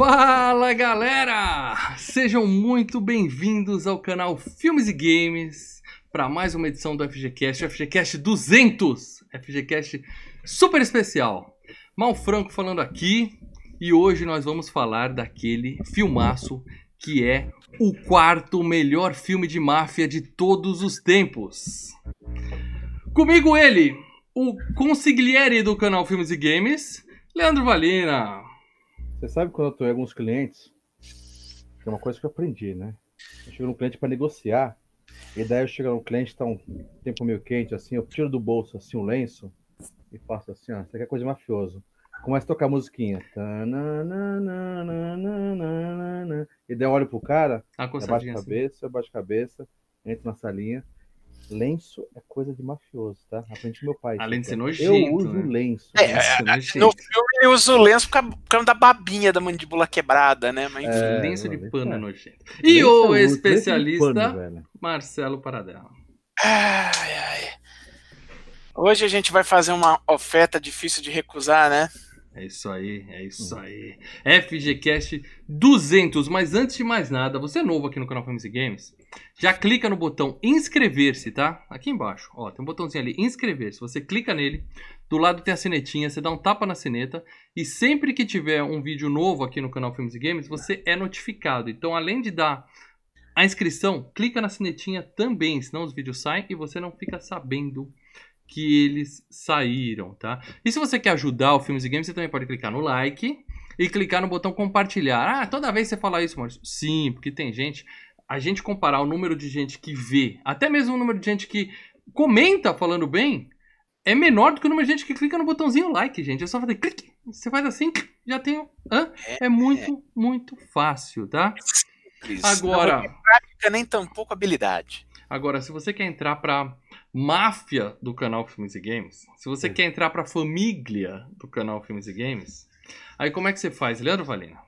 Fala galera! Sejam muito bem-vindos ao canal Filmes e Games para mais uma edição do FGCast, FGCast 200, FGCast super especial. Mal Franco falando aqui e hoje nós vamos falar daquele filmaço que é o quarto melhor filme de máfia de todos os tempos. Comigo ele, o consigliere do canal Filmes e Games, Leandro Valina. Você sabe quando eu tô em alguns clientes, que é uma coisa que eu aprendi, né? Eu chego no cliente para negociar, e daí eu chego no cliente, tá um tempo meio quente, assim, eu tiro do bolso assim um lenço e faço assim, ó, isso aqui é coisa de mafioso. Começa a tocar a musiquinha. E daí eu olho pro cara, A abaixo a assim. cabeça, abaixo a cabeça, entro na salinha. Lenço é coisa de mafioso, tá? Aprendi com meu pai. Além de ser Eu nojento, uso né? lenço. É, Nossa, é, nojento. No filme ele usa o lenço por causa- por causa da babinha da mandíbula quebrada, né? Mas enfim. É, lenço de lenço pano é. nojento. E Lenço o é lenço especialista pano, velho. Marcelo Paradela. Ai, ai. Hoje a gente vai fazer uma oferta difícil de recusar, né? É isso aí, é isso Hum. aí. FGCast 200. Mas antes de mais nada, você é novo aqui no canal e Games, já clica no botão inscrever-se, tá? Aqui embaixo, ó, tem um botãozinho ali, inscrever-se. Você clica nele, do lado tem a sinetinha, você dá um tapa na sineta e sempre que tiver um vídeo novo aqui no canal Filmes e Games, você é notificado. Então, além de dar a inscrição, clica na sinetinha também, senão os vídeos saem e você não fica sabendo que eles saíram, tá? E se você quer ajudar o Filmes e Games, você também pode clicar no like e clicar no botão compartilhar. Ah, toda vez você fala isso, Maurício? Sim, porque tem gente. A gente comparar o número de gente que vê, até mesmo o número de gente que comenta falando bem, é menor do que o número de gente que clica no botãozinho like, gente. É só fazer clique. Você faz assim, já tem. Hã? É muito, muito fácil, tá? Isso. Agora. Não prática nem tampouco habilidade. Agora, se você quer entrar pra máfia do canal Filmes e Games, se você quer entrar pra família do canal Filmes e Games, aí como é que você faz, Leandro Valina?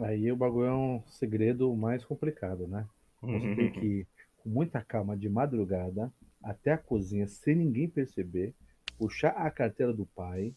Aí o bagulho é um segredo mais complicado, né? Você tem que ir com muita calma de madrugada até a cozinha sem ninguém perceber, puxar a carteira do pai,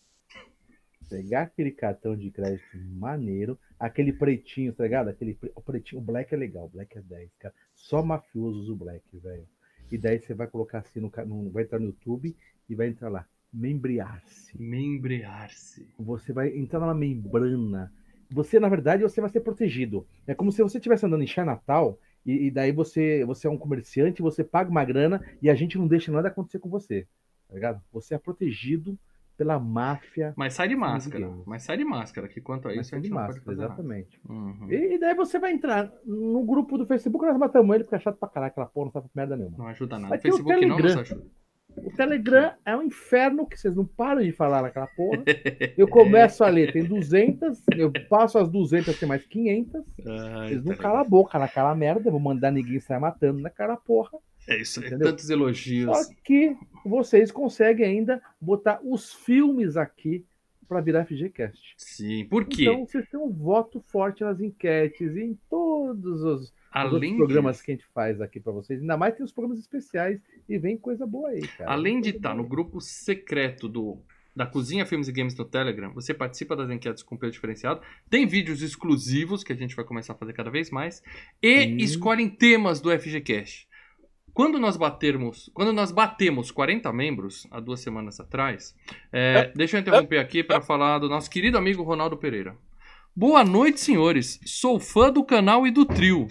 pegar aquele cartão de crédito maneiro, aquele pretinho, tá ligado? Aquele pre- o pretinho, o black é legal, o black é 10, cara. Só mafioso usa o black, velho. E daí você vai colocar assim no, no vai entrar no YouTube e vai entrar lá, membrear-se. Membrear-se. Você vai entrar numa membrana. Você, na verdade, você vai ser protegido. É como se você estivesse andando em Chinatown e, e daí você, você é um comerciante, você paga uma grana e a gente não deixa nada acontecer com você. Tá ligado? Você é protegido pela máfia. Mas sai de máscara. Mas sai de máscara, que quanto a Mas isso de gente não pode máscara, exatamente. Uhum. E, e daí você vai entrar no grupo do Facebook, nós matamos ele, porque é chato pra caralho, aquela porra não sabe merda nenhuma. Não ajuda nada. O Facebook não nos Telegram. ajuda. O Telegram é um inferno que vocês não param de falar naquela porra. Eu começo a ler, tem 200, eu passo as 200, tem mais 500. Ai, Eles não tá calam a boca naquela merda, eu vou mandar ninguém sair matando naquela porra. É isso aí. Entendeu? Tantos elogios. Só que vocês conseguem ainda botar os filmes aqui pra virar FGCast. Sim. Por quê? Então vocês têm um voto forte nas enquetes e em todos os, os Além programas disso- que a gente faz aqui pra vocês. Ainda mais tem os programas especiais e vem coisa boa aí, cara. Além de estar boa. no grupo secreto do da Cozinha Filmes e Games no Telegram, você participa das enquetes com peso diferenciado, tem vídeos exclusivos que a gente vai começar a fazer cada vez mais e Sim. escolhem temas do FGCast. Quando nós batermos, quando nós batemos 40 membros há duas semanas atrás, é, deixa eu interromper aqui para falar do nosso querido amigo Ronaldo Pereira. Boa noite, senhores. Sou fã do canal e do trio.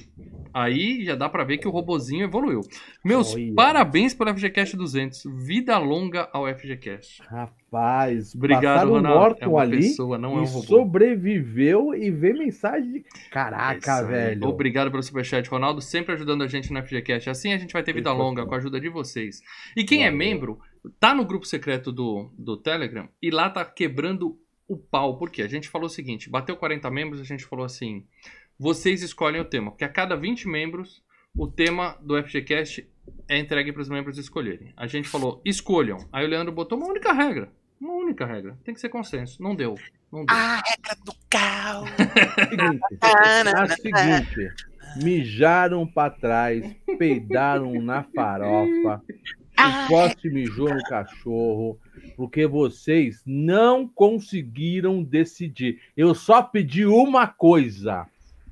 Aí já dá pra ver que o robozinho evoluiu. Meus Olha. parabéns pelo FGCast 200. Vida longa ao FGCast. Rapaz, Obrigado, Ronaldo. É Norton uma ali pessoa, não é um e robô. sobreviveu e vê mensagem de. É Caraca, velho. Obrigado pelo superchat, Ronaldo. Sempre ajudando a gente no FGCast. Assim a gente vai ter vida Isso. longa com a ajuda de vocês. E quem é Valeu. membro, tá no grupo secreto do, do Telegram e lá tá quebrando o pau. Por quê? A gente falou o seguinte: bateu 40 membros, a gente falou assim. Vocês escolhem o tema, porque a cada 20 membros, o tema do FGCast é entregue para os membros escolherem. A gente falou, escolham. Aí o Leandro botou uma única regra. Uma única regra. Tem que ser consenso. Não deu. Não deu. A regra do caos. Seguinte, o seguinte. Mijaram pra trás, peidaram na farofa. O poste mijou no cachorro, porque vocês não conseguiram decidir. Eu só pedi uma coisa.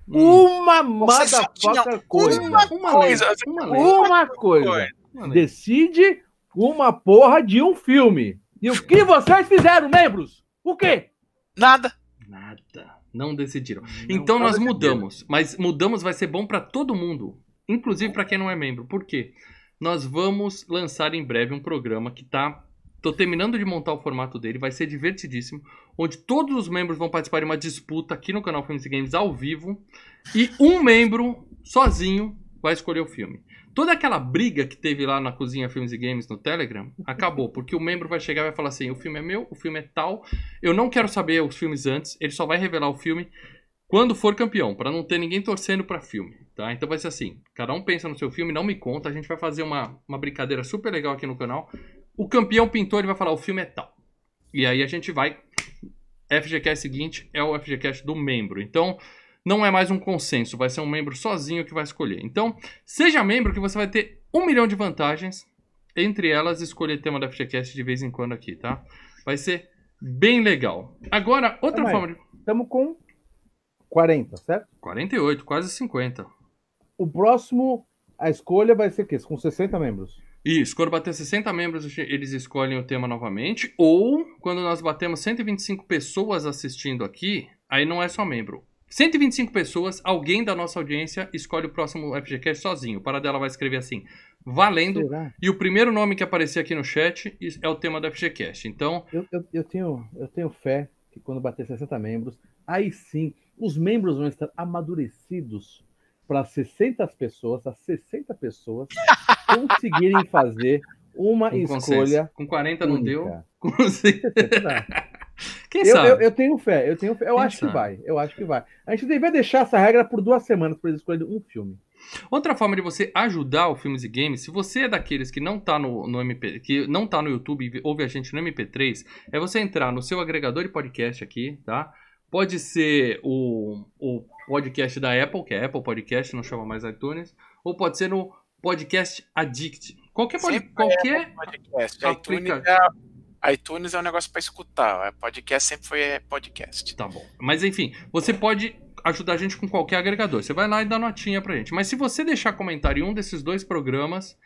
Uma só tinha motherfucker coisa. uma coisa. Uma. Uma coisa. Uma. Decide uma porra de um filme. E o que vocês fizeram, membros? O quê? Nada. Nada. Não decidiram. Então nós mudamos. Mas mudamos vai ser bom pra todo mundo. Inclusive pra quem não é membro. Por quê? Nós vamos lançar em breve um programa que tá. Tô terminando de montar o formato dele, vai ser divertidíssimo. Onde todos os membros vão participar de uma disputa aqui no canal Filmes e Games ao vivo. E um membro, sozinho, vai escolher o filme. Toda aquela briga que teve lá na cozinha Filmes e Games no Telegram acabou, porque o membro vai chegar e vai falar assim: o filme é meu, o filme é tal, eu não quero saber os filmes antes, ele só vai revelar o filme quando for campeão, pra não ter ninguém torcendo pra filme, tá? Então vai ser assim: cada um pensa no seu filme, não me conta, a gente vai fazer uma, uma brincadeira super legal aqui no canal. O campeão pintou, ele vai falar: o filme é tal. E aí a gente vai. FGCast seguinte é o FGCast do membro. Então, não é mais um consenso, vai ser um membro sozinho que vai escolher. Então, seja membro que você vai ter um milhão de vantagens. Entre elas, escolher tema da FGCast de vez em quando aqui, tá? Vai ser bem legal. Agora, outra aí. forma de. Estamos com 40, certo? 48, quase 50. O próximo, a escolha vai ser o quê? Com 60 membros. Isso, quando bater 60 membros, eles escolhem o tema novamente. Ou, quando nós batemos 125 pessoas assistindo aqui, aí não é só membro. 125 pessoas, alguém da nossa audiência escolhe o próximo FGCast sozinho. O Paradela vai escrever assim, valendo. Será? E o primeiro nome que aparecer aqui no chat é o tema do FGCast. Então, Eu, eu, eu, tenho, eu tenho fé que quando bater 60 membros, aí sim, os membros vão estar amadurecidos para 60 pessoas, as 60 pessoas conseguirem fazer uma com escolha. Com 40 não única. deu. Com 60. Dá. Quem Eu, sabe? eu, eu tenho fé, eu tenho fé. Eu Quem acho sabe? que vai, eu acho que vai. A gente devia deixar essa regra por duas semanas para eles escolherem um filme. Outra forma de você ajudar o Filmes e Games, se você é daqueles que não tá no, no MP, que não tá no YouTube e ouve a gente no MP3, é você entrar no seu agregador de podcast aqui, tá? Pode ser o, o podcast da Apple, que é Apple Podcast, não chama mais iTunes, ou pode ser no Podcast Addict. Qualquer, pod- Sempre qualquer Podcast. Aplica- iTunes é, iTunes é um negócio para escutar. Podcast sempre foi é, podcast. Tá bom. Mas enfim, você pode ajudar a gente com qualquer agregador. Você vai lá e dá notinha pra gente. Mas se você deixar comentário em um desses dois programas,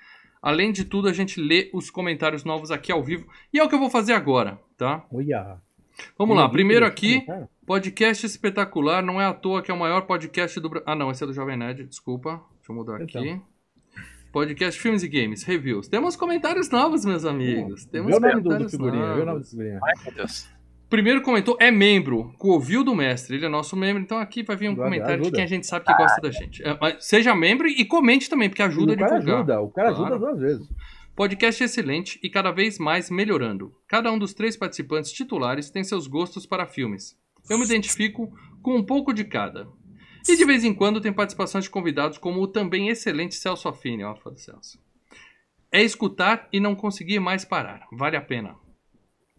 além de tudo, a gente lê os comentários novos aqui ao vivo. E é o que eu vou fazer agora, tá? Olha. Vamos lá. Primeiro aqui? Podcast espetacular. Não é à toa que é o maior podcast do Brasil. Ah, não. Esse é do Jovem Nerd. Desculpa. Deixa eu mudar aqui. Então. Podcast Filmes e Games, reviews. Temos comentários novos, meus amigos. Temos Vê o nome do, do comentários figurinha, vê o nome do novos. figurinha. Ai, meu Deus. Primeiro comentou, é membro, Covil do Mestre. Ele é nosso membro, então aqui vai vir um Ajuda, comentário de ajuda. quem a gente sabe que gosta da gente. É, mas seja membro e comente também, porque ajuda a o cara divulgar. ajuda, o cara Claro. ajuda duas vezes. Podcast excelente e cada vez mais melhorando. Cada um dos três participantes titulares tem seus gostos para filmes. Eu me identifico com um pouco de cada. E de vez em quando tem participações de convidados como o também excelente Celso Affini. Ó, foda Celso. É escutar e não conseguir mais parar. Vale a pena.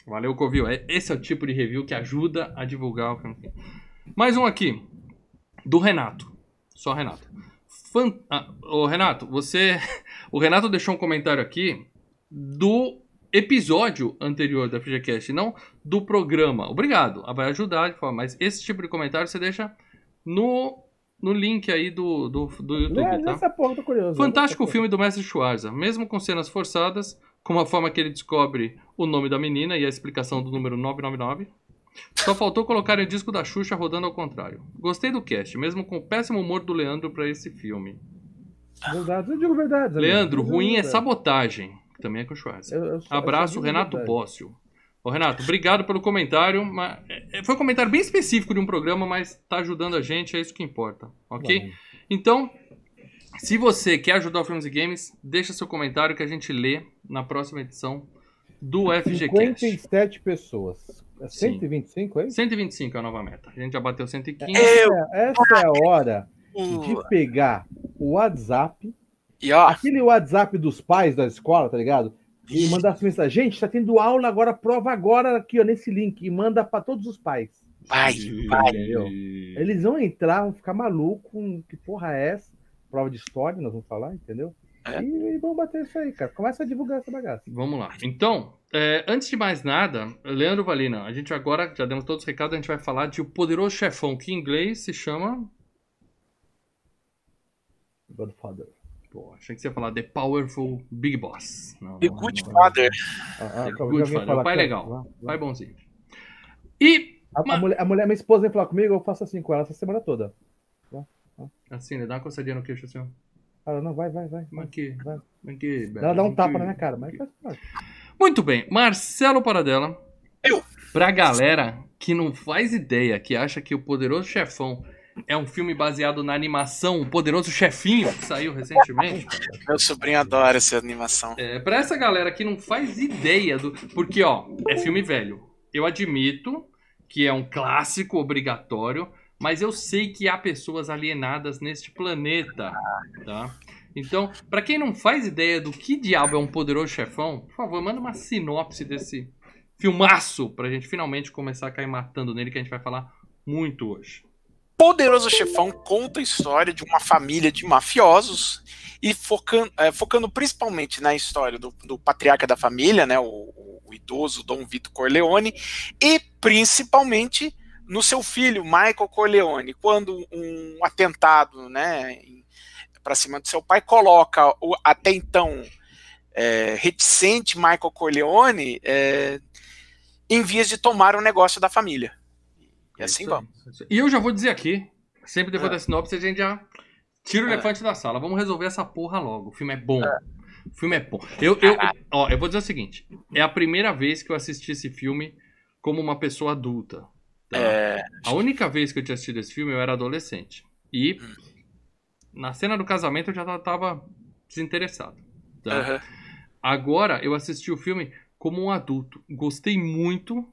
Valeu, Covil. É- Esse é o tipo de review que ajuda a divulgar o filme. Mais um aqui. Do Renato. Só Renato. Fan... Ah, Renato, você. O Renato deixou um comentário aqui do episódio anterior da FGCast, não do programa. Obrigado. Ah, Vai ajudar de forma. Mas esse tipo de comentário você deixa no, no link aí do, do, do YouTube, lê tá? Essa porra, eu tô curioso. Fantástico Lê essa filme do Mestre Schwarza, mesmo com cenas forçadas, como a forma que ele descobre o nome da menina e a explicação do número 999. Só faltou colocar o disco da Xuxa rodando ao contrário. Gostei do cast, mesmo com o péssimo humor do Leandro pra esse filme. Verdade, eu digo verdade. Leandro, ruim é sabotagem, que também é com o Schwarza. Eu- eu Abraço, Renato. Bócio. Ô, Renato, obrigado pelo comentário. Mas... é, Foi um comentário bem específico de um programa, mas tá ajudando a gente, é isso que importa, ok? Então, se você quer ajudar o Filmes e Games, deixa seu comentário que a gente lê na próxima edição do FGCast. 57 pessoas. É Sim. 125, é isso? 125 é a nova meta. A gente já bateu 115. Eu, Essa, essa é a hora de pegar o WhatsApp, e ó, aquele WhatsApp dos pais da escola, tá ligado? E mandar essa mensagem. Gente, tá tendo aula agora, prova agora aqui, ó, nesse link. E manda pra todos os pais. vai, vai. Entendeu? Eles vão entrar, vão ficar malucos. Que porra é essa? Prova de história, nós vamos falar, entendeu? É. E, e vamos bater isso aí, cara. Começa a divulgar essa bagaça. Vamos lá. Então, é, antes de mais nada, Leandro Valina, a gente agora, já demos todos os recados, a gente vai falar de O Poderoso Chefão, que em inglês se chama. Godfather. Pô, achei que você ia falar The Powerful Big Boss. Não, The Good Father. Ah, ah, Good Father. O pai é legal. Pai bonzinho. E. A, a, mulher, a mulher, minha esposa vem falar comigo, eu faço assim com ela essa semana toda. Assim, né? Dá uma coçadinha no queixo assim, ó. Ela, não, vai, vai, vai. Aqui, vai. Ela dá um tapa na minha cara, mas. Muito bem, Marcelo Paradela. Eu. Pra galera que não faz ideia, que acha que o Poderoso Chefão é um filme baseado na animação O Poderoso Chefinho, que saiu recentemente. Meu sobrinho adora essa animação. É, pra essa galera que não faz ideia do. Porque, ó, é filme velho. Eu admito que é um clássico obrigatório, mas eu sei que há pessoas alienadas neste planeta, tá? Então, para quem não faz ideia do que diabo é um poderoso chefão, por favor, manda uma sinopse desse filmaço pra gente finalmente começar a cair matando nele, que a gente vai falar muito hoje. Poderoso Chefão conta a história de uma família de mafiosos e focando, é, focando principalmente na história do, do patriarca da família, né, o, o idoso Dom Vito Corleone, e principalmente no seu filho, Michael Corleone, quando um atentado né, para cima do seu pai coloca o até então é, reticente Michael Corleone é, em vias de tomar o negócio da família. E assim Isso, vamos. E eu já vou dizer aqui, sempre depois é. da sinopse a gente já tira o é. elefante da sala. Vamos resolver essa porra logo. O filme é bom. É. O filme é bom. Eu, eu, ó, eu vou dizer o seguinte: é a primeira vez que eu assisti esse filme como uma pessoa adulta. Tá? É... A única vez que eu tinha assistido esse filme eu era adolescente. E hum. na cena do casamento eu já tava desinteressado. Tá? Uhum. Agora eu assisti o filme como um adulto. Gostei muito.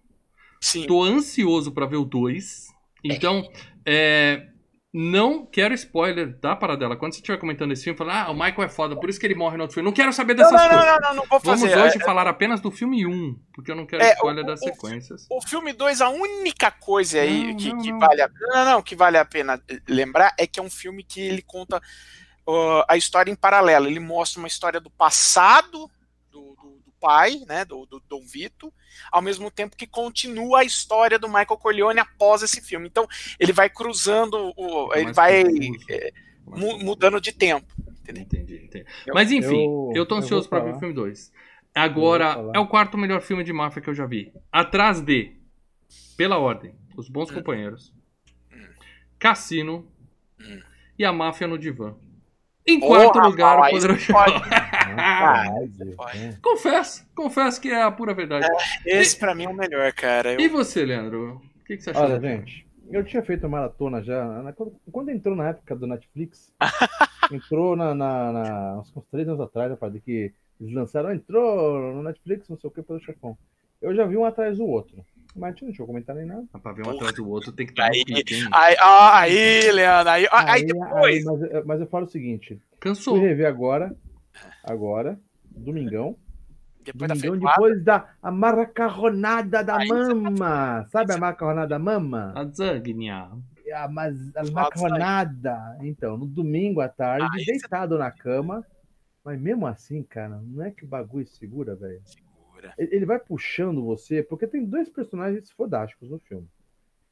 Sim. Tô ansioso para ver o 2. Então, é, não quero spoiler, tá, Paradela? Quando você estiver comentando esse filme, falar, ah, o Michael é foda, por isso que ele morre no outro filme. Não quero saber dessas não, não, coisas. Não, não, não, não vou fazer. Vamos hoje é, falar apenas do filme 1, porque eu não quero é, spoiler o, das o, sequências. O filme 2, a única coisa aí não, que, não, que vale a não, não, que vale a pena lembrar é que é um filme que ele conta uh, a história em paralelo. Ele mostra uma história do passado pai, né, do, do Dom Vito, ao mesmo tempo que continua a história do Michael Corleone após esse filme. Então, ele vai cruzando, o, ele vai é, mudando de tempo. Entendi, entendi. Mas enfim, eu, eu tô ansioso para ver o filme 2. Agora, é o quarto melhor filme de máfia que eu já vi. Atrás de, pela ordem, Os Bons hum. Companheiros, hum. Cassino hum. e A Máfia no Divã. Em quarto Porra, lugar, o Poderoso ah, confesso, confesso que é a pura verdade. É, esse pra mim é o melhor, cara. Eu... E você, Leandro? O que, que você achou? Olha, gente, eu tinha feito maratona já. Quando, quando, entrou na época do Netflix, entrou na, na, na, uns três anos atrás, rapaz, que eles lançaram, entrou no Netflix, não sei o que, pelo chefão. Eu já vi um atrás do outro. Mas não deixa eu comentar nem nada. Pra ver um atrás do outro tem que estar aí, aí, aí, Leandro, aí, aí, aí depois. Aí, mas, mas, eu falo o seguinte: Cansou. Fui rever agora, agora, domingão. Depois domingão, da depois da a macarronada da Aí, mama. Sabe a macarronada da mama? A zagnia. A, mas, a macarronada. Então, no domingo à tarde, Aí, deitado você... na cama. Mas mesmo assim, cara, não é que o bagulho segura, velho. Segura. Ele vai puxando você, porque tem dois personagens fodásticos no filme.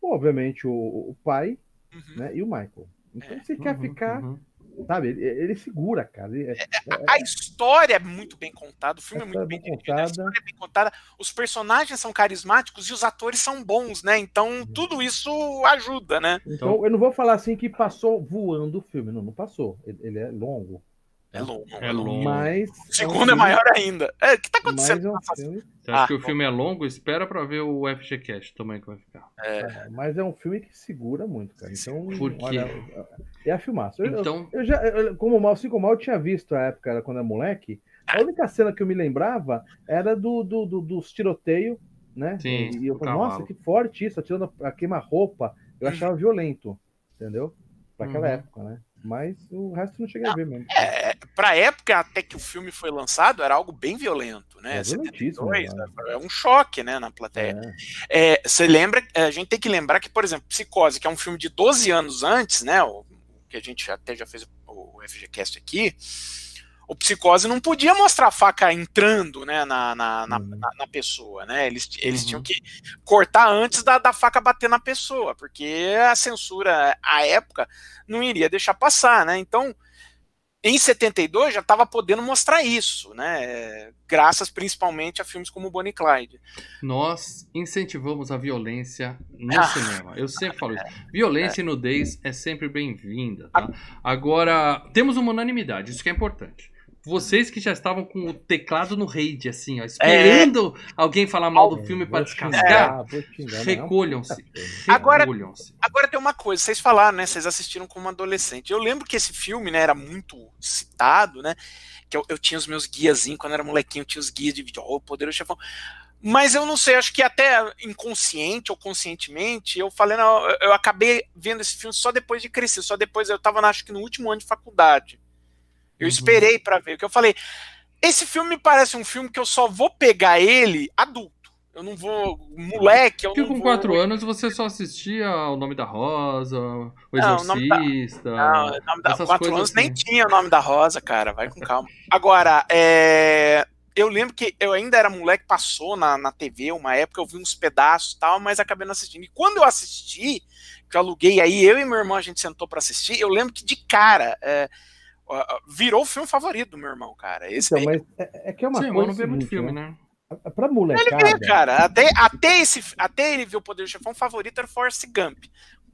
Obviamente, o, o pai uhum. né, e o Michael. Então, é. você quer uhum, ficar uhum Sabe, ele, ele segura, cara. Ele, é, é, é, a história é muito bem contada, o filme é muito bem, bem contada. a história é bem contada, os personagens são carismáticos e os atores são bons, né? Então uhum. tudo isso ajuda, né? Então eu não vou falar assim que passou voando o filme, não, não passou. Ele, ele é longo. É longo. É longo. Mas. O segundo é, um é maior ainda. É, o que tá acontecendo? É um filme... Você acha ah, que o filme é longo? Espera pra ver o FGCast também que vai ficar. É. é. Mas é um filme que segura muito, cara. Então, Por quê? Olha, é a filmaça. Eu, então... eu, eu já, eu, como mal, assim como mal, eu tinha visto a época quando era moleque. A única cena que eu me lembrava era do, do, do dos tiroteios, né? Sim, e eu falei, nossa, que forte isso, atirando a queima-roupa. Eu achava violento, entendeu? Pra aquela uhum. época, né? Mas o resto não cheguei não, a ver mesmo. É, pra época, até que o filme foi lançado, era algo bem violento, né? É, 72, né? é um choque, né, na plateia. É. É, você lembra, a gente tem que lembrar que, por exemplo, Psicose, que é um filme de 12 anos antes, né? O, que a gente até já fez o FGCast aqui. o psicose não podia mostrar a faca entrando né, na, na, na, Uhum. na pessoa, né? Eles, eles Uhum. tinham que cortar antes da, da faca bater na pessoa, porque a censura, à época, não iria deixar passar, né? Então, em 72 já estava podendo mostrar isso, né? Graças principalmente a filmes como Bonnie Clyde. Nós incentivamos a violência no Ah. cinema. Eu sempre falo isso. Violência e nudez é sempre bem-vinda, tá? Agora, temos uma unanimidade, isso que é importante. Vocês que já estavam com o teclado no raid, assim, ó, esperando alguém falar mal do filme pra Vou descascar, recolham-se. Agora- Recolham-se. Agora tem uma coisa, vocês falaram, né? Vocês assistiram como adolescente. Eu lembro que esse filme, né, era muito citado, né? Que eu, eu tinha os meus guiazinhos, quando eu era molequinho, eu tinha os guias de vídeo, oh, Poderoso Chefão. Mas eu não sei, acho que até inconsciente ou conscientemente, eu falei, não, eu, eu acabei vendo esse filme só depois de crescer, só depois, eu tava, acho que no último ano de faculdade. Eu Uhum. esperei pra ver, porque eu falei, esse filme me parece um filme que eu só vou pegar ele adulto. Eu não vou, moleque, eu Porque não com vou... 4 anos você só assistia O Nome da Rosa, O Não, Exorcista. Não, o nome da, essas quatro anos nem assim. tinha o nome da Rosa, cara. Vai com calma. Agora, é, eu lembro que eu ainda era moleque, passou na, na TV uma época, eu vi uns pedaços e tal, mas acabei não assistindo. E quando eu assisti, que eu aluguei aí, eu e meu irmão a gente sentou pra assistir, eu lembro que de cara. é, virou o filme favorito do meu irmão, cara. Esse Então, mas é, é que é uma Sim, coisa. não vê muito filme, né? né? Pra Ele molecada. vê, cara. Até, até, esse, até ele ver o Poder do Chefão, o favorito era Force Gump.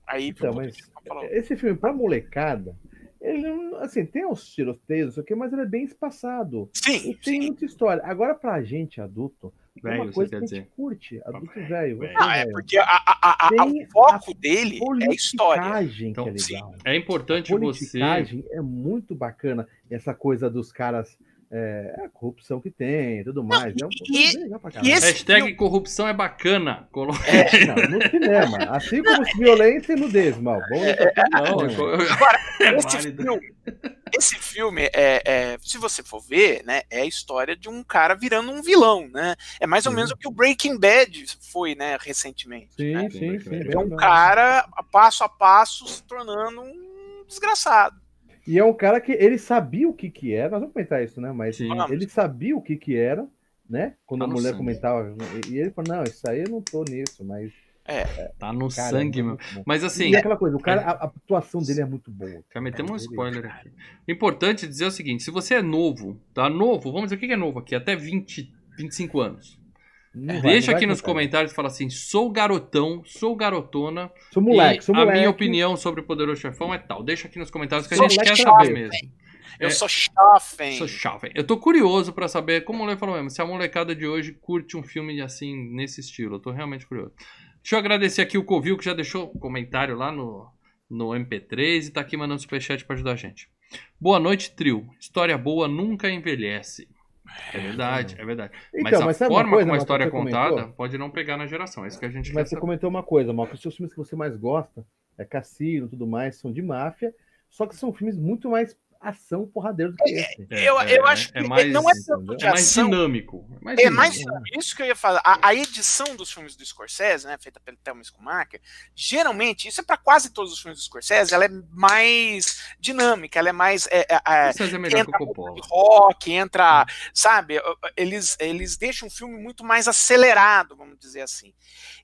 Aí viu Então, mas Chefão, esse filme pra molecada, ele não- assim, tem uns tiroteios, não sei o quê, mas ele é bem espaçado. Sim, E tem sim. muita história. Agora, pra gente adulto, é Velho, uma você coisa quer que a gente dizer. curte. Adulto velho. Ah, é velho. porque a, a, a, o foco dele é história. Politicagem Então, que é sim. legal. É importante A você. é muito bacana. Essa coisa dos caras, é, a corrupção que tem e tudo mais. é um e- legal pra e esse- Hashtag filme- corrupção é bacana. Colo- Não, no cinema. Assim como violência e nudez, mal. Tudo no Não, cinema. é Esse filme, esse filme é, é- se você for ver, né, é a história de um cara virando um vilão, né? É mais ou Sim. menos o que o Breaking Bad foi, né, recentemente. Sim, né? sim, sim. É um cara passo a passo se tornando um desgraçado. E é um cara que ele sabia o que que era, nós vamos comentar isso, né? Mas Sim. Ele sabia o que que era, né? Quando Tá a mulher sangue. comentava, e ele falou, não, isso aí eu não tô nisso, mas... Tá no Cara, sangue, é meu. Mas assim, E aquela coisa, o cara, a, a atuação dele é muito boa. já metemos um Ele- spoiler aqui. Importante dizer o seguinte: se você é novo, tá? Novo, vamos dizer o que é novo aqui, até 20, 25 anos. Não Deixa vai aqui nos comentários e fala assim: sou garotão, sou garotona. Sou moleque, e sou a moleque. minha opinião sobre o Poderoso Chefão é tal. Deixa aqui nos comentários que a Sou gente quer saber mesmo. Eu É. sou jovem. Sou jovem. Eu tô curioso pra saber, como o Lê falou mesmo, se a molecada de hoje curte um filme assim, nesse estilo. Eu tô realmente curioso. Deixa eu agradecer aqui o Covil, que já deixou um comentário lá no, no MP3 e tá aqui mandando superchat pra ajudar a gente. Boa noite, trio. História boa nunca envelhece. É verdade, é verdade. mas Então, a mas uma forma coisa, como a história é contada comentou? pode não pegar na geração. É isso que a gente Mas você saber. comentou uma coisa, Marcos, os seus filmes que você mais gosta, é Cassino e tudo mais, são de máfia, só que são filmes muito mais ação porradeiro do que esse. É, eu, é, eu acho que é mais, não é tanto de é mais ação. dinâmico. É mais É mais dinâmico. isso que eu ia falar. A, a edição dos filmes do Scorsese, né, feita pelo Thelma Schumacher, geralmente, isso é para quase todos os filmes do Scorsese, ela é mais dinâmica, ela é mais. É, é, é, é melhor que o entra Coppola. de rock, entra, sabe? Eles, eles deixam o filme muito mais acelerado, vamos dizer assim.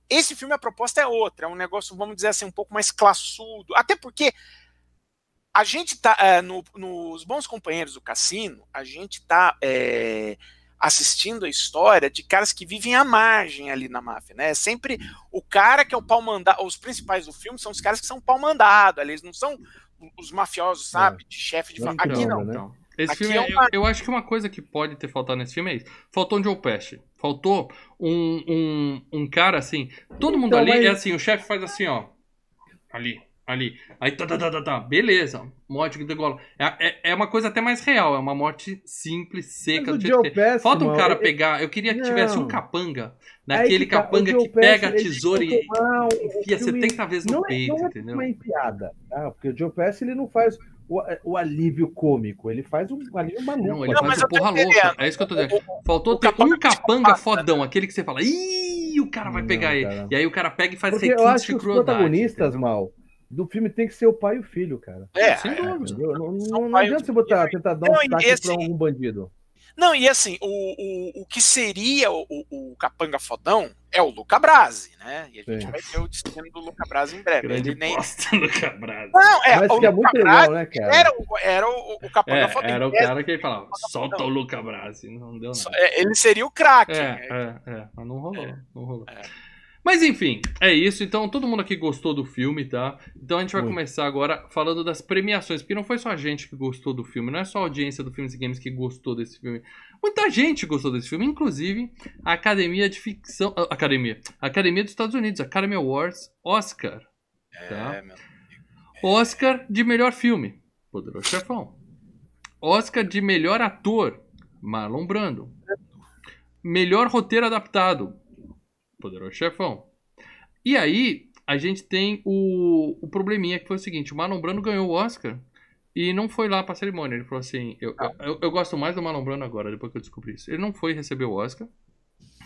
Esse filme, a proposta é outra, é um negócio, vamos dizer assim, um pouco mais classudo. Até porque a gente tá, é, no- nos Bons Companheiros do Cassino, a gente tá é, assistindo a história de caras que vivem à margem ali na máfia, né? É sempre o cara que é o pau mandado, os principais do filme são os caras que são pau mandado, ali, eles não são os mafiosos, sabe? De chefe de família. Aqui não. né? Esse Aqui filme, é eu- uma- eu, acho que uma coisa que pode ter faltado nesse filme é isso. Faltou um Joe Pesci. Faltou um, um, um cara assim. Todo mundo Então, ali mas- é assim, o chefe faz assim, ó. Ali, ali. Aí tá, tá, tá, tá, tá. Beleza. Morte que degola. É, é, é uma coisa até mais real. É uma morte simples, seca. Mas o Joe. Pesci, Falta um cara pegar. Eu queria que tivesse um Não. capanga. Aí Naquele que tá, capanga que pega a tesoura e Não, o enfia filme 70 vezes no não é, peito, não é entendeu? uma piada, tá? Porque o Joe Pesci ele não faz o, o alívio cômico, ele faz um alívio maluco. Não, ele Não, faz eu porra louca. É isso que eu tô dizendo. Faltou o ter capanga um capanga psicopata. fodão, aquele que você fala, ih, o cara vai Não, pegar ele. cara. E aí o cara pega e faz Porque eu requinte acho que os crueldade. protagonistas, entendeu? mal, do filme tem que ser o pai e o filho, cara. É, Sem dúvida. Entendeu? Não, não, não adianta você botar, tentar dar um e destaque esse- pra algum bandido. Não, e assim, o, o, o que seria o, o, o capanga fodão é o Luca Brasi, né? E a gente Sim. vai ver o destino do Luca Brasi em breve. Grande Ele nem... bosta no Cabrado. Não, é, Mas o que é Luca muito Brasi legal, né, cara? era, o, era o, o capanga É, fodão. era o cara que falava, solta o Luca Brasi. Não deu nada. é, Ele seria o craque. É, é, é, mas não rolou, não rolou. É. Mas enfim, é isso. Então todo mundo aqui gostou do filme, tá? Então a gente vai Muito. começar agora falando das premiações, porque não foi só a gente que gostou do filme, não é só a audiência do Filmes e Games que gostou desse filme. Muita gente gostou desse filme, inclusive a Academia de Ficção, Academia, a Academia dos Estados Unidos, Academy Awards, Oscar, tá? É, meu. Oscar de melhor filme, Poderoso Chefão. Oscar de melhor ator, Marlon Brando. Melhor roteiro adaptado, Poderoso Chefão. E aí, a gente tem o, o probleminha que foi o seguinte: o Marlon Brando ganhou o Oscar e não foi lá pra cerimônia. Ele falou assim: eu, eu, eu gosto mais do Marlon Brando agora, depois que eu descobri isso. Ele não foi receber o Oscar.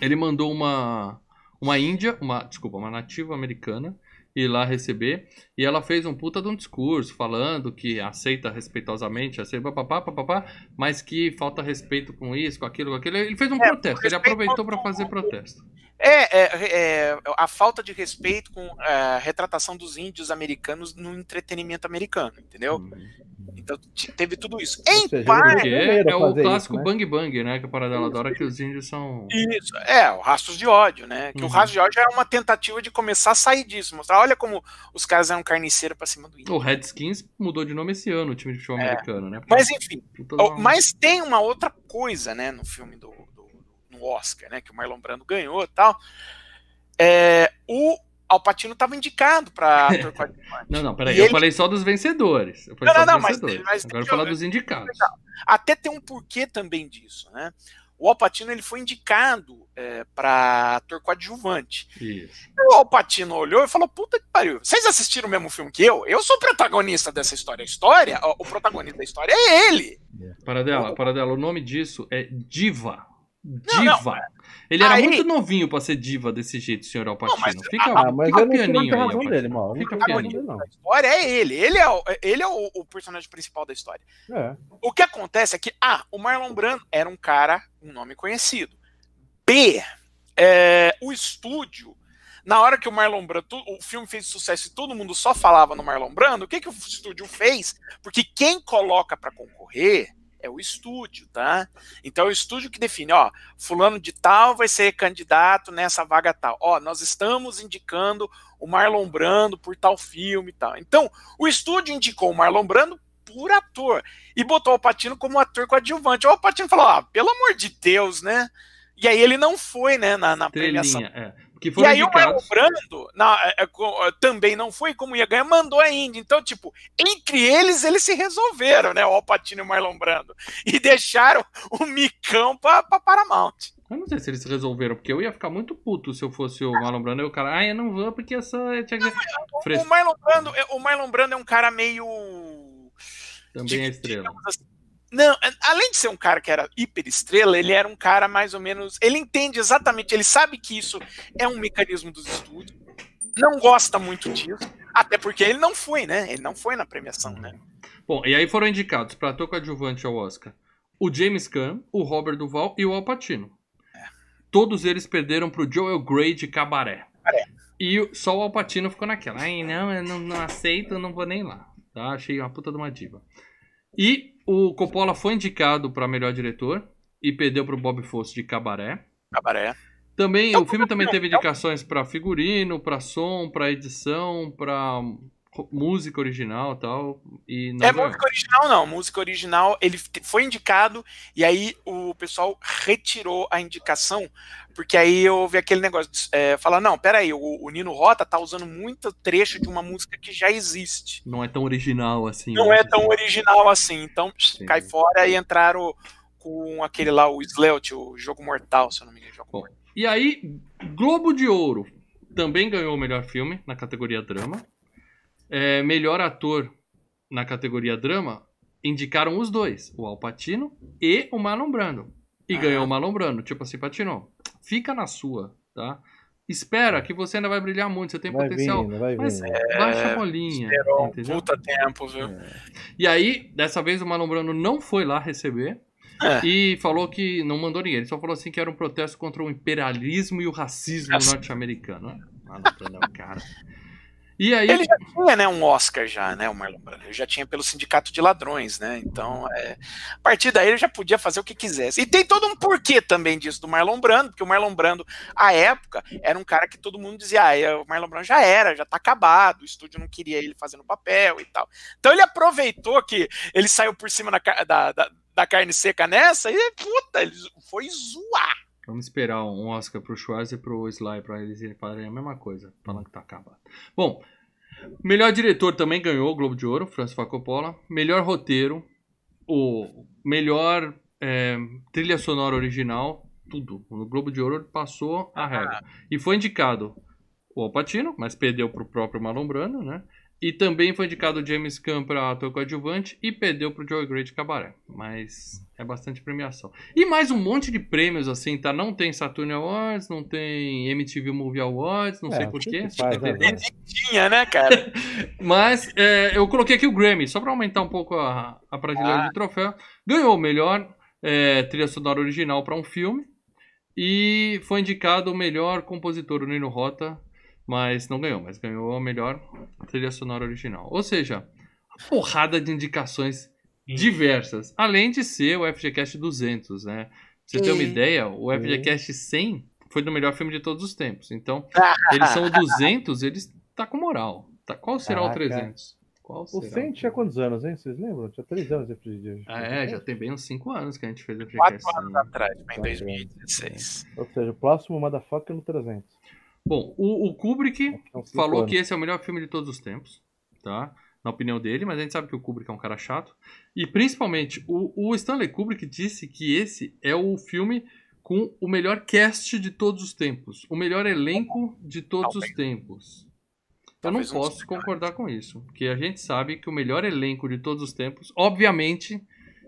Ele mandou uma, uma índia, uma, desculpa, uma nativa americana ir lá receber. E ela fez um puta de um discurso falando que aceita respeitosamente, aceita papapá, papapá, mas que falta respeito com isso, com aquilo, com aquilo. Ele fez um É, protesto, ele aproveitou pra ao- fazer protesto. É, é, é, a falta de respeito com a retratação dos índios americanos no entretenimento americano, entendeu? Então t- teve tudo isso. Em Uhum. seja, parte. É a o clássico isso, né? Bang Bang, né? Que a parada dela adora que os índios são. Isso, é, o Rastros de Ódio, né? Que Uhum. o Rastros de Ódio é uma tentativa de começar a sair disso, mostrar, olha como os caras eram carniceiros pra cima do índio. O Redskins mudou de nome esse ano, o time de futebol americano, né? É. Mas enfim, Mas tem uma outra coisa, né, no filme do- no Oscar, né, que o Marlon Brando ganhou e tal. É, o Alpatino estava indicado para ator coadjuvante. Não, não, peraí. E Eu ele- falei só dos vencedores. Eu falei Não, só não, dos não, mas- vencedores. mas Agora eu falar dos indicados. Até tem um porquê também disso, né? O Alpatino ele foi indicado para ator coadjuvante. Isso. E o Alpatino olhou e falou: Puta que pariu, vocês assistiram o mesmo filme que eu? Eu sou o protagonista dessa história. A história, o protagonista da história é ele. Paradela, Paradela, o nome disso é Diva. Não, Diva. Ele era Aí- muito novinho pra ser diva desse jeito, senhor Alpatino. mas- fica Ah, mas fica eu não pianinho aí, razão dele, mal. Não Fica razão pianinho. não. A história é ele. Ele é, o, ele é o, o personagem principal da história. É. O que acontece é que, A, o Marlon Brando era um cara, um nome conhecido. B, é, o estúdio, na hora que o Marlon Brando, o filme fez sucesso e todo mundo só falava no Marlon Brando, o que, que o estúdio fez? Porque quem coloca pra concorrer é o estúdio, tá? Então é o estúdio que define, ó, fulano de tal vai ser candidato nessa vaga tal. Ó, nós estamos indicando o Marlon Brando por tal filme e tal. Então, o estúdio indicou o Marlon Brando por ator e botou o Patino como ator coadjuvante. O Patino falou: ah, pelo amor de Deus, né? E aí ele não foi, né, na, na premiação. Estrelinha, é. Porque E foram aí o Marlon indicados. Brando na- é, é, é, também não foi, como ia ganhar, mandou a Indy. Então, tipo, entre eles, eles se resolveram, né, o Alpatino e o Marlon Brando. E deixaram o micão pra, pra Paramount. Eu não sei se eles resolveram, porque eu ia ficar muito puto se eu fosse o Marlon Brando e o cara, ah, eu não vou porque eu sou. eu tinha que-" Fres- O Marlon Brando, é- o Marlon Brando é um cara meio Também é estrela. assim, Não, é, além de ser um cara que era hiper estrela, ele era um cara mais ou menos. Ele entende exatamente, ele sabe que isso é um mecanismo dos estúdios. Não gosta muito disso, até porque ele não foi, né? Ele não foi na premiação, né? Bom, e aí foram indicados para ator coadjuvante ao Oscar o James Caan, o Robert Duval e o Al Pacino. Todos eles perderam pro Joel Grey de Cabaré. E o- só o Al Pacino ficou naquela. Ai, não, eu não, não aceito, eu não vou nem lá. Tá? Achei uma puta de uma diva. E o Coppola foi indicado para melhor diretor e perdeu pro Bob Fosse de Cabaré. Cabaré. Também, um o filme também teve indicações pra figurino, pra som, pra edição, pra ro- música original e tal. E não É ganhou. música original, não. Música original, ele foi indicado e aí o pessoal retirou a indicação, porque aí houve aquele negócio de é, falar: não, peraí, o, o Nino Rota tá usando muito trecho de uma música que já existe. Não é tão original assim. Não é tão original assim. Então, Sim. cai fora e entraram com aquele lá, o Sleut, o Jogo Mortal, se eu não me engano. Jogo Bom, Mortal. E aí, Globo de Ouro também ganhou o melhor filme na categoria drama. É, melhor ator na categoria drama indicaram os dois, o Al Pacino e o Marlon Brando. E Ah. ganhou o Marlon Brando, tipo assim, Pacino, fica na sua, tá? espera que você ainda vai brilhar muito, você tem Vai potencial. vindo, vai Mas vindo. baixa a bolinha. Esperou um puta tempo, viu? E aí, dessa vez o Marlon Brando não foi lá receber É. e falou que não mandou ninguém. Ele só falou assim que era um protesto contra o imperialismo e o racismo norte-americano. né? Marlon Brando é um cara. E aí, Ele já tinha, né, um Oscar já, né, o Marlon Brando. Ele já tinha pelo Sindicato de Ladrões, né? Então, é, a partir daí ele já podia fazer o que quisesse. E tem todo um porquê também disso do Marlon Brando, porque o Marlon Brando, à época, era um cara que todo mundo dizia, ah, é, o Marlon Brando já era, já tá acabado, o estúdio não queria ele fazendo papel e tal. Então ele aproveitou que ele saiu por cima da, da, da, da carne seca nessa e, puta, ele foi zoar. Vamos esperar um Oscar pro Schwarz e pro Sly pra eles falarem a mesma coisa, falando que tá acabado. Bom, melhor diretor também ganhou o Globo de Ouro, Francis Coppola. Melhor roteiro, o melhor é, trilha sonora original, tudo. No Globo de Ouro passou a regra. E foi indicado o Al Pacino, mas perdeu pro próprio Marlon Brando, né? E também foi indicado o James Caan para ator coadjuvante e perdeu pro Joey Gray de Cabaré. Mas é bastante premiação. E mais um monte de prêmios, assim, tá? Não tem Saturn Awards, não tem MTV Movie Awards, não É, sei porquê. né? Tinha, né, cara? Mas é, eu coloquei aqui o Grammy, só para aumentar um pouco a, a prateleira Ah. de troféu. Ganhou o melhor é, trilha sonora original para um filme. E foi indicado o melhor compositor, o Nino Rota, mas não ganhou, mas ganhou a melhor trilha sonora original. Ou seja, uma porrada de indicações diversas, além de ser o FGCast 200, né? Pra você ter uma ideia, o. FGCast 100 foi do melhor filme de todos os tempos. Então, eles são o 200, eles tá com moral. Tá, qual será o Caraca. 300? Qual O será? 100 tinha quantos anos, hein? Vocês lembram? Tinha três anos esse dia. Ah, é, já tem bem uns 5 anos que a gente fez o Quatro FGCast. anos 100. atrás, em Tá 2016. Ou seja, o próximo Motherfucker no 300. Bom, o, o Kubrick cinco falou anos. que esse é o melhor filme de todos os tempos, tá? Na opinião dele, mas a gente sabe que o Kubrick é um cara chato. E principalmente, o, o Stanley Kubrick disse que esse é o filme com o melhor cast de todos os tempos, o melhor elenco de todos os Talvez. tempos. Eu não Talvez posso concordar com isso, porque a gente sabe que o melhor elenco de todos os tempos, obviamente,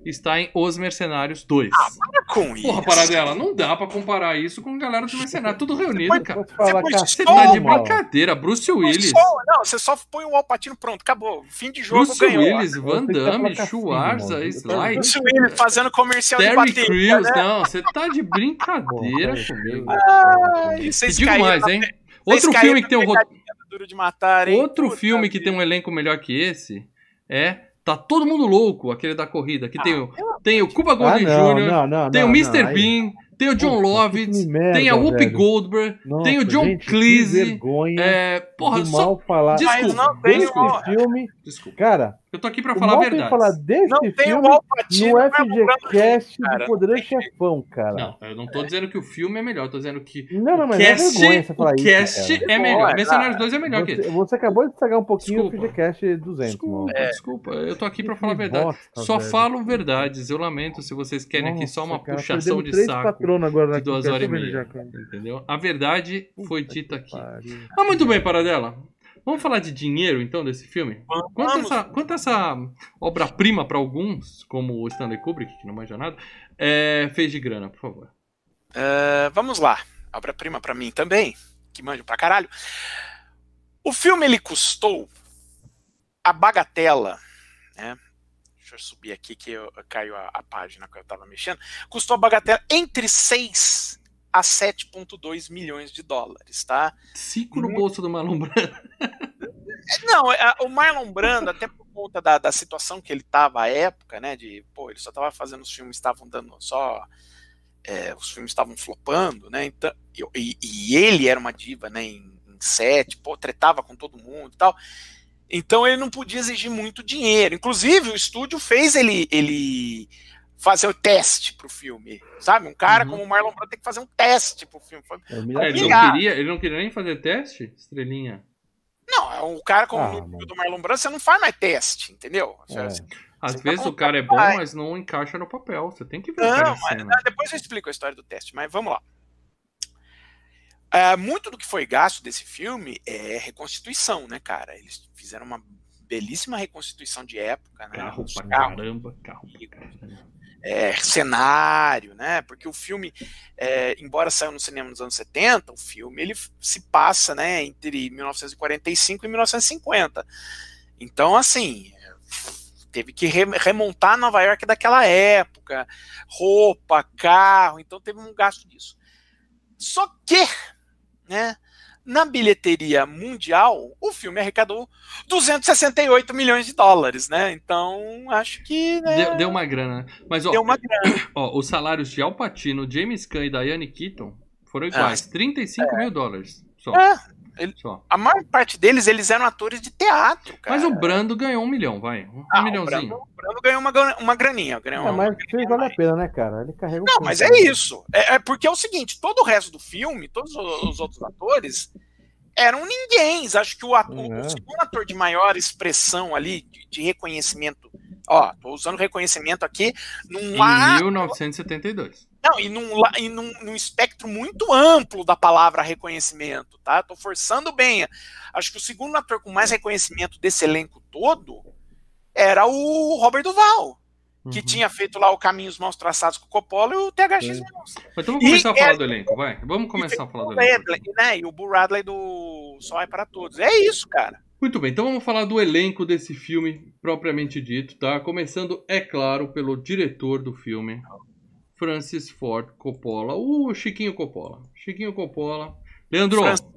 está em Os Mercenários 2. Para com isso. Porra, paradela, não dá pra comparar isso com a galera dos Mercenários, tudo reunido, Mas- cara. Falar Você Você tá de brincadeira, Bruce Willis. Só- não, você só põe o Alpatino, pronto, acabou. Fim de jogo, Bruce ganhou. Willis, Van Você tá Damme, placacinho, Schwarza, mano. Sly, Bruce Willis fazendo comercial de Terry bateria, Crews. né? Não, você tá de brincadeira comigo. Ai, E vocês digo mais, hein? Outro filme que tem um ro- pegadinha do Duro de matar, hein? Outro Puta filme que tem um elenco melhor que esse é Tá Todo Mundo Louco, aquele da corrida. Que tem, o, tem o Cuba Ah, Gooding não, Jr., tem não, o Mr. não, aí- Bean, tem o John Lovitz, merda, tem a Whoopi velho. Goldberg, Nossa, tem o John gente, que Cleese. vergonha É, porra, do só. mal falar Desculpa, Mas não tem o, filme. Desculpa. Cara, Eu tô aqui pra falar a tem verdade. falar desse não tem filme o Alpatino. no FGCast cara. do Poderoso Chefão, cara. Não, eu não tô dizendo que o filme é melhor, eu tô dizendo que Não, não, o mas é cast, vergonha você falar o isso, cast cara. é melhor. Bom, Mercenários é, 2 é melhor que Você, esse. você acabou de estragar um pouquinho Desculpa. o FGCast 200, Desculpa, mano. desculpa. Eu tô aqui pra Que falar a verdade. bosta, Só velho. falo verdades. Eu lamento se vocês querem aqui só uma Nossa, cara, puxação de saco agora de duas horas e meia. já. Entendeu? A verdade foi dita que aqui. pariu. Ah, muito bem, Paradela. Vamos falar de dinheiro, então, desse filme? Quanto essa, quanto essa obra-prima para alguns, como o Stanley Kubrick, que não manja nada, é, fez de grana, por favor? É, vamos lá. Obra-prima pra mim também, que manjo pra caralho. O filme ele custou a bagatela, né? Deixa eu subir aqui que eu, caiu a, a página que eu tava mexendo. Custou a bagatela entre 6 a 7,2 milhões de dólares, tá? Cinco no bolso do Marlon Brando. Não, a- o Marlon Brando, até por conta da, da situação que ele tava à época, né? De, pô, ele só tava fazendo os filmes, estavam dando só. é, os filmes estavam flopando, né? Então, e, e ele era uma diva, né? Em, em set, pô, tretava com todo mundo e tal. Então ele não podia exigir muito dinheiro. Inclusive, o estúdio fez ele, ele fazer o teste pro filme. Sabe? Um cara Uhum. como o Marlon Brando tem que fazer um teste pro filme. É, ele, não queria, ele não queria nem fazer teste? Estrelinha. Não, é um cara como Ah, mano. do Marlon Brando, você não faz mais teste, entendeu? Você- É. Às Você vezes tá o cara é bom, mas não encaixa no papel. Você tem que ver o Não, mas cena. ah, depois eu explico a história do teste, mas vamos lá. É, muito do que foi gasto desse filme é reconstituição, né, cara? Eles fizeram uma belíssima reconstituição de época, né? Carro pra caramba, carro pra caramba. É, cenário, né? Porque o filme, é, embora saiu no cinema nos anos 70, o filme ele se passa, né, entre 1945 e 1950. Então, assim, teve que remontar Nova York daquela época, roupa, carro, então teve um gasto disso. Só que, né, na bilheteria mundial, o filme arrecadou 268 milhões de dólares, né? Então, acho que. Né, deu, deu, uma grana, né? Mas, ó, deu uma grana. Ó, os salários de Al Pacino, James Caan e Diane Keaton foram iguais: ah, 35 é. mil dólares. Só. É, ele, a maior parte deles, eles eram atores de teatro, cara. Mas o Brando ganhou um milhão, vai. Um ah, milhãozinho. O Brando, o Brando, ganhou uma, uma graninha. Ganhou é, uma, mas fez vale a pena, né, cara? Ele carrega Não, mas é isso. É, é, porque é o seguinte, todo o resto do filme, todos os outros atores eram ninguém. Acho que o, ator, o segundo ator de maior expressão ali, de, de reconhecimento, ó, tô usando reconhecimento aqui, num em 1972. Não, e, num, e num, num, espectro muito amplo da palavra reconhecimento, tá? Tô forçando bem. Acho que o segundo ator com mais reconhecimento desse elenco todo era o Robert Duval, que uhum. tinha feito lá o Caminhos Maus Traçados com o Coppola e o THX é. Então vamos começar e, a falar é, do elenco, vai. Vamos começar a falar do elenco. Radley, né? E o Bull Radley do Só é para Todos. É isso, cara. Muito bem, então vamos falar do elenco desse filme propriamente dito, tá? Começando, é claro, pelo diretor do filme, Francis Ford Coppola, o Chiquinho Coppola. Chiquinho Coppola. Leandro, Francis.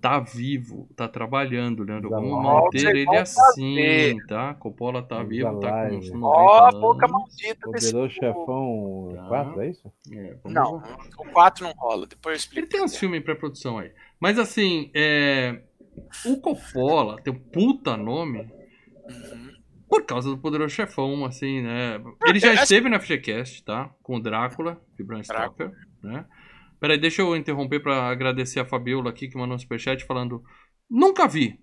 tá vivo, tá trabalhando, Leandro. Vamos manter ele assim, tá? Coppola tá vivo, tá com uns 90 Ó, oh, boca maldita desse Poderoso Chefão 4, tá. é isso? É, não, o 4 não rola, depois eu explico. Ele tem uns filmes em pré-produção aí. Mas assim, é... o Coppola tem um puta nome. Uhum por causa do Poderoso Chefão, assim, né? Ele já esteve na FGCast, tá? Com o Drácula, de Bram Stoker, né? Peraí, deixa eu interromper para agradecer a Fabiola aqui que mandou um superchat falando Nunca vi,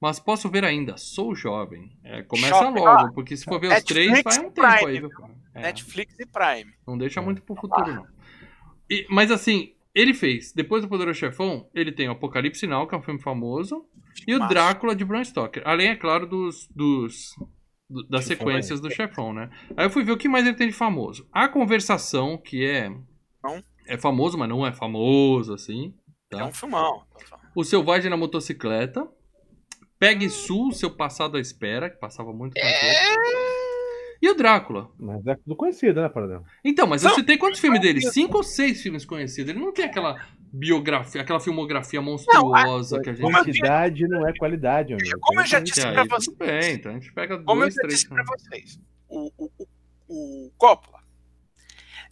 mas posso ver ainda, sou jovem. É, começa Shopping, logo, porque se for ver Netflix os três, vai um tempo Prime, aí, viu? É. Netflix e Prime. Não deixa muito pro futuro, ah. não. E, mas assim, ele fez, depois do Poderoso Chefão, ele tem o Apocalipse Sinal, que é um filme famoso, e o Drácula de Bram Stoker. Além, é claro, dos, dos das sequências do Chefão, né? Aí eu fui ver o que mais ele tem de famoso. A Conversação, que é não. é famoso, mas não é famoso assim. Tá? É um filmão. O Selvagem na Motocicleta. Pegue Sul, Seu Passado à Espera, que passava muito é... E o Drácula. Mas é tudo conhecido, né, Paradão? Então, mas não, eu citei quantos filmes dele? Cinco ou seis filmes conhecidos. Ele não tem aquela biografia, aquela filmografia monstruosa não, a, que a gente. Quantidade não é qualidade, amigo. Como eu já disse para vocês. Bem, então a gente pega Como dois, eu já disse para vocês. O, o, o, o Coppola.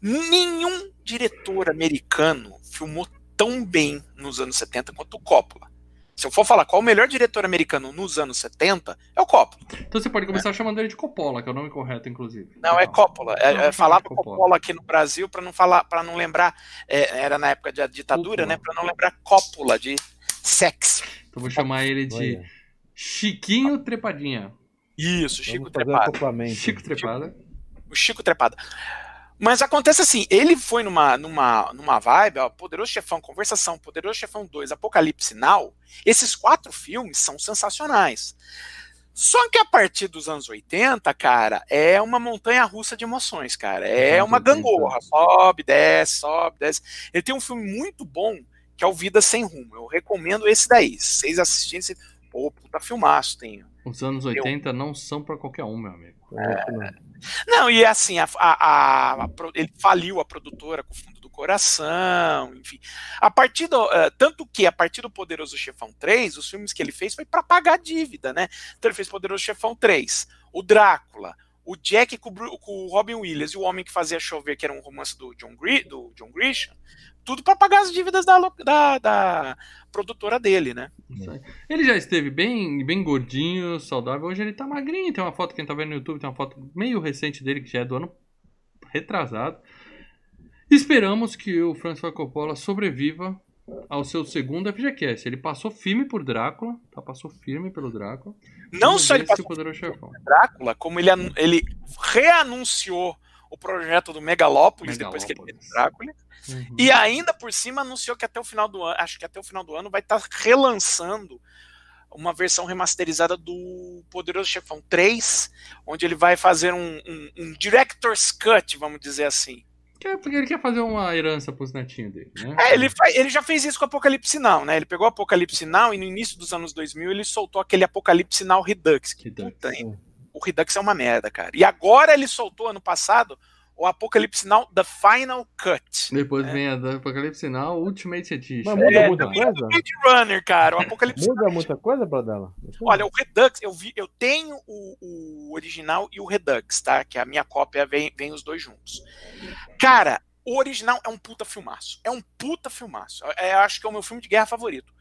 Nenhum diretor americano filmou tão bem nos anos 70 quanto o Coppola. Se eu for falar qual o melhor diretor americano nos anos 70, é o Coppola. Então você pode começar é. chamando ele de Coppola, que é o nome correto, inclusive. Não, é Coppola. É, é falava Coppola. Coppola aqui no Brasil para não falar, para não lembrar, é, era na época da ditadura, Coppola. né? Para não lembrar Coppola de sexo. Então vou chamar ele de Olha. Chiquinho Trepadinha. Isso, Chico Trepada. Chico Trepada. O Chico Trepada. Mas acontece assim, ele foi numa, numa, numa vibe, ó, Poderoso Chefão, Conversação, Poderoso Chefão 2, Apocalipse Now, esses quatro filmes são sensacionais. Só que a partir dos anos 80, cara, é uma montanha russa de emoções, cara. É uma gangorra. Sobe, desce, sobe, desce. Ele tem um filme muito bom, que é o Vida Sem Rumo. Eu recomendo esse daí. Vocês assistirem, vocês... pô, puta filmaço tem. Os anos 80 Eu... não são para qualquer um, meu amigo. É... Não, e é assim, a, a, a, ele faliu a produtora com o fundo do coração, enfim. A partir do, uh, tanto que a partir do Poderoso Chefão 3, os filmes que ele fez foi para pagar dívida, né? Então ele fez Poderoso Chefão 3, o Drácula, o Jack com, o Robin Williams e o Homem que Fazia Chover, que era um romance do John, Gri, do John Grisham, tudo para pagar as dívidas da, da, da, produtora dele, né? Ele já esteve bem, bem gordinho, saudável. Hoje ele tá magrinho. Tem uma foto, quem tá vendo no YouTube, tem uma foto meio recente dele, que já é do ano retrasado. Esperamos que o Francis Coppola sobreviva ao seu segundo FGCast. Ele passou firme por Drácula, tá? Passou firme pelo Drácula. Não só ele passou por Drácula, como ele, ele reanunciou o projeto do Megalópolis, Megalópolis. depois que ele fez Drácula. Uhum. E ainda por cima anunciou que até o final do ano, acho que até o final do ano vai estar tá relançando uma versão remasterizada do Poderoso Chefão 3, onde ele vai fazer um, um, um Director's Cut, vamos dizer assim. É porque ele quer fazer uma herança pros netinhos dele, né? É, ele, ele já fez isso com o Apocalipse Now, né? Ele pegou o Apocalipse Now e no início dos anos 2000 ele soltou aquele Apocalipse Now Redux. Que, Redux. Puta, o Redux é uma merda, cara. E agora ele soltou ano passado o Apocalipse Now The Final Cut. Depois é. vem a Apocalipse Now Ultimate Edition. Mas muda É, muita também coisa? Blade Runner, cara. O Apocalipse Muda muita coisa, Bradela? Olha, o Redux, eu vi, eu tenho o, o original e o Redux, tá? Que a minha cópia vem, vem os dois juntos. Cara, o original é um puta filmaço. É um puta filmaço. É, eu acho que é o meu filme de guerra favorito.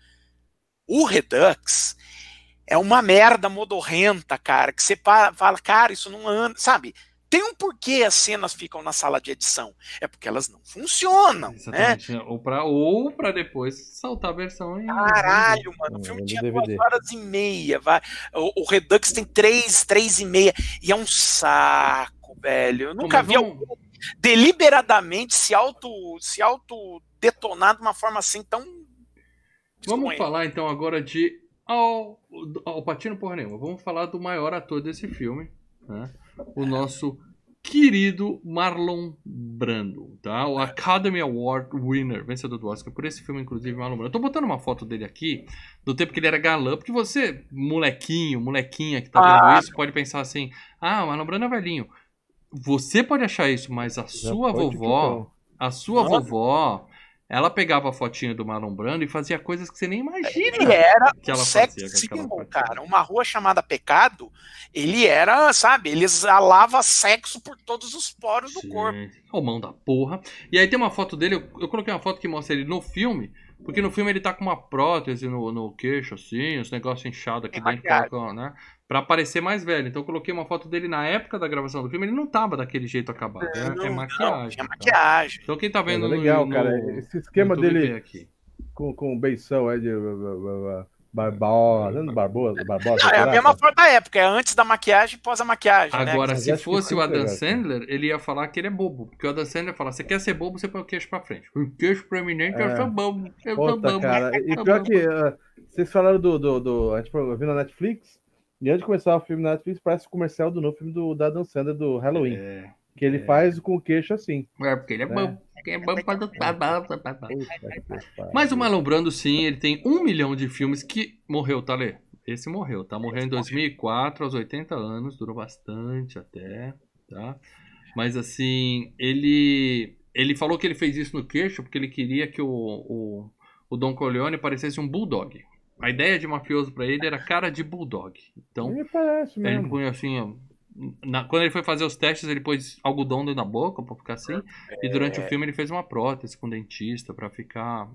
O Redux é uma merda modorrenta, cara, que você fala, cara, isso não anda, sabe? Tem um porquê as cenas ficam na sala de edição. É porque elas não funcionam, né? Exatamente. Ou, pra, ou pra depois saltar a versão em. Caralho, mano, o filme é tinha DVD. duas horas e meia, vai. O, o Redux tem três, três e meia, e é um saco, velho. Eu nunca mas vi vamos- algum deliberadamente se auto, se auto detonar de uma forma assim tão. Vamos falar então agora de Al, Alpatino porra nenhuma. Vamos falar do maior ator desse filme, né? O nosso querido Marlon Brando, tá? O Academy Award winner, vencedor do Oscar por esse filme, inclusive, Marlon Brando. Eu tô botando uma foto dele aqui, do tempo que ele era galã, porque você, molequinho, molequinha que tá vendo Ah. isso, pode pensar assim, ah, o Marlon Brando é velhinho. Você pode achar isso, mas a Já sua vovó, a sua Nossa. vovó, ela pegava a fotinha do Marlon Brando e fazia coisas que você nem imagina. Ele era que um ela sex fazia symbol, fotinha. cara. Uma rua chamada Pecado, ele era, sabe, ele exalava sexo por todos os poros do Sim. corpo. Ô, mão da porra. E aí tem uma foto dele, eu, eu coloquei uma foto que mostra ele no filme, porque no filme ele tá com uma prótese no, no queixo, assim, os negócios inchados aqui Tem dentro, colocam, né? Pra parecer mais velho. Então eu coloquei uma foto dele na época da gravação do filme, ele não tava daquele jeito acabado. né? Não, é não, maquiagem. tinha tá? maquiagem. Então quem tá vendo é legal, no, cara. no- Esse esquema dele aqui. com, com beição é de Barbosa, não, Barbosa, Barbosa. Não, é a mesma cara? foto da época, é antes da maquiagem e pós a maquiagem. né? Agora, Mas se que fosse o Adam. Sandler, ele ia falar que ele é bobo. Porque o Adam Sandler fala: você quer ser bobo, você põe o queixo pra frente. O queixo proeminente, eu É. sou bobo. Eu sou Puta, bobo. cara. E pior que ah, vocês falaram do, do, do. A gente viu na Netflix. E antes de começar o filme na Netflix, parece o comercial do novo filme do da Adam Sandler do Halloween. É, Que ele é. faz com o queixo assim. é porque ele é É. bobo. Quem é pariu. Mas o Marlon Brando, sim, ele tem um milhão de filmes que morreu, tá, Lê? Esse morreu, tá? Morreu em 2004, aos 80 anos, durou bastante até, tá? Mas assim, ele ele falou que ele fez isso no queixo porque ele queria que o, o, o Don Corleone parecesse um bulldog. A ideia de mafioso pra ele era cara de bulldog. Então, Ele parece ele mesmo. punha assim, ó, na- quando ele foi fazer os testes, ele pôs algodão dentro da boca pra ficar assim. E durante o filme ele fez uma prótese com dentista pra ficar.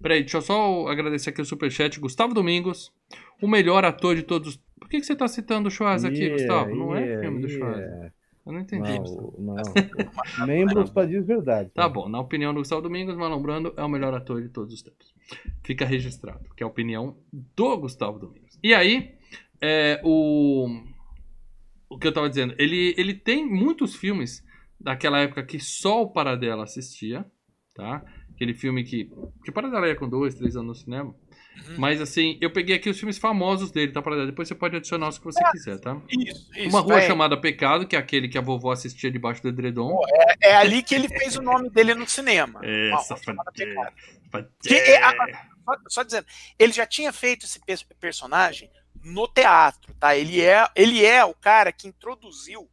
Peraí, deixa eu só agradecer aqui o superchat. Gustavo Domingos, o melhor ator de todos. Por que, que você tá citando o Schwarz aqui, Yeah, Gustavo? Não é yeah, filme do Schwarz. yeah. Eu não entendi. Não, não. Membros pra dizer verdade. Tá bom, na opinião do Gustavo Domingos, Marlon Brando é o melhor ator de todos os tempos. Fica registrado, que é a opinião do Gustavo Domingos. E aí, é, o, o que eu tava dizendo, ele, ele tem muitos filmes daquela época que só o Paradela assistia, tá? Aquele filme que. Que Paradela ia com dois, três anos no cinema. Mas assim, eu peguei aqui os filmes famosos dele, tá? Paradela? Depois você pode adicionar os que você quiser, tá? Isso, isso. Uma rua é, chamada Pecado, que é aquele que a vovó assistia debaixo do edredom. é ali que ele fez o nome dele no cinema. É, Uma rua safadeza. chamada Pecado. Que é a- Só, só dizendo, ele já tinha feito esse pe- personagem no teatro, tá? Ele é, ele é o cara que introduziu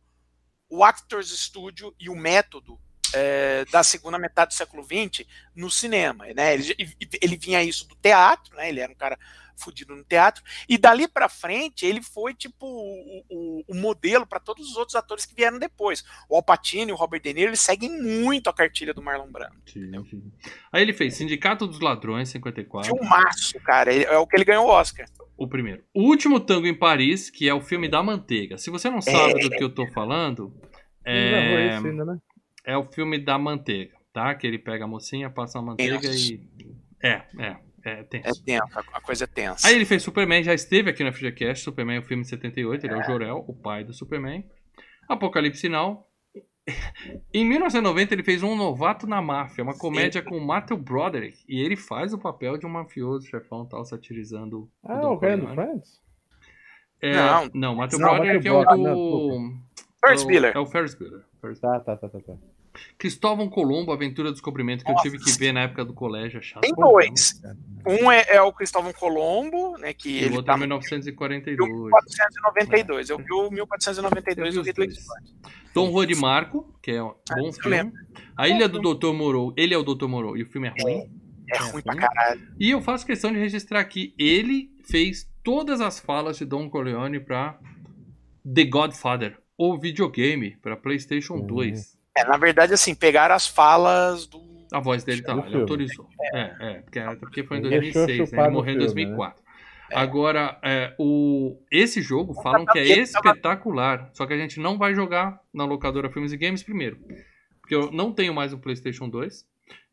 o Actors Studio e o método é, da segunda metade do século XX no cinema, né? Ele, ele vinha isso do teatro, né? Ele era um cara fudido no teatro e dali pra frente ele foi tipo o, o- o modelo para todos os outros atores que vieram depois. O Al Pacino e o Robert De Niro eles seguem muito a cartilha do Marlon Brando. Sim, sim. Aí ele fez Sindicato dos Ladrões, 54. Filmaço, cara. Ele- é o que ele ganhou o Oscar. O primeiro. O Último Tango em Paris, que é o filme da manteiga. Se você não sabe do que eu tô falando, é, esse ainda, né? é o filme da manteiga, tá? Que ele pega a mocinha, passa a manteiga Tenso. e. É, é, é, tem. É tenso, a coisa é tensa. Aí ele fez Superman, já esteve aqui no FGCast. Superman é o filme de 78, ele é o Jorel, o pai do Superman. Apocalipse Now. Em 1990 ele fez Um Novato na Máfia, uma comédia com o Matthew Broderick. E ele faz o papel de um mafioso chefão tal, satirizando Ah, o do Corleone. Friends? É, Não. não, Matthew Não, Broderick é o Broderick, do... Ferris é o- Bueller. É o Ferris Bueller. Ferris Tá, tá, tá, tá. tá. Cristóvão Colombo, Aventura do Descobrimento, que eu tive que ver na época do colégio. É chato. Tem dois. Um é, é o Cristóvão Colombo, né? Que E ele o outro tá é no 1942. 1492. Eu vi o 1492 Eu do Ridley. Scott. Tom Rua de Marco, que é um bom eu filme. lembro. A Ilha do Dr. Moreau, ele é o Dr. Moreau e o filme é ruim. É ruim pra caralho. E eu faço questão de registrar aqui, ele fez todas as falas de Don Corleone pra The Godfather, o videogame, pra PlayStation Uhum. 2. É, na verdade, assim, pegaram as falas do. A voz dele tá lá, ele autorizou. É, é, porque, porque foi em Ele deixou 2006, né? Ele morreu em filme, 2004. Agora, é, o, esse jogo falam que é espetacular, só que a gente não vai jogar na locadora Filmes e Games primeiro. Porque eu não tenho mais um PlayStation 2.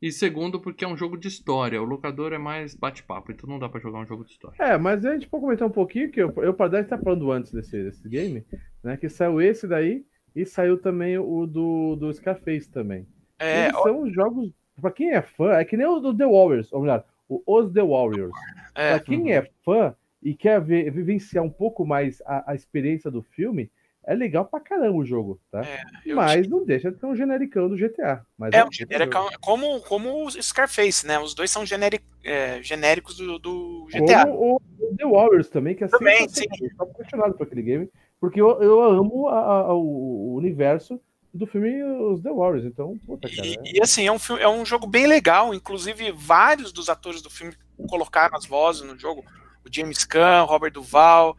E segundo, porque é um jogo de história. O locador é mais bate-papo, então não dá pra jogar um jogo de história. É, mas a gente pode comentar um pouquinho, que eu, eu para estar falando antes desse, desse game, né? Que saiu esse daí e saiu também o do, do Scarface também. É, Eles são jogos, pra quem é fã, é que nem o do The Warriors, ou melhor, o Os The Warriors. é, Pra quem é fã e quer ver- vivenciar um pouco mais a, a experiência do filme, é legal pra caramba o jogo, tá? eu Mas não deixa de ser um genericão do GTA. Mas É, um um genérico, como, como o Scarface, né? Os dois são generi- é, genéricos do, do GTA. Como o The Warriors também, que é Também, sensacional. Eu tô apaixonado por aquele game, porque eu, eu amo a- a- o, universo do filme Os The Warriors. Então, puta, cara. E, e, assim, é um, filme, é um jogo bem legal. Inclusive, vários dos atores do filme colocaram as vozes no jogo. O James Caan, o Robert Duval,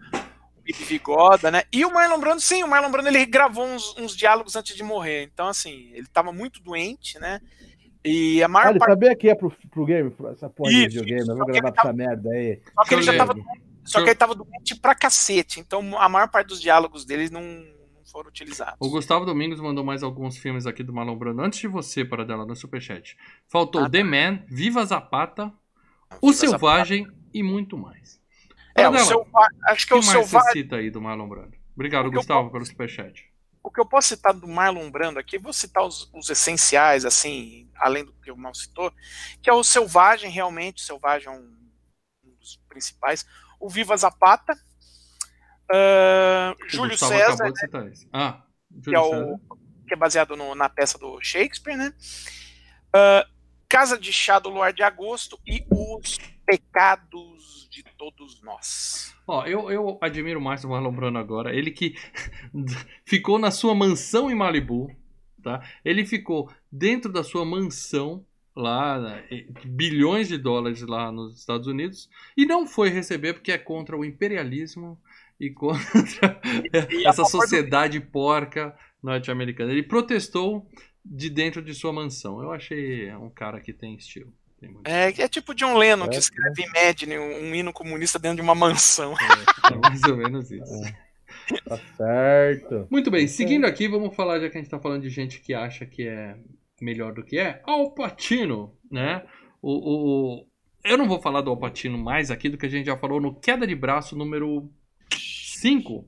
o Bibi Vigoda, né? E o Marlon Brando, sim, o Marlon Brando ele gravou uns, uns diálogos antes de morrer. Então, assim, ele tava muito doente, né? E a Ah, maior ele parte. sabia que ia pro, pro game, pro essa porra de Isso, videogame, isso. eu vou gravar tava- essa merda aí. Só que ele já tava. Só que ele tava doente pra cacete. Então, a maior parte dos diálogos dele não, não foram utilizados. O Gustavo Domingos mandou mais alguns filmes aqui do Marlon Brando. Antes de você, para dela, no Superchat. Faltou Ah, tá. The Man, Viva Zapata, O Viva Zapata. Selvagem e muito mais. É, o Paradela, seu, acho que O é que o mais seu você cita aí do Marlon Brando? Obrigado, O Gustavo, pelo Superchat. o que eu posso citar do Marlon Brando aqui, vou citar os, os essenciais, assim, além do que o Mal citou, que é o Selvagem, realmente, o Selvagem é um, um dos principais. O Viva Zapata, O Júlio César, esse. Ah, que é, o, que é baseado no- na peça do Shakespeare, né? Ah, Casa de Chá do Luar de Agosto e Os Pecados de Todos Nós. Ó, eu, eu admiro mais o Marlon Brando agora. Ele que ficou na sua mansão em Malibu, tá? Ele ficou dentro da sua mansão lá, né, bilhões de dólares lá nos Estados Unidos, e não foi receber porque é contra o imperialismo e contra E a essa favor do- sociedade porca norte-americana. Ele protestou de dentro de sua mansão. Eu achei um cara que tem estilo. Tem É, é tipo John Lennon, que É, escreve Imagine, um, um hino comunista dentro de uma mansão. É, é mais ou menos isso. Tá certo. Muito bem, seguindo aqui, vamos falar, já que a gente tá falando de gente que acha que é melhor do que é, Al Pacino, né? O, o- eu não vou falar do Al Pacino mais aqui do que a gente já falou no Queda de Braço número 5.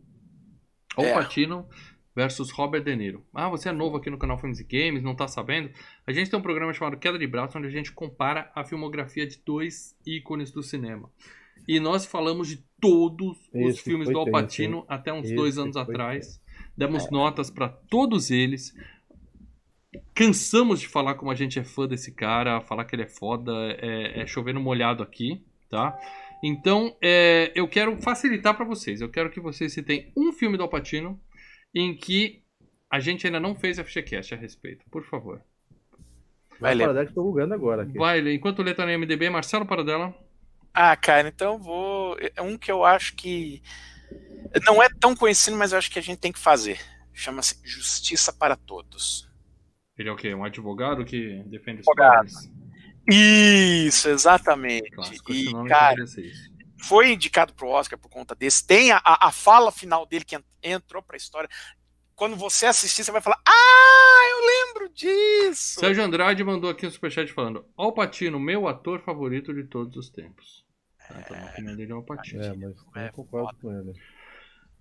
Al É. Pacino versus Robert De Niro. Ah, você é novo aqui no canal Filmes e Games, não tá sabendo? A gente tem um programa chamado Queda de Braço, onde a gente compara a filmografia de dois ícones do cinema. E nós falamos de todos os Esse filmes foi do Al Pacino até uns Esse dois anos atrás. Demos notas pra todos eles. Cansamos de falar como a gente é fã desse cara, falar que ele é foda, é, é chover no molhado aqui, tá? Então, é, eu quero facilitar pra vocês. Eu quero que vocês citem um filme do Al Pacino em que a gente ainda não fez a FGCast a respeito. Por favor. Vai. Paradela que tô bugando agora aqui. Vai, Lê. enquanto Lê tá no MDB, Marcelo Paradela. Ah, cara, então eu vou. É um que eu acho que. Não é tão conhecido, mas eu acho que a gente tem que fazer. Chama-se Justiça para Todos. Ele é o quê? Um advogado que defende os Advogado. pobres? Isso, exatamente. Clássico, E, cara, foi indicado pro Oscar por conta desse. Tem a, a, fala final dele que en- entrou pra história. Quando você assistir, você vai falar: Ah, eu lembro disso! Sérgio Andrade mandou aqui um superchat falando: Al Pacino, meu ator favorito de todos os tempos. Tá, então a opinião dele é o Al Pacino. É, mas eu É concordo com ele.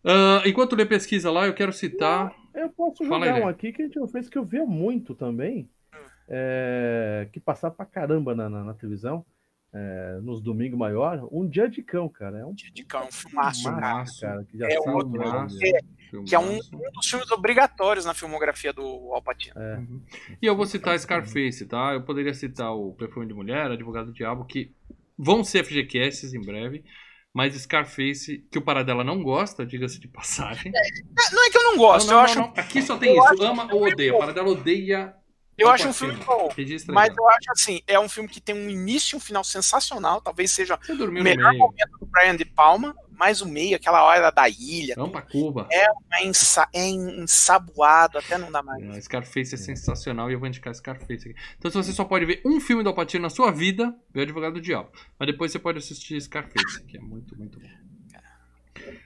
Ah, enquanto lê pesquisa lá, eu quero citar Eu posso Fala jogar aí, um aqui que a gente não fez, que eu via muito também, é, que passava pra caramba na, na, na televisão, é, nos domingos maior, um dia de cão, cara. É um Dia de Cão, um filmaço, cara. Filmaço. cara, que já É sabe, outro, né? Filmaço. Que é um, um dos filmes obrigatórios na filmografia do Alpatino. É. E eu vou citar Scarface, tá? Eu poderia citar o Perfume de Mulher, Advogado do Diabo, que vão ser FGCasts em breve. Mas Scarface, que o Paradela não gosta, diga-se de passagem. Não é que eu não gosto, Não, não, eu acho, não. Aqui só tem eu isso. Ama ou odeia. O Paradela odeia. eu acho um filme bom. Mas eu acho assim, é um filme que tem um início e um final sensacional. Talvez seja o melhor momento do Brian De Palma, mas o meio, aquela hora da ilha, Vamos pra Cuba. é, ensa, é ensaboado, até não dá mais. É, Scarface é sensacional e eu vou indicar Scarface aqui. Então, se você só pode ver um filme do Al Pacino na sua vida, vê o Advogado do Diabo. Mas depois você pode assistir Scarface, que é muito, muito bom.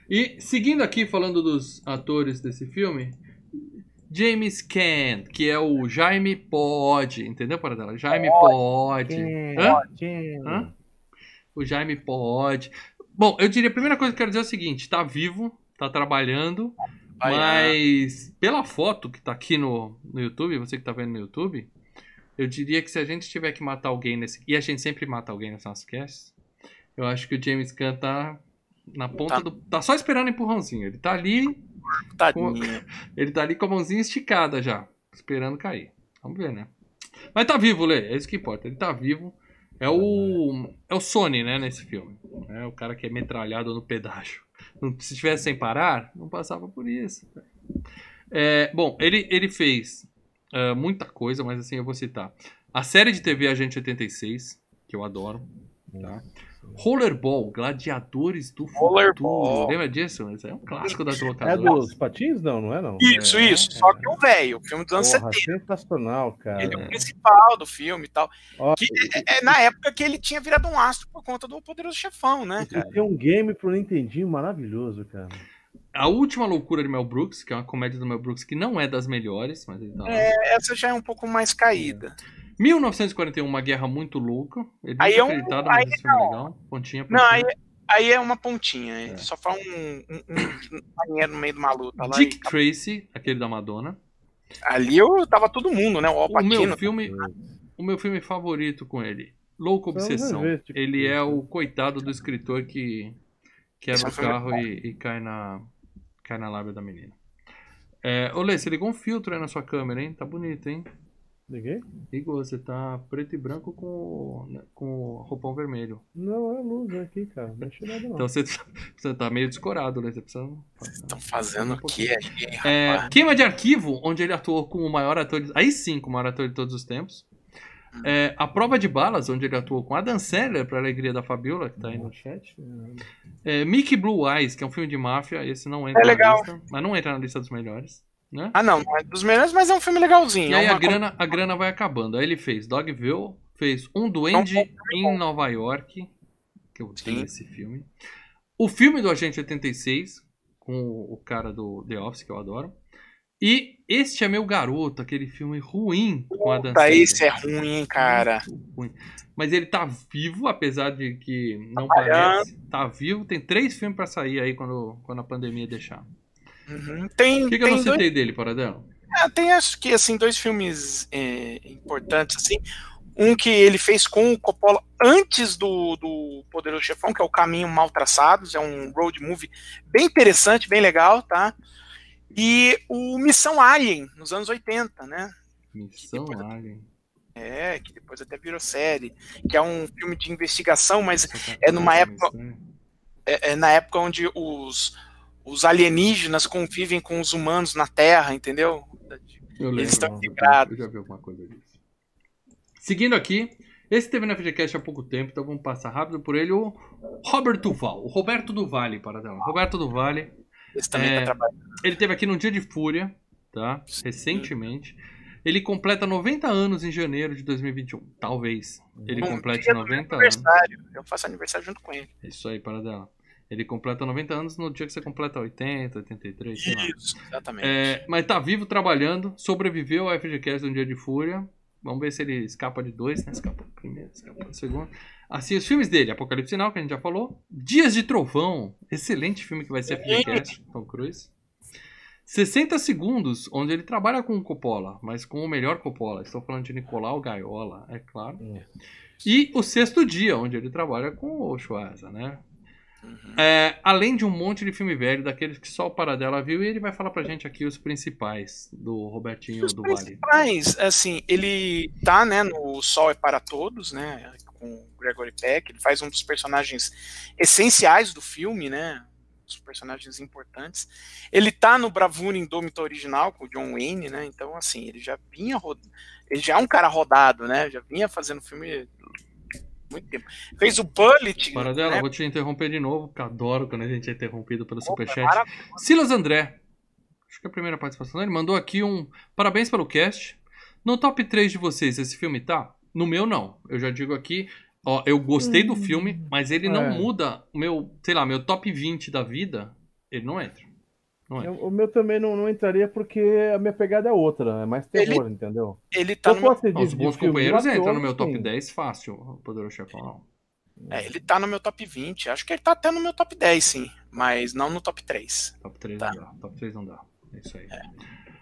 E seguindo aqui, falando dos atores desse filme, James Caan, que é o Jaime Pod, entendeu, Paradela? Jaime Pod. Hã? Hã? O Jaime Pod. Bom, eu diria, a primeira coisa que eu quero dizer é o seguinte: tá vivo, tá trabalhando, mas pela foto que tá aqui no, no YouTube, você que tá vendo no YouTube, eu diria que se a gente tiver que matar alguém nesse. E a gente sempre mata alguém nesse nosso cast, eu acho que o James Gunn tá na ponta Tá. do. Tá só esperando empurrãozinho. Ele tá ali. Tadinho. Ele tá ali com a mãozinha esticada já, esperando cair. Vamos ver, né? Mas tá vivo, Lê, é isso que importa. Ele tá vivo. É o. É o Sony, né, nesse filme. É o cara que é metralhado no pedágio. Se tivesse sem parar, não passava por isso. É, bom, ele, ele fez é, muita coisa, mas assim, eu vou citar. A série de TV Agente 86, que eu adoro. Tá? Rollerball, Gladiadores do Rollerball. Futuro. Lembra disso? Isso é um clássico das É locadoras. dos patins? Não, não é não. Isso, É, isso. é. Só que o velho, o filme dos anos Porra, 70. sensacional, cara. Ele é o principal do filme e tal. Ó, Que é, é na época que ele tinha virado um astro por conta do Poderoso Chefão, né, cara? tem um game pro Nintendinho maravilhoso, cara. A última loucura de Mel Brooks, que é uma comédia do Mel Brooks que não é das melhores, mas ele tá lá. Essa já é um pouco mais caída. 1941, uma guerra muito louca. Ele Aí é um- acreditado, aí mas é legal. Pontinha, pontinha. Não, aí, aí é uma pontinha. É. Só faz um, um, um marinheiro no meio de uma luta lá. Dick e- Tracy, aquele da Madonna. ali eu tava todo mundo, né? O O Alpatino. meu filme, o meu filme favorito com ele, Louco Obsessão. Dick Ele é o coitado do escritor que quebra Esse é o carro e, e cai na cai na lábia da menina. É, Olê, você ligou um filtro aí na sua câmera, hein? Tá bonito, hein? Liguei? Igor, você tá preto e branco com, né, com roupão vermelho. Não, é luz aqui, cara. Não mexe nada, não. Então você, você tá meio descorado, né? Você precisa. Estão fazendo o quê aí, É? Queima de Arquivo, onde ele atuou como o maior ator. De, aí sim, como o maior ator de todos os tempos. É, a Prova de Balas, onde ele atuou com Adam Sandler, pra alegria da Fabiola, que tá aí no chat. É, Mickey Blue Eyes, que é um filme de máfia. Esse não entra É legal. na lista. Mas não entra na lista dos melhores. Né? Ah, não, não é dos melhores, mas é um filme legalzinho. E é aí a uma com- grana, a grana vai acabando. Aí ele fez Dogville, fez Um Duende em Nova York, que eu odeio Sim. esse filme. O filme do Agente 86, com o cara do The Office, que eu adoro. E Este é Meu Garoto, aquele filme ruim com a Dan Puta, esse é ruim, cara. Ruim. Mas ele tá vivo, apesar de que não Trabalhando. parece. Tá vivo. Tem três filmes pra sair aí quando, quando a pandemia deixar. Uhum. Tem, O que, que eu não dois citei dele, Paradelo? Ah, tem acho que assim dois filmes é, importantes assim. Um que ele fez com o Coppola antes do, do Poderoso Chefão, que é o Caminho Mal Traçados, é um road movie bem interessante, bem legal, tá? E o Missão Alien, nos anos 80, né? Missão depois- Alien. É, que depois até virou série, que é um filme de investigação, mas Essa é numa tá- época- é, é na época onde os, os alienígenas convivem com os humanos na Terra, entendeu? Eu Eles estão integrados. Eu já vi alguma coisa disso. Seguindo aqui, esse teve na FGCast há pouco tempo, então vamos passar rápido por ele. O Robert Duval, o Roberto Duval, para dela. Roberto Duval, Eles também É. tá trabalhando. ele teve aqui no Dia de Fúria, tá? Recentemente. Ele completa 90 anos em janeiro de 2021. Talvez. Ele Bom, complete dia do 90 anos. Eu faço aniversário junto com ele. É Isso aí, para dela. Ele completa 90 anos no dia que você completa 80, 83, sei lá. Isso, exatamente. É, mas tá vivo trabalhando, sobreviveu ao FGCast no Dia de Fúria. Vamos ver se ele escapa de dois, né? Escapa do primeiro, escapa do segundo. Assim, os filmes dele, Apocalipse Sinal, que a gente já falou. Dias de Trovão, excelente filme que vai ser FGCast, Tom Cruise. 60 segundos, onde ele trabalha com o Coppola, mas com o melhor Coppola. Estou falando de Nicolau Gaiola, é claro. Hum. E o sexto dia, onde ele trabalha com o Schwarza, né? Uhum. É, além de um monte de filme velho, daqueles que só o Paradela viu, e ele vai falar pra gente aqui os principais do Robertinho Os do Vale. principais, assim, ele tá, né, no Sol é para Todos, né, com o Gregory Peck, ele faz um dos personagens essenciais do filme, né, os personagens importantes. Ele tá no Bravura Indômita original com o John Wayne, né, então, assim, ele já vinha, ele já é um cara rodado, né, já vinha fazendo filme muito tempo. Fez o Bullet, Paradela, né, vou te interromper de novo, porque adoro quando a gente é interrompido pelo Opa, Superchat. Silas André, acho que é a primeira participação dele, mandou aqui um parabéns pelo cast. No top 3 de vocês, esse filme tá? No meu, não. Eu já digo aqui, ó, eu gostei do filme, mas ele não é. muda o meu, sei lá, meu top 20 da vida, ele não entra. É. Eu- o meu também não, não entraria porque a minha pegada é outra, é mais terror, entendeu? Ele tá no meu, de, Os bons companheiros entram no meu top sim. 10 fácil, o Poderoso Chefão. é, ele tá no meu top 20. Acho que ele tá até no meu top 10, sim, mas não no top 3. Top 3 Tá. não dá. Top 3 não dá. É isso aí.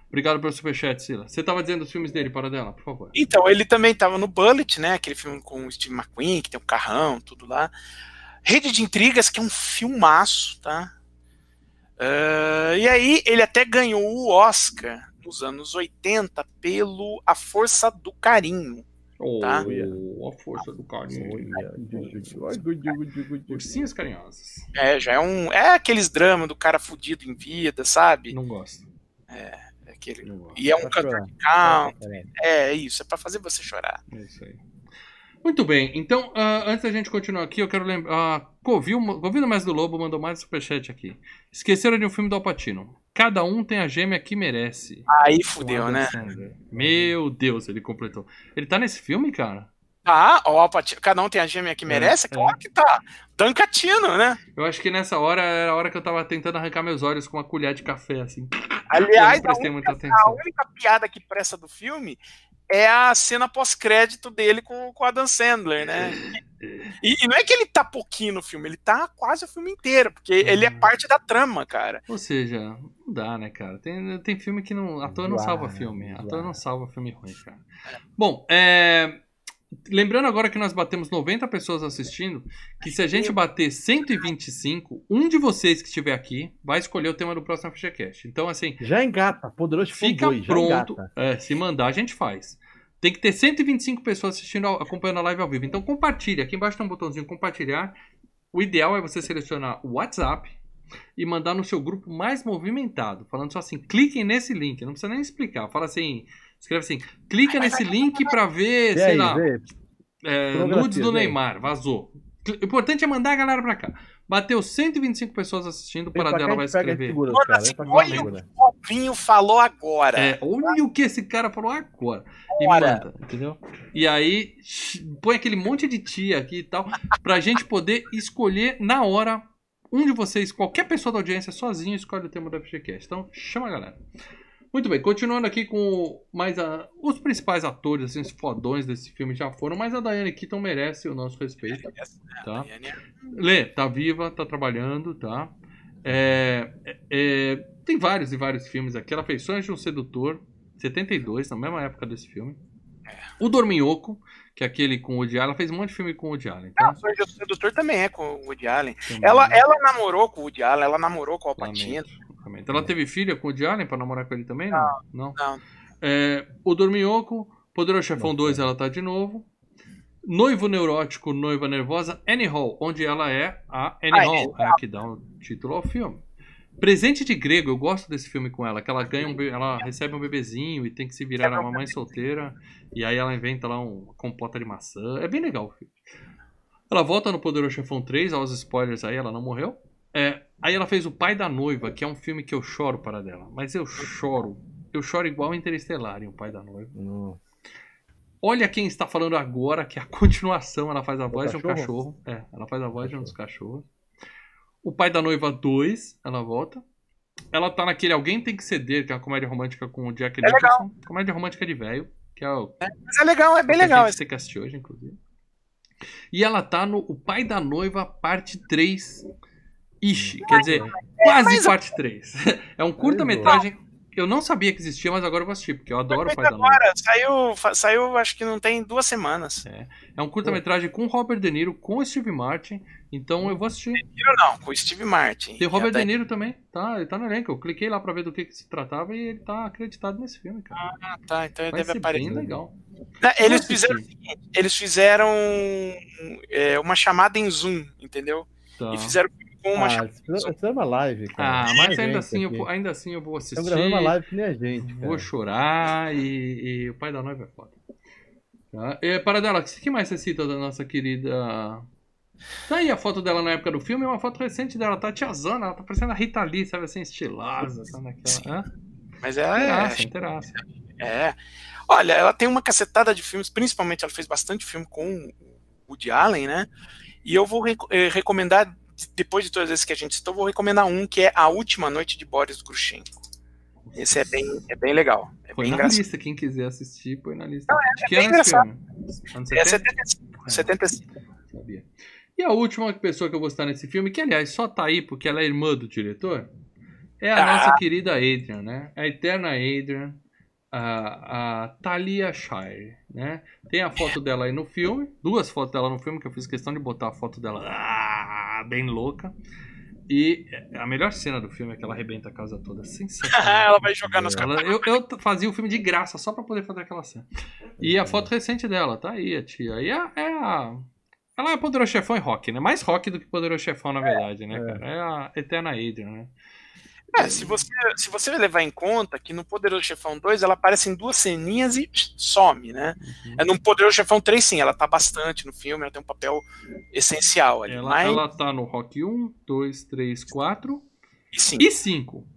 Obrigado pelo superchat, Silas. Você tava dizendo os filmes dele, Paradela, por favor. Então, ele também tava no Bullet, né? Aquele filme com o Steve McQueen, que tem o carrão, tudo lá. Rede de Intrigas, que é um filmaço, tá? Ah, e aí, ele até ganhou o Oscar nos anos 80 pelo A Força do Carinho. Oh, Tá. a força do carinho. Ursinhos carinhosos. É, já é um. É aqueles dramas do cara fudido em vida, sabe? Não gosto. É aquele, Não gosto. e é um Pra cantor de country. É isso, é pra fazer você chorar. É isso aí. Muito bem, então, ah, antes da gente continuar aqui, eu quero lembrar. Uh, Covil, Covil Mestre do Lobo mandou mais um superchat aqui. Esqueceram de um filme do Alpatino. Cada um tem a gêmea que merece. Aí fudeu, né? Meu Deus, ele completou. Ele tá nesse filme, cara? Ah, ó, Alpatino, cada um tem a gêmea que merece? é. Claro que tá. Dancatino, né? Eu acho que nessa hora era a hora que eu tava tentando arrancar meus olhos com uma colher de café, assim. Aliás, eu não a prestei muita A única piada que presta do filme é a cena pós-crédito dele com, com o Adam Sandler, né? E, e não é que ele tá pouquinho no filme, ele tá quase o filme inteiro, porque ele é Uhum. parte da trama, cara. Ou seja, não dá, né, cara? Tem, tem filme que não. Ator não salva filme. Ator zoar. não salva filme ruim, cara. Bom, é. Lembrando agora que nós batemos 90 pessoas assistindo, que se a gente bater 125, um de vocês que estiver aqui vai escolher o tema do próximo FGCast. Então, assim, Já engata, poderoso fica 2, já pronto. É, se mandar, a gente faz. Tem que ter 125 pessoas assistindo, acompanhando a live ao vivo. Então compartilha. Aqui embaixo tem um botãozinho compartilhar. O ideal é você selecionar o WhatsApp e mandar no seu grupo mais movimentado. Falando só assim, cliquem nesse link. Não precisa nem explicar. Fala assim, escreve assim, clica nesse link pra ver, E sei aí, lá, vê? é, nudes do. Neymar. Vazou. O importante é mandar a galera pra cá. Bateu 125 pessoas assistindo, o Paradela vai escrever. figuras, Olha cara. assim, olha figura. O Vinho falou agora. É, olha o que esse cara falou agora. E manda, entendeu? E aí, põe aquele monte de tia aqui e tal, pra gente poder escolher na hora. Um de vocês, qualquer pessoa da audiência, sozinho, escolhe o tema do FGCast. Então, chama a galera. Muito bem, continuando aqui com mais a- os principais atores, assim, os fodões desse filme já foram, mas a Diane Keaton merece o nosso respeito. Tá? Lê, tá viva, tá trabalhando, tá? É, é, é, tem vários e vários filmes aqui. Ela fez Sonhos de um Sedutor, 72, na mesma época desse filme. O Dorminhoco, que é aquele com o Woody Allen. Ela fez um monte de filme com o Woody Allen. Então, Ah, Sonho de um Sedutor também é com o Woody Allen. também, Ela, né? ela namorou com o Woody Allen, ela namorou com o Alpatino. Lamento. Ela teve filha com o Woody pra namorar com ele também? Não. Não. Não. É, o Dorminhoco, Poderoso Chefão 2, ela tá de novo. Noivo Neurótico, Noiva Nervosa, Annie Hall, onde ela é a Annie Ah, Hall, é a que dá o título ao filme. Presente de Grego, eu gosto desse filme com ela, que ela ganha um, ela recebe um bebezinho e tem que se virar a mamãe solteira, e aí ela inventa lá um- uma compota de maçã. É bem legal o filme. Ela volta no Poderoso Chefão 3, aos spoilers aí, ela não morreu. É, aí ela fez O Pai da Noiva, que é um filme que eu choro para dela. Mas eu choro. Eu choro igual Interestelar em O Pai da Noiva. Não. Olha quem está falando agora, que é a continuação. Ela faz a voz de um cachorro? É, ela faz a voz de um dos cachorros. O Pai da Noiva 2, ela volta. Ela tá naquele Alguém Tem Que Ceder, que é uma comédia romântica com o Jack É legal. Nicholson. Comédia romântica de velho, que é o Mas é legal, é bem que a legal. gente você que assistiu hoje, inclusive. E ela tá no O Pai da Noiva, parte 3. Ixi, quer dizer, quase parte 3. É um curta-metragem. Eu não sabia que existia, mas agora eu vou assistir, porque eu adoro o Pai da Noite. agora, saiu, saiu, acho que não tem duas semanas. É um curta-metragem com Robert De Niro, com Steve Martin. Então eu vou assistir. Viram não, com Steve Martin. Tem o Robert Já De Niro também, tá? Ele tá no elenco. Eu cliquei lá pra ver do que, que se tratava e ele tá acreditado nesse filme, cara. Ah, tá, então ele deve aparecer. bem legal. Eles fizeram o assistir. seguinte, eles fizeram é, uma chamada em Zoom, entendeu? Tá. E fizeram com uma Ah, isso é uma live, cara. Ah, mas ainda assim, eu, ainda assim eu vou assistir. Estamos gravando uma live que nem a gente, cara. Vou chorar e, e o pai da noiva é foda. Tá? E, Paradela, o que mais você cita da nossa querida. Tá aí a foto dela na época do filme, é uma foto recente dela, tá tiazana, ela tá parecendo a Rita Lee, sabe assim, estilosa, sabe aquela. Hã? Mas ela Inteiraça, é, inteiraça. é. Olha, ela tem uma cacetada de filmes, principalmente ela fez bastante filme com o Woody Allen, né? E eu vou eh, recomendar, depois de todas as que a gente citou, vou recomendar um que é A Última Noite de Boris Grushenko. Esse é bem, é bem legal. É Põe bem na engraçado. lisse, quem quiser assistir, põe na lista. De que bem ano é esse engraçado. Anos É 70? 75. 75. Sabia. E a última pessoa que eu vou citar nesse filme, que aliás só tá aí porque ela é irmã do diretor, é a Ah. nossa querida Adrian, né? A eterna Adrian, a, a Talia Shire, né? Tem a foto dela aí no filme, duas fotos dela no filme, que eu fiz questão de botar a foto dela ah, bem louca. E a melhor cena do filme é que ela arrebenta a casa toda. Sensacional. ela vai jogar nos Ela- eu, eu fazia o filme de graça só pra poder fazer aquela cena. E a foto recente dela, tá aí, a tia. E a, é a. Ela é Poderoso Chefão e rock, né? Mais rock do que Poderoso Chefão, na verdade, né, cara? É a Eterna Adrian, né? É, se você, se você levar em conta que no Poderoso Chefão 2 ela aparece em duas ceninhas e some, né? Uhum. É no Poderoso Chefão 3 sim, ela tá bastante no filme, ela tem um papel essencial ali. Ela, mas, ela tá no Rock 1, 2, 3, 4 e sim, e 5.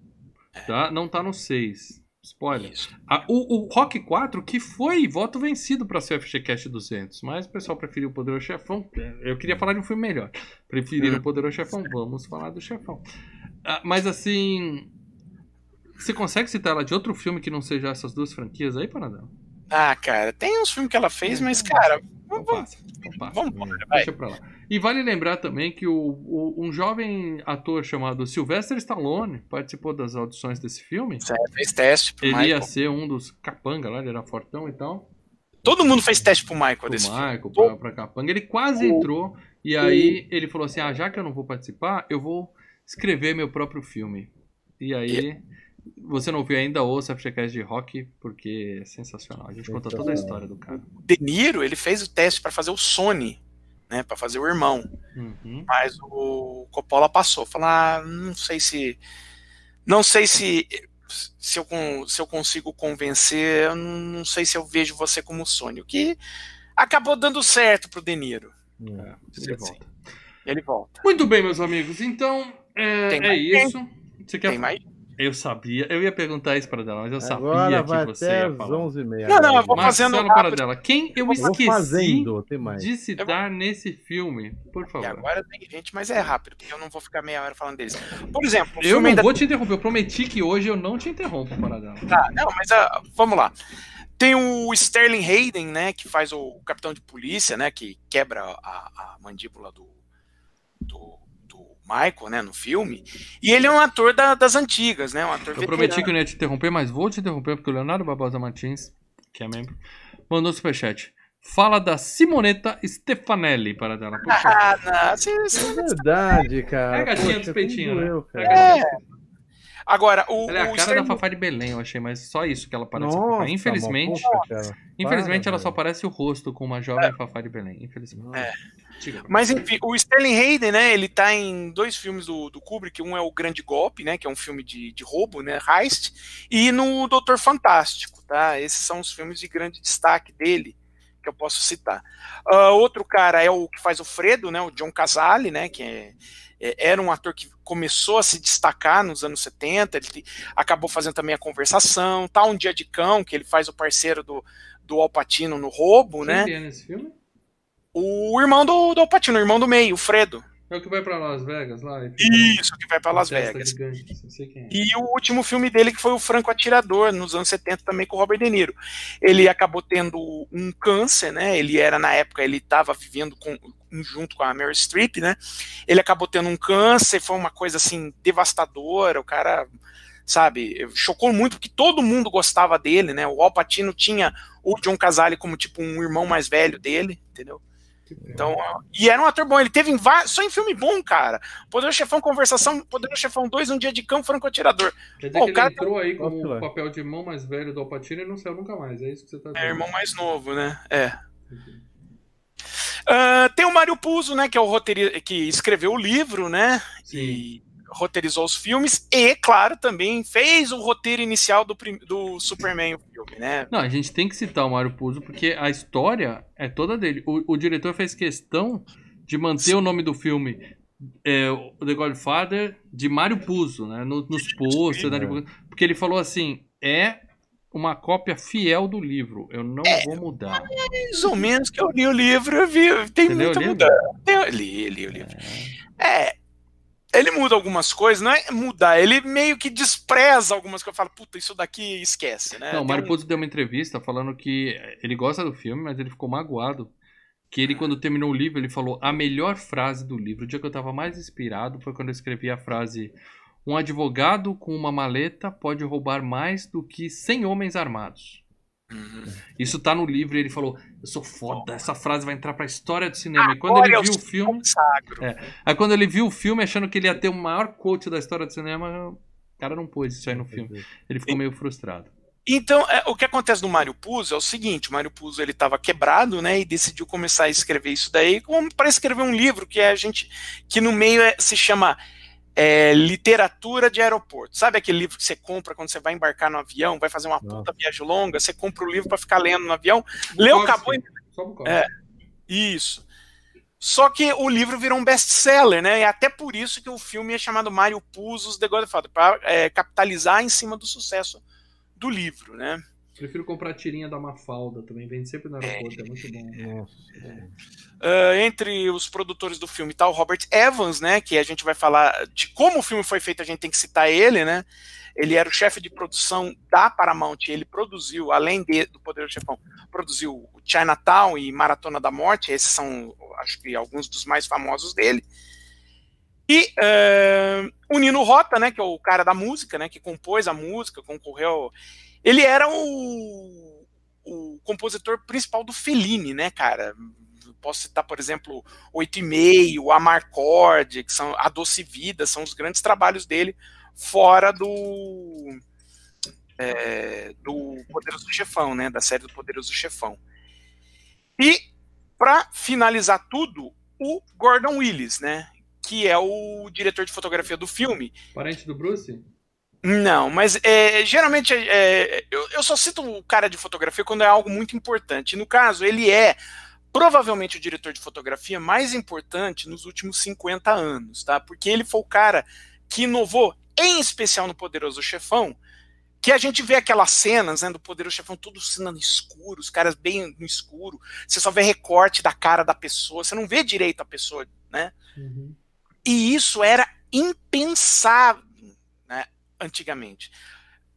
Tá? Não tá no 6. Spoiler. isso. A- o, o Rock 4, que foi voto vencido pra ser o FGCast 200, mas o pessoal preferiu o Poderoso Chefão. Eu queria falar de um filme melhor. Preferiram Hum. o Poderoso Chefão, vamos falar do Chefão. Ah, mas assim. Você consegue citar ela de outro filme que não seja essas duas franquias aí, Panadão? Ah, cara, tem uns filmes que ela fez, É, mas, cara, vamos, passa. Passa. vamos embora, vai. Deixa pra lá. E vale lembrar também que o, o- um jovem ator chamado Sylvester Stallone participou das audições desse filme. Certo, fez teste pro Ele Michael. ia ser um dos capanga lá, ele era fortão e tal. Todo mundo fez teste pro Michael Pro desse filme. Michael, pra, pra capanga. Ele quase entrou. E aí ele falou assim: ah, já que eu não vou participar, eu vou escrever meu próprio filme. E aí. Você não viu ainda, ouça a FGCast de rock, porque é sensacional. A gente conta toda a história do cara. O De Niro, ele fez o teste pra fazer o Sony, né, Pra fazer o irmão. Uhum. Mas o Coppola passou. Falar, ah, não sei se. Não sei se. Se eu, se eu consigo convencer, não sei se eu vejo você como Sony. O que acabou dando certo pro De Niro. É, ele sim. volta. Ele volta. Muito bem, meus amigos. Então, é, Tem é mais isso. Você quer... Tem mais? Eu sabia. Eu ia perguntar isso para dela, mas eu Agora sabia vai que você até ia falar. 11h30. Não, não, eu vou Marcelo fazendo Paradela, quem eu Eu vou esqueci fazendo, tem mais. de citar nesse filme, por E favor. agora tem gente, mas é rápido, porque eu não vou ficar meia hora falando deles. Por exemplo, o Eu filme não ainda vou te interromper, eu prometi que hoje eu não te interrompo, Paradela. Tá, não, mas ah, vamos lá. Tem o Sterling Hayden, né, que faz o capitão de polícia, né, que quebra a, a mandíbula do, do Michael, né, no filme. E ele é um ator da- das antigas, né, um ator Eu veterano. prometi que eu não ia te interromper, mas vou te interromper porque o Leonardo Barbosa Martins, que é membro, mandou superchat. Fala da Simoneta Stefanelli, Paradela. Por favor. Ah, não, É verdade, cara. É a gatinha Poxa, dos peitinhos, né? eu, É a cara. gatinha. Agora, o, Ela é a o cara da Sterling- Fafá de Belém, eu achei, mas só isso que ela parece. Nossa, Fafá. Infelizmente, infelizmente Para, ela só parece o rosto com uma jovem Fafá de Belém. Infelizmente. É. Mas enfim, o Sterling Hayden, né, ele tá em dois filmes do, do Kubrick, um é o Grande Golpe, né, que é um filme de, de roubo, né, heist, e no Doutor Fantástico, tá? Esses são os filmes de grande destaque dele, que eu posso citar. Ah, outro cara é o que faz o Fredo, né, o John Casale, né, que é- é- era um ator que começou a se destacar nos anos 70, ele acabou fazendo também a conversação, tá um dia de cão, que ele faz o parceiro do, do Al Pacino no roubo, né? Quem é nesse filme? O irmão do, do Al Pacino, o irmão do meio, o Fredo. É o que vai pra Las Vegas lá? e Isso, que vai pra Las Vegas. gigante, é. E o último filme dele, que foi o Franco Atirador, nos anos 70, também com o Robert De Niro. Ele acabou tendo um câncer, né? Ele era, na época, ele estava vivendo com. Junto com a Mary Streep, né? Ele acabou tendo um câncer, foi uma coisa assim devastadora. O cara, sabe, chocou muito porque todo mundo gostava dele, né? O Al Pacino tinha o John Casale como tipo um irmão mais velho dele, entendeu? Então, e era um ator bom, ele teve em só em filme bom, cara. Poder Chefão Conversação, Poder Chefão 2, Um Dia de Campo, Franco Atirador. Quer dizer Pô, que ele cara... entrou aí com o papel de irmão mais velho do Alpatino e não saiu nunca mais, é isso que você tá dizendo. É, irmão mais novo, né? É. Uh, tem o Mário Puzo, né, que é o roteirista que escreveu o livro, né? Sim. E roteirizou os filmes e, claro, também fez o roteiro inicial do, do Superman, o filme, né? Não, a gente tem que citar o Mário Puzo porque a história é toda dele. O, o diretor fez questão de manter Sim. o nome do filme é, The Godfather de Mário Puzo, né? No, nos posters, né? porque ele falou assim: é uma cópia fiel do livro. Eu não é, vou mudar. Mais ou menos que eu li o livro, eu vi. Tem muita mudança. Eu li, li o livro. É. é ele muda algumas coisas, não é mudar, ele meio que despreza algumas coisas. Fala, puta, isso daqui esquece, né? Não, o Mário um... Puzo deu uma entrevista falando que ele gosta do filme, mas ele ficou magoado. Que ele, quando terminou o livro, ele falou a melhor frase do livro. O dia que eu tava mais inspirado foi quando eu escrevi a frase: Um advogado com uma maleta pode roubar mais do que 100 homens armados. Uhum. Isso tá no livro e ele falou: Eu sou foda, essa frase vai entrar pra história do cinema. e quando ele viu o filme. É, aí quando ele viu o filme, achando que ele ia ter o maior coach da história do cinema, o cara não pôs isso aí no filme. Ele ficou meio frustrado. Então, é, o que acontece no Mário Puzo é o seguinte: o Mário Puzo ele estava quebrado, né, e decidiu começar a escrever isso daí, para escrever um livro que é a gente que no meio é, se chama é, literatura de aeroporto. Sabe aquele livro que você compra quando você vai embarcar no avião, vai fazer uma puta viagem longa, você compra o livro para ficar lendo no avião, leu, acabou. E... É, isso. Só que o livro virou um best-seller, né? E até por isso que o filme é chamado Mario Puzo's The Godfather, para é, capitalizar em cima do sucesso do livro, né? Prefiro comprar a tirinha da Mafalda, também vende sempre no aeroporto, é, é muito bom. Nossa. Uh, entre os produtores do filme tá o Robert Evans, né, que a gente vai falar de como o filme foi feito, a gente tem que citar ele, né, ele era o chefe de produção da Paramount, ele produziu, além de, do Poder do Chefão, produziu o Chinatown e Maratona da Morte, esses são, acho que, alguns dos mais famosos dele, e uh, o Nino Rota, né, que é o cara da música, né, que compôs a música, concorreu ele era o, o compositor principal do Fellini, né, cara? Posso citar, por exemplo, Oito e Meio, Amarcord, que são A Doce Vida, são os grandes trabalhos dele fora do é, do Poderoso Chefão, né, da série do Poderoso Chefão. E para finalizar tudo, o Gordon Willis, né, que é o diretor de fotografia do filme. Parente do Bruce? Não, mas é, geralmente é, eu, eu, só cito o cara de fotografia quando é algo muito importante. No caso, ele é provavelmente o diretor de fotografia mais importante nos últimos 50 anos, tá? Porque ele foi o cara que inovou, em especial no Poderoso Chefão, que a gente vê aquelas cenas né, do Poderoso Chefão tudo cena no escuro, os caras bem no escuro, você só vê recorte da cara da pessoa, você não vê direito a pessoa, né? Uhum. E isso era impensável antigamente.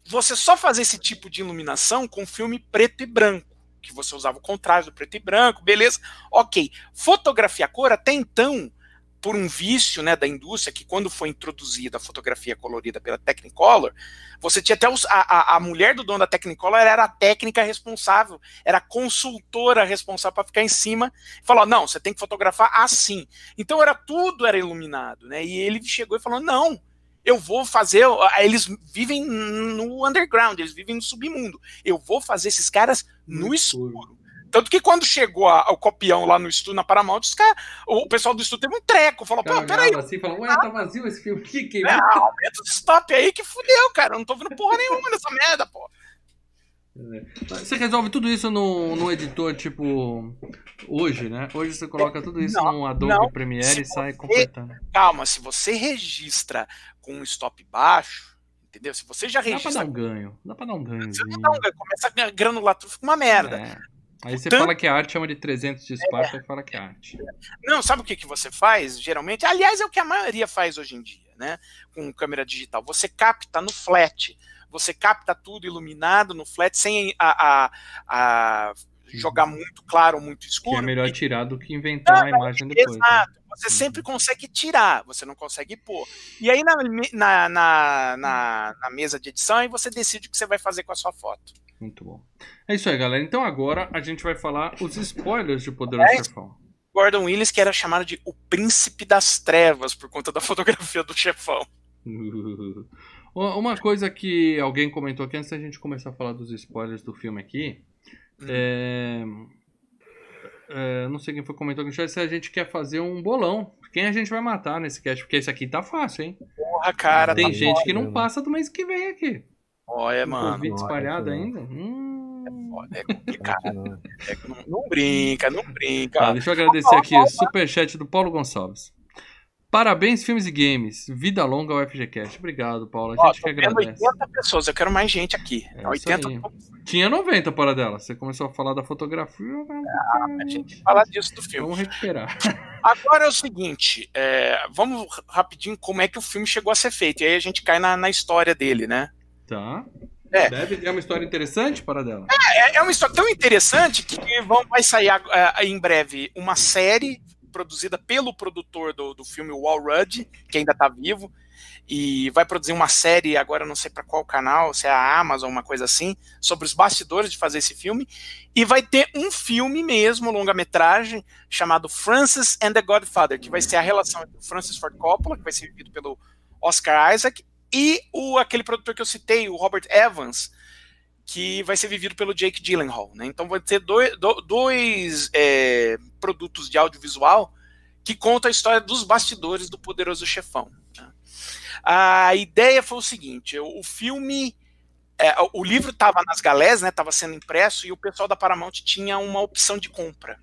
Você só fazia esse tipo de iluminação com filme preto e branco, que você usava o contrário do preto e branco, beleza? Ok. Fotografia a cor, até então, por um vício né, da indústria, que quando foi introduzida a fotografia colorida pela Technicolor, você tinha até os, a, a, mulher do dono da Technicolor era a técnica responsável, era a consultora responsável para ficar em cima e falou: não, você tem que fotografar assim. Então era tudo era iluminado, né? E ele chegou e falou: não, eu vou fazer. Eles vivem no underground, eles vivem no submundo. Eu vou fazer esses caras no, no escuro. escuro. Tanto que quando chegou a, o copião lá no estúdio, na Paramount, os cara, o pessoal do estúdio teve um treco. Falou, pô, peraí. Assim, falou, ué, tá vazio esse filme aqui. Que... Não, aumenta o stop aí que fudeu, cara. Eu não tô vendo porra nenhuma nessa merda, pô. Você resolve tudo isso no, no editor, tipo, hoje, né? Hoje você coloca tudo isso não, no Adobe não. Premiere e sai completando. Calma, se você registra com um stop baixo, entendeu? Se você já registra. Dá pra dar um ganho. Dá pra dar um ganho. Você não dá um ganho. Começa a granulatura, fica uma merda. É. Aí você Tanto... fala que é arte, chama de 300 de Esparta é. e fala que é arte. Não, sabe o que, que você faz, geralmente? Aliás, é o que a maioria faz hoje em dia, né? Com câmera digital. Você capta no flat. Você capta tudo iluminado no flat, sem a, a, a jogar muito claro ou muito escuro. Que é melhor tirar do que inventar a imagem depois. né? Exato. Você sempre consegue tirar, você não consegue pôr. E aí na, na, na, na, na mesa de edição, aí você decide o que você vai fazer com a sua foto. Muito bom. É isso aí, galera. Então agora a gente vai falar os spoilers de Poderoso É. Chefão. Gordon Willis, que era chamado de o príncipe das trevas por conta da fotografia do chefão. Uma coisa que alguém comentou aqui antes da gente começar a falar dos spoilers do filme aqui. Hum. É... é, não sei quem foi que comentou aqui no chat se a gente quer fazer um bolão. Quem a gente vai matar nesse cast? Porque esse aqui tá fácil, hein? Porra, cara, Tem tá gente foda. que não mano. passa do mês que vem aqui. Olha, mano, Covid espalhado ainda. Hum. foda, é complicado. Não. é não brinca, não brinca. Tá, deixa eu agradecer aqui o superchat do Paulo Gonçalves. Parabéns, filmes e games. Vida longa ao FGCast. Obrigado, Paulo. A Ó, gente tô que agradece. 80 pessoas, eu quero mais gente aqui. É isso 80 aí. Tinha 90 para dela. Você começou a falar da fotografia. a gente fala disso do filme. Vamos recuperar. Agora é o seguinte, é, vamos rapidinho como é que o filme chegou a ser feito. E aí a gente cai na, na história dele, né? Tá. É. Deve ter uma história interessante para dela. É, é uma história tão interessante que vão, vai sair é, em breve uma série produzida pelo produtor do, do filme Wall Rudd, que ainda tá vivo, e vai produzir uma série, agora não sei para qual canal, se é a Amazon, uma coisa assim, sobre os bastidores de fazer esse filme, e vai ter um filme mesmo, longa-metragem, chamado Francis and the Godfather, que vai ser a relação entre o Francis Ford Coppola, que vai ser vivido pelo Oscar Isaac, e o, aquele produtor que eu citei, o Robert Evans, que vai ser vivido pelo Jake Gyllenhaal. Né? Então vai ter dois, do- dois é, produtos de audiovisual que contam a história dos bastidores do Poderoso Chefão. né? A ideia foi o seguinte: o, o filme. é, o livro estava nas galés, né? Estava sendo impresso e o pessoal da Paramount tinha uma opção de compra.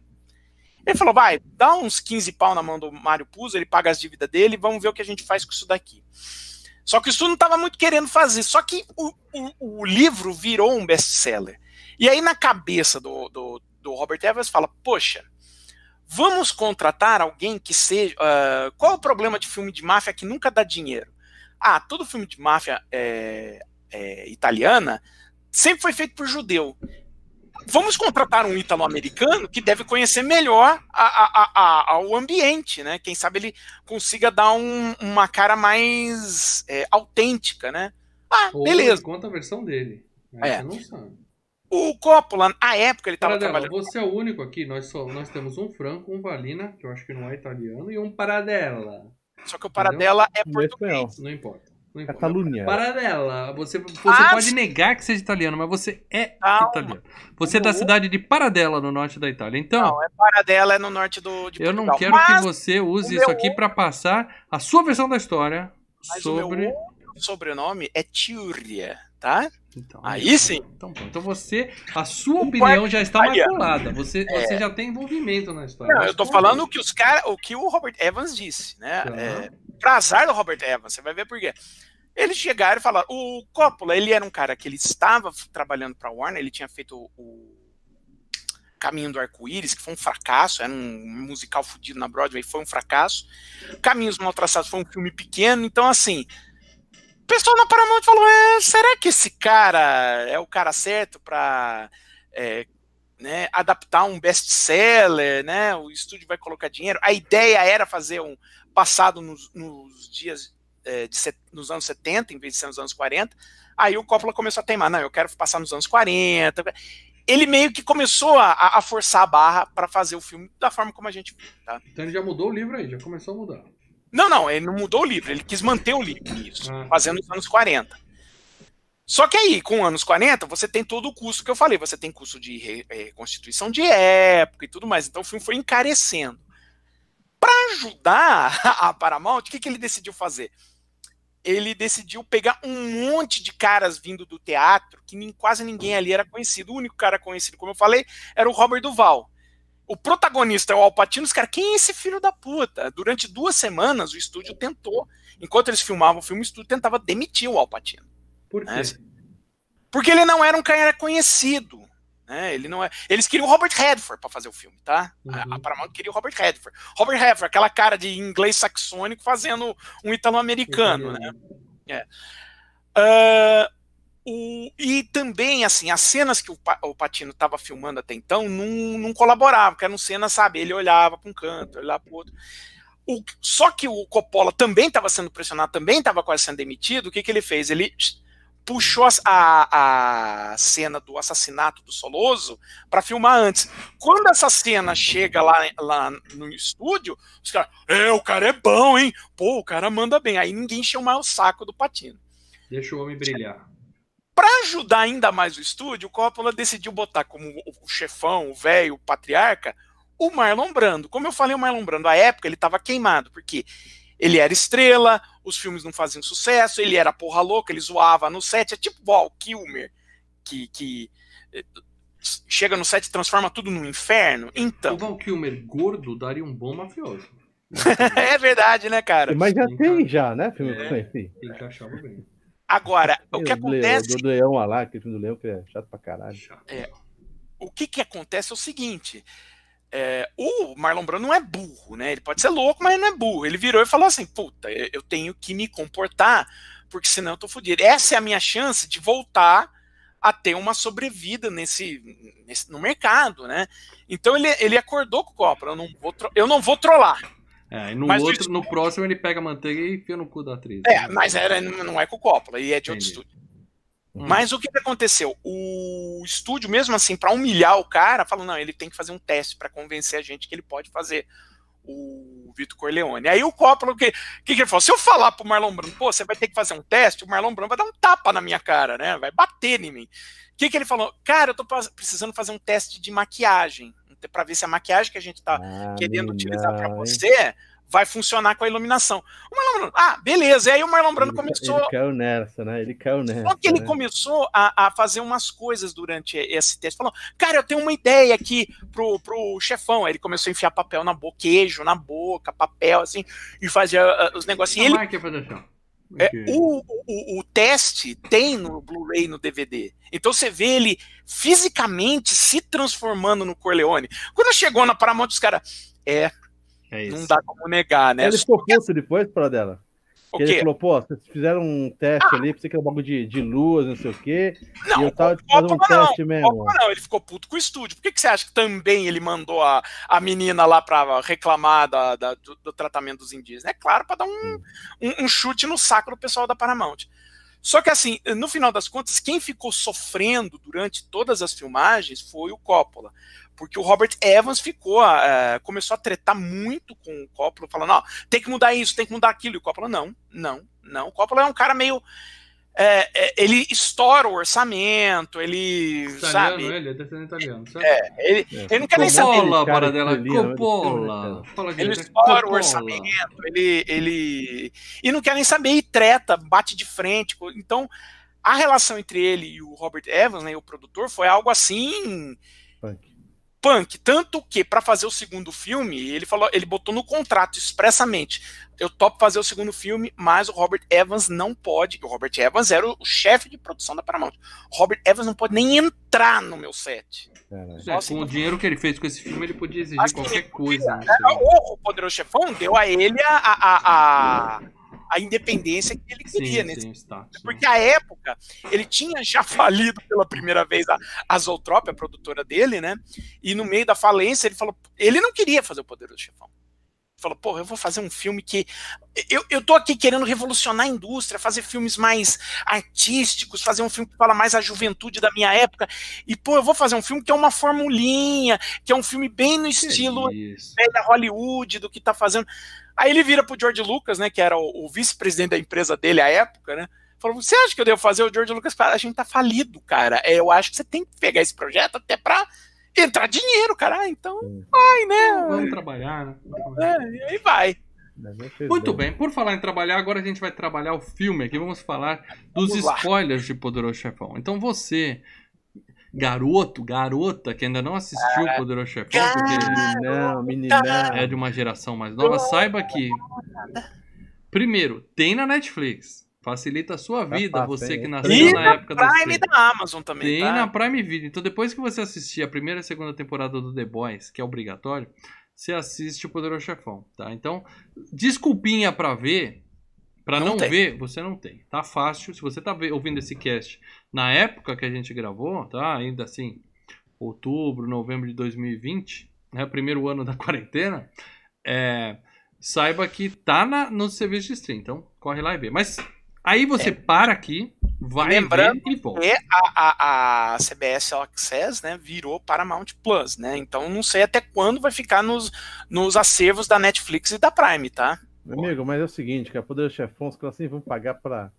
Ele falou: vai, dá uns 15 pau na mão do Mário Puzo, ele paga as dívidas dele, vamos ver o que a gente faz com isso daqui. Só que o estúdio não estava muito querendo fazer. Só que o, o, o livro virou um best-seller. E aí, na cabeça do, do, do Robert Evans, fala: Poxa, vamos contratar alguém que seja. ah, qual o problema de filme de máfia que nunca dá dinheiro? Ah, todo filme de máfia é, é, italiana sempre foi feito por judeu. Vamos contratar um italo-americano que deve conhecer melhor a, a, a, o ambiente, né? Quem sabe ele consiga dar um, uma cara mais é, autêntica, né? Ah, Ou beleza. ele conta a versão dele. É. Não sabe. O Coppola, à época, ele estava trabalhando. você é o único aqui. Nós, só, nós temos um Franco, um Valina, que eu acho que não é italiano, e um Paradela. Só que o Paradela é é português. Não importa. Catalunha. Paradela. Você, você Ah, pode negar que seja italiano, mas você é Calma. italiano. Você é da cidade de Paradela, no norte da Itália. Então, Não, é Paradela, é no norte do, de eu não quero Mas, que você use o isso aqui pra passar a sua versão da história mas o sobre. meu outro sobrenome é Tiuria, tá? Então, Aí sim. Então, então você, a sua opinião já está maculada. Você, você já tem envolvimento na história. Não, eu tô falando o que os cara, o que o Robert Evans disse, né? Tá. É, pra azar do Robert Evans, você vai ver por quê. Eles chegaram e falaram, o Coppola, ele era um cara que ele estava trabalhando pra Warner, ele tinha feito o, Caminho do Arco-Íris, que foi um fracasso, era um musical fudido na Broadway, foi um fracasso. Caminhos Mal Traçados foi um filme pequeno, então assim, o pessoal na Paramount falou, é, será que esse cara é o cara certo pra é, né, adaptar um best-seller, né? O estúdio vai colocar dinheiro. A ideia era fazer um passado nos, nos dias é, de nos anos 70, em vez de ser nos anos 40. Aí o Coppola começou a teimar, não, eu quero passar nos anos 40. Ele meio que começou a, a forçar a barra para fazer o filme da forma como a gente viu, tá? Então ele já mudou o livro aí, já começou a mudar. Não, não, ele não mudou o livro, ele quis manter o livro isso, Ah. fazendo nos anos 40. Só que aí, com anos 40, você tem todo o custo que eu falei, você tem custo de re- eh, constituição de época e tudo mais. Então o filme foi encarecendo. Para ajudar a Paramount, o que, que ele decidiu fazer? Ele decidiu pegar um monte de caras vindo do teatro, que nem, quase ninguém ali era conhecido. O único cara conhecido, como eu falei, era o Robert Duval. O protagonista é o Alpatino, os caras, quem é esse filho da puta? Durante duas semanas o estúdio tentou, enquanto eles filmavam o filme, o estúdio tentava demitir o Alpatino. Por quê? É, Porque ele não era um cara conhecido. Né? Ele não é... Eles queriam o Robert Redford para fazer o filme, tá? A- Uhum. A Paramount queria o Robert Redford. Robert Redford, aquela cara de inglês saxônico fazendo um italo-americano, né? Ah, o, e também, assim, as cenas que o, o Patino estava filmando até então não, não colaboravam, porque eram cenas, sabe, ele olhava para um canto, olhava para o outro. Só que o Coppola também estava sendo pressionado, também estava quase sendo demitido. O que, que ele fez? Ele puxou a, a cena do assassinato do Soloso para filmar antes. Quando essa cena chega lá, lá no estúdio, os caras, é, o cara é bom, hein? Pô, o cara manda bem. Aí ninguém encheu mais o saco do Patino. Deixa o homem brilhar. Para ajudar ainda mais o estúdio, o Coppola decidiu botar como o chefão, o velho, o patriarca, o Marlon Brando. Como eu falei, o Marlon Brando, à época, ele estava queimado, porque ele era estrela, os filmes não faziam sucesso, ele era porra louca, ele zoava no set, é tipo Val Kilmer, que, que eh, chega no set e transforma tudo num inferno. Então. O Val Kilmer gordo daria um bom mafioso. é verdade, né, cara? Mas já tem, já, né? Filme é, esse. Encaixava bem. Agora, o que acontece. Do Leão lá, aquele filme do Leão que é chato pra caralho. É, o que que acontece é o seguinte: é, o Marlon Brando não é burro, né? Ele pode ser louco, mas não é burro. Ele virou e falou assim: puta, eu tenho que me comportar, porque senão eu tô fodido. Essa é a minha chance de voltar a ter uma sobrevida nesse, nesse no mercado, né? Então ele, ele acordou com o Copra, eu não vou, eu não vou trollar. É, no, mas outro, no próximo ele pega a manteiga e enfia no cu da atriz. É, né? mas era, não é com o Coppola, e é de Entendi. outro estúdio. Hum. Mas o que, que aconteceu? O estúdio, mesmo assim, para humilhar o cara, falou: não, ele tem que fazer um teste para convencer a gente que ele pode fazer o Vitor Corleone. Aí o Coppola, o que, que, que ele falou? Se eu falar pro Marlon Brando, pô, você vai ter que fazer um teste, o Marlon Brando vai dar um tapa na minha cara, né? Vai bater em mim. O que, que ele falou? Cara, eu tô precisando fazer um teste de maquiagem, para ver se a maquiagem que a gente tá ah, querendo utilizar para você vai funcionar com a iluminação. O Marlon Brando, ah, beleza. E aí o Marlon Brando ele, começou. Ele caiu nessa, né? Ele caiu nessa. Só que ele né? começou a, a, fazer umas coisas durante esse teste. Falou, cara, eu tenho uma ideia aqui pro, pro chefão. Aí ele começou a enfiar papel na boca, queijo na boca, papel, assim, e fazia uh, os negocinhos. Ele... É, o, o, o, teste tem no Blu-ray no DVD. Então você vê ele fisicamente se transformando no Corleone. Quando chegou na Paramount, os caras. É, é não dá como negar, né? Ele ficou puto depois, para dela. Que ele falou, pô, vocês fizeram um teste ah. ali, pensei que era um bagulho de, de luz, não sei o quê. Não, e eu tava fazendo um teste não, mesmo. Não, ele ficou puto com o estúdio. Por que, que você acha que também ele mandou a, a menina lá pra reclamar da, da do, do, tratamento dos indígenas? É claro, para dar um, um, um, chute no saco do pessoal da Paramount. Só que assim, no final das contas, quem ficou sofrendo durante todas as filmagens foi o Coppola porque o Robert Evans ficou, uh, começou a tretar muito com o Coppola, falando, ó, tem que mudar isso, tem que mudar aquilo. E o Coppola, não, não, não. O Coppola é um cara meio. É, é, ele estoura o orçamento, ele. Italiano, sabe? Ele é descendente italiano, certo? É, ele, é. ele não quer nem saber. Coppola, para dela, Coppola. Ele estoura o orçamento, ele, ele. E não quer nem saber, e treta, bate de frente. Então, a relação entre ele e o Robert Evans, né, o produtor, foi algo assim. Punk punk, tanto que para fazer o segundo filme, ele falou, ele botou no contrato expressamente, eu topo fazer o segundo filme, mas o Robert Evans não pode, o Robert Evans era o, o chefe de produção da Paramount. O Robert Evans não pode nem entrar no meu set. Nossa, com o dinheiro que ele fez com esse filme, ele podia exigir qualquer coisa. Né? O Poderoso Chefão deu a ele a, a, a a independência que ele queria sim, nesse sim, status, porque né? a época ele tinha já falido pela primeira vez a, a Zoltrop, a produtora dele, né? E no meio da falência ele falou, ele não queria fazer o Poderoso Chefão. Ele falou, porra, eu vou fazer um filme que. Eu, eu tô aqui querendo revolucionar a indústria, fazer filmes mais artísticos, fazer um filme que fala mais a juventude da minha época. E, pô, eu vou fazer um filme que é uma formulinha, que é um filme bem no estilo da Hollywood, do que tá fazendo. Aí ele vira pro George Lucas, né, que era o, o vice-presidente da empresa dele à época, né? Falou: Você acha que eu devo fazer? O George Lucas a gente tá falido, cara. É, eu acho que você tem que pegar esse projeto até pra entrar dinheiro, cara. Ah, então vai, né? Vamos trabalhar, né? É, e aí vai. Muito bem, por falar em trabalhar, agora a gente vai trabalhar o filme aqui. Vamos falar dos vamos spoilers de Poderoso Chefão. Então você garoto, garota que ainda não assistiu o Poderoso Chefão, porque não, menina. é de uma geração mais nova, saiba que primeiro, tem na Netflix. Facilita a sua tá vida, você que nasceu e na, na época da Prime da Amazon também. Tem tá? na Prime Video. Então, depois que você assistir a primeira e segunda temporada do The Boys, que é obrigatório, você assiste o Poderoso Chefão, tá? Então, desculpinha pra ver, Pra Não não, ver, você não tem. Tá fácil. Se você tá ouvindo esse cast na época que a gente gravou, tá? Ainda assim, outubro, novembro de 2020, né? Primeiro ano da quarentena. É, saiba que tá na, no serviço de stream. Então, corre lá e vê. Mas aí você para aqui, vai Lembrando ver e volta. E a, a, a CBS All Access, né, virou Paramount Plus, né? Então não sei até quando vai ficar nos, nos acervos da Netflix e da Prime, tá? Meu amigo, mas é o seguinte, cara, Poder Chefão, os caras sempre vão pagar pra,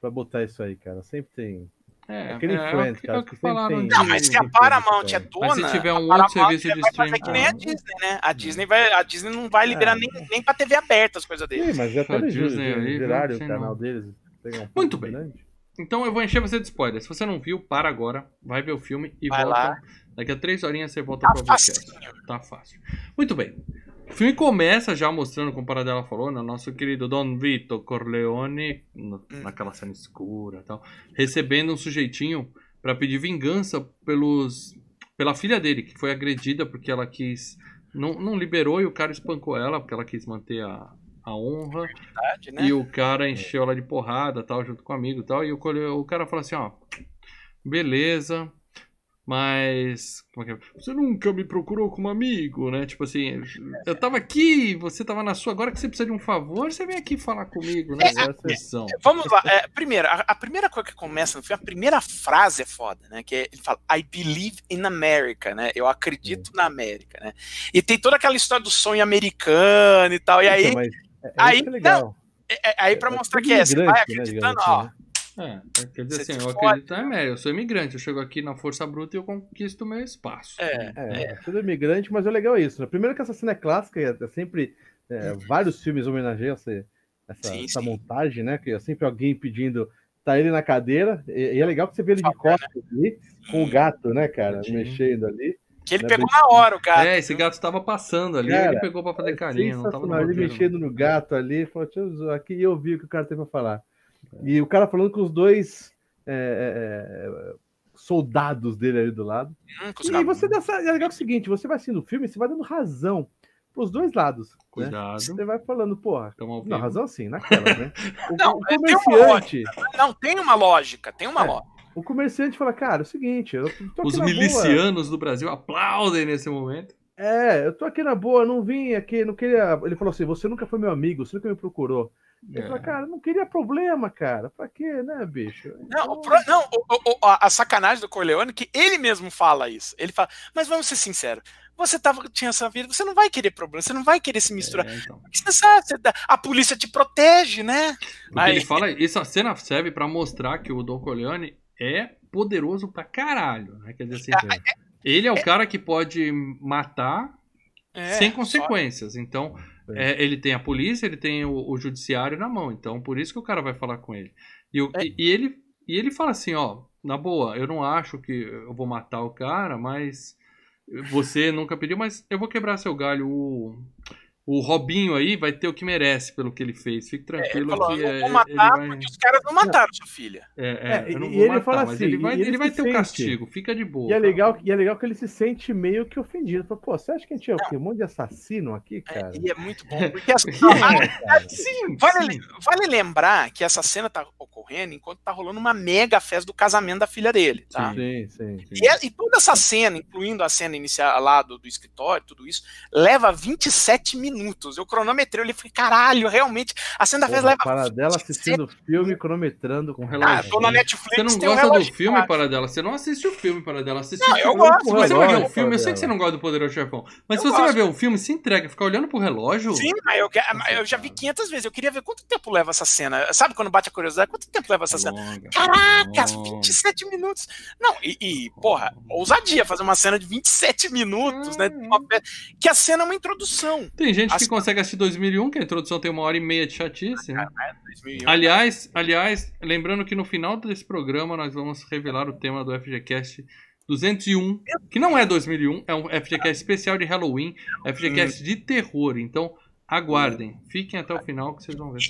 pra botar isso aí, cara. Sempre tem. É, Aquele é, é Friends, que- cara, é o que que tem- Não, mas se a Sim, Paramount sim, é sim. dona, Mas se tiver um outro serviço de vai fazer streaming- que nem a Ah. Disney, né? A Disney vai, a Disney não vai liberar É. nem, nem pra TV aberta as coisas Sim, deles. mas já eles Disney aí, viraram o canal não. deles. um Muito bem. grande. Então eu vou encher você de spoiler. Se você não viu, para agora, vai ver o filme e Vai volta. lá. Daqui a três horinhas você volta Tá facinho. Tá fácil. Muito bem. O filme começa já mostrando, como o Paradela falou, né, nosso querido Don Vito Corleone, naquela cena escura e tal, recebendo um sujeitinho pra pedir vingança pelos, pela filha dele, que foi agredida porque ela quis. Não, não liberou e o cara espancou ela, porque ela quis manter a, a honra. Verdade, né? E o cara encheu ela de porrada, tal, junto com o amigo e tal. E o, o cara falou assim, ó. Beleza, mas. Como é que é? Você nunca me procurou como amigo, né? Tipo assim, eu tava aqui, você tava na sua, agora que você precisa de um favor, você vem aqui falar comigo, né? É, Missão. Vamos lá. é, primeiro, a, a primeira coisa que começa no filme, a primeira frase é foda, né? Que é- ele fala, I believe in America, né? Eu acredito na América, né? E tem toda aquela história do sonho americano e tal. E aí, é, é aí- é legal. é- é- aí pra É mostrar que é, você vai né, acreditando, ó. Né? É, quer dizer Você assim, eu fode, acredito na América, eu sou imigrante, eu chego aqui na força bruta e eu conquisto o meu espaço. É, É, é tudo imigrante, mas o legal é isso. Né? Primeiro que essa cena é clássica, é, é sempre. é, vários filmes homenageiam essa, essa, Sim, essa sim. montagem, né? Que é sempre alguém pedindo. Tá ele na cadeira, e, e é legal que você vê ele de costas ali, com o gato, né, cara, Sim. mexendo ali. que ele Né, pegou na hora o gato. É, esse gato estava passando ali, Cara, ele pegou pra fazer É carinho, não tava no ele roteiro, não. mexendo no gato ali, falou, deixa eu zoar aqui, e eu vi o que o cara tem pra falar. E o cara falando com os dois é, é, é, soldados dele ali do lado. Hum, E gatos. você dá, é legal é o seguinte, você vai assistindo o filme, você vai dando razão pros dois lados. Né? Cuidado, Você vai falando, porra, não, razão sim, naquela, né? O, Não, o tem uma comerciante, Não, tem uma lógica, tem uma É. lógica. o comerciante fala, cara, é o seguinte, eu tô aqui Os na boa. milicianos do Brasil aplaudem nesse momento. É, eu tô aqui na boa, não vim aqui, não queria. Ele falou assim: você nunca foi meu amigo, você nunca me procurou. Ele É. cara, não queria problema, cara. Pra quê, né, bicho? Não, Então, o pro- não o- o- o- a, sacanagem do Corleone é que ele mesmo fala isso. Ele fala, mas vamos ser sinceros, você tava, tinha essa vida, você não vai querer problema, você não vai querer se misturar. É, então. Você sabe, você dá- a polícia te protege, né? Aí- ele fala, essa cena serve pra mostrar que o Don Corleone é poderoso pra caralho, né? Quer dizer assim, ele é o cara que pode matar É, sem só- consequências. Então, é, ele tem a polícia, ele tem o, o judiciário na mão. Então, por isso que o cara vai falar com ele. E, o- É. e- e ele, e ele fala assim, ó, na boa, eu não acho que eu vou matar o cara, mas você nunca pediu, mas eu vou quebrar seu galho. O, o Robinho aí vai ter o que merece pelo que ele fez. Fique Ele tranquilo falou, que eu é, matar vai... porque os caras não mataram sua filha. É, é, É, eu não e vou ele matar, fala assim, ele vai, e ele ele vai se ter o sente- castigo, fica de boa. E é, cara. legal, e é legal que ele se sente meio que ofendido. Fala, Pô, você acha que a gente é o quê? Um monte de assassino aqui, cara? E é muito bom. Porque assim, não, É, cara. Sim, Vale, sim. vale lembrar que essa cena tá ocorrendo enquanto tá rolando uma mega festa do casamento da filha dele, tá? Sim, sim. E, é- e toda essa cena, incluindo a cena inicial lá do, do escritório, tudo isso, leva 27 minutos. Eu cronometrei, eu falei, caralho, realmente, a cena da festa Porra, leva. para dela assistindo o filme, cronometrando Com relógio. Ah, tô na Netflix, Você não tem um gosta do filme. Paradela? Você não assiste o filme, Paradela. Assiste Não, o eu filme. gosto, Se mas você vai ver o filme, eu sei que você Paradela. não gosta do Poderoso Chefão. Mas Eu se você vai gosto. ver o filme, se entrega. Ficar olhando pro relógio. Sim, mas eu, eu já vi 500 vezes. Eu queria ver quanto tempo leva essa cena. Sabe quando bate a curiosidade? Quanto tempo leva essa cena? Longa, Caraca, longa. 27 minutos. Não, e, e, porra, ousadia fazer uma cena de 27 minutos, né? Hum. Uma Que a cena é uma introdução. Tem gente que consegue assistir 2001, que a introdução tem uma hora e meia de chatice, né? 2001. Aliás, aliás, lembrando que no final desse programa nós vamos revelar o tema do FGCast 201, que não é 2001, é um FGCast especial de Halloween, FGCast de terror. Então, aguardem, fiquem até o final que vocês vão ver.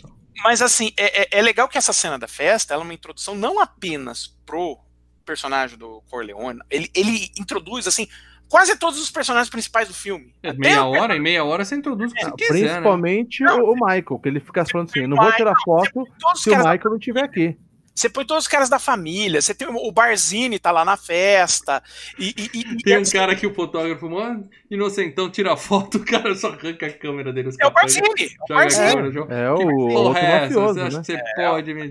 Mas assim, é, é- é legal que essa cena da festa ela é uma introdução não apenas pro personagem do Corleone, ele, ele introduz assim quase todos os personagens principais do filme. É, meia o hora, em meia hora você introduz o que você quiser, né? Principalmente o, o Michael, que ele fica falando assim: não vou tirar foto se o Michael não estiver aqui. Você põe todos os caras da família, você tem o o Barzini tá lá na festa, e, e- e- Tem um assim, cara que o fotógrafo, mano, inocentão, tira a foto, o cara só arranca a câmera dele. os é o caras Barzini, é o joga a Barzini. câmera, joga- É o porra é mafioso, Você acha né? que você pode me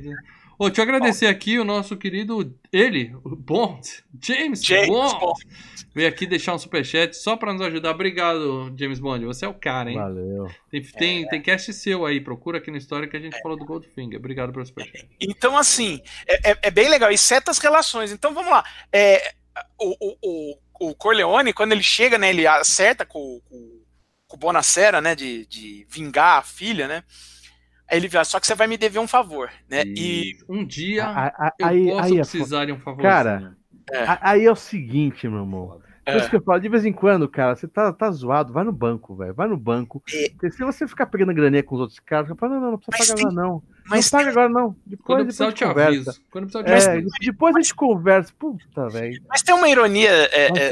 Ô, deixa eu agradecer aqui o nosso querido, ele, o Bond, James, James Bond, Bond. veio aqui deixar um superchat só pra nos ajudar. Obrigado, James Bond, você é o cara, hein? Valeu. Tem, tem, tem cast seu aí, procura aqui no História que a gente falou do Goldfinger. Obrigado pelo superchat. Então, assim, é, é- é bem legal. E certas relações. Então, vamos lá. É, o, o, o, o Corleone, quando ele chega, né, ele acerta com, com, com o Bonacera, né, de, de vingar a filha, né? Aí ele fala, só que você vai me dever um favor, né? E um dia A- a- eu aí, posso aí, é precisar de um favor. Cara, É. aí é o seguinte, meu. Por É. isso que eu falo, de vez em quando, cara, você tá, tá zoado, vai no banco, velho. Vai no banco. É. Porque se você ficar pegando graninha com os outros caras, você fala, não, não, não precisa Mas pagar tem- agora, não. mas não paga agora, não. Quando eu Depois, precisar, eu depois te a gente conversa. aviso. Quando eu precisar, eu te É, aviso. depois a gente conversa. Puta, velho. Mas tem uma ironia é, é,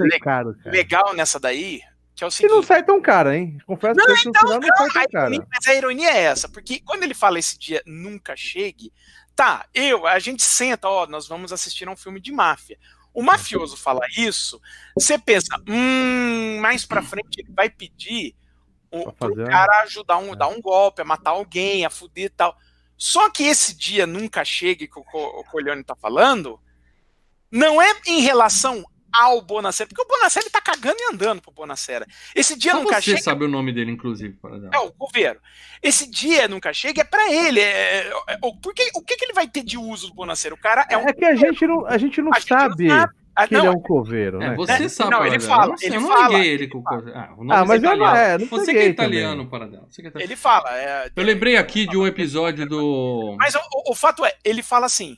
legal nessa daí, que é o E seguinte. não sai tão caro, hein? Confesso Não, que então, final não sai tão ironia- mas a ironia é essa, porque quando ele fala esse dia nunca chegue, tá, eu, a gente senta, ó, nós vamos assistir a um filme de máfia. O mafioso fala isso, você pensa, hum, mais pra frente ele vai pedir o cara ajudar um, É. dar um golpe, a matar alguém, a fuder e tal. Só que esse dia nunca chegue que o, o tá falando, não é em relação ao Bonacera, porque o Bonacera ele tá cagando e andando pro Bonacera. Esse dia Só nunca você chega. sabe o nome dele, inclusive. Para. É o governo. Esse dia nunca chega, é pra ele. É, é, é, o- porque, o que, que ele vai ter de uso do Bonacera? O cara é um. É que a gente não, a gente não A gente não sabe sabe. Ah, que não, ele é um coveiro, É, né? você É, sabe. não, ele fala, Eu não ele eu não fala, liguei ele ele com fala. coisa. Ah, o nome Ah, mas eu italiano. não, é, não Você que é italiano. Paradela. Você que é italiano. ele fala. é, Eu lembrei aqui de um episódio do. Mas o, o- o fato é, ele fala assim.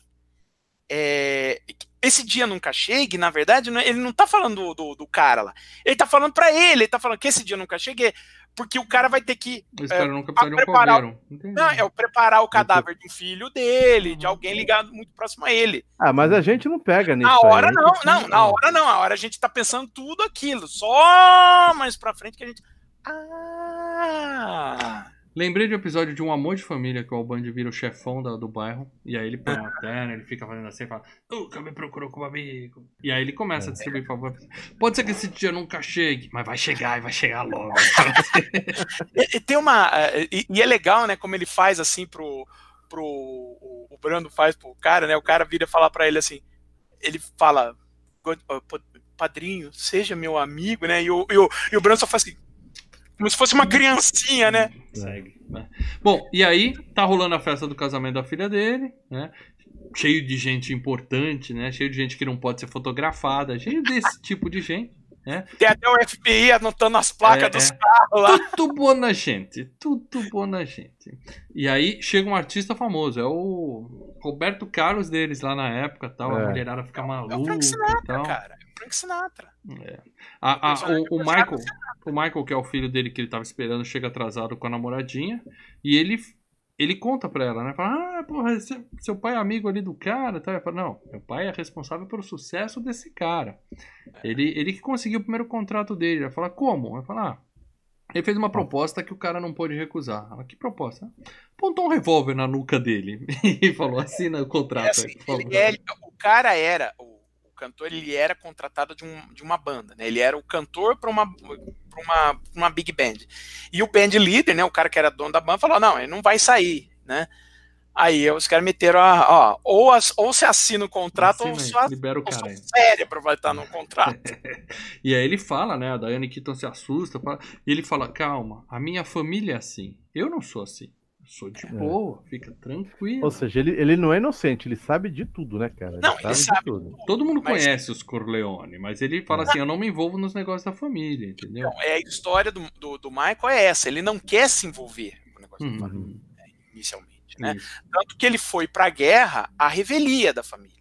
é, esse dia nunca chegue, na verdade, não- ele não tá falando do, do, do cara lá. Ele tá falando pra ele, ele tá falando que esse dia nunca chegue, porque o cara vai ter que. Esse cara nunca um preparar. Não, é o preparar o cadáver de um filho dele, de alguém ligado muito próximo a ele. Ah, mas a gente não pega nisso. Na aí, hora a gente não, não, na hora não. A hora a gente tá pensando tudo aquilo. Só mais pra frente que a gente. Ah! Lembrei de um episódio de Um Amor de Família, que o Albandi vira o chefão da- do bairro. E aí ele põe uma terna, ele fica fazendo assim e fala: Nunca me procurou como amigo. E aí ele começa a distribuir favor. Pode ser que esse dia nunca chegue, mas vai chegar e vai chegar logo. E, e tem uma. eh, E, e é legal, né, como ele faz assim pro. pro o, o Brando faz pro cara, né? O cara vira falar pra ele assim. Ele fala. "God- uh, pa- Padrinho, seja meu amigo, né? E o, e o, e o Brando só faz assim. Como se fosse uma criancinha, né? Segue. né? Bom, e aí tá rolando a festa do casamento da filha dele, né? Cheio de gente importante, né? Cheio de gente que não pode ser fotografada, cheio desse tipo de gente. Tem até o FBI anotando as placas É, dos é. carros lá. Tudo boa gente, tudo boa gente. E aí chega um artista famoso, é o Roberto Carlos deles lá na época, tal. A É. mulherada fica É o maluca Frank e Sinatra, tal. cara. É Frank Sinatra. A- a- personagem o, o Michael, o Michael, que é o filho dele que ele tava esperando, chega atrasado com a namoradinha e ele ele conta pra ela, né? Fala, ah, porra, seu, pai é amigo ali do cara, tá? Fala, não, meu pai é responsável pelo sucesso desse cara. Ele, ele que conseguiu o primeiro contrato dele. Ela fala, como? Ela fala, ah, ele fez uma proposta que o cara não pôde recusar. Ela, que proposta? Apontou um revólver na nuca dele e falou, assina o contrato. É assim, aí, por favor." ele é- o cara era, o cantor, ele era contratado de, um, de uma banda, né? Ele era o cantor para uma, pra uma, pra uma big band. E o band líder, né? O cara que era dono da banda, falou: não, ele não vai sair, né? Aí os caras meteram a, ó, ou, as, ou se assina o contrato, ou Assina aí, só libera o ou cara cérebro vai estar no contrato. E aí ele fala, né? A Diane Keaton se assusta. fala- E ele fala: calma, a minha família é assim. Eu não sou assim. Sou de boa, fica tranquilo. Ou seja, ele, ele não é inocente, ele sabe de tudo, né, cara? Não, ele sabe de tudo. Todo mundo Mas- conhece os Corleone, mas ele fala assim: eu não me envolvo nos negócios da família, entendeu? Então, é a história do, do, do Michael é essa. Ele não quer se envolver com o negócio da Uhum. família, inicialmente, né? Isso. Tanto que ele foi pra guerra a revelia da família.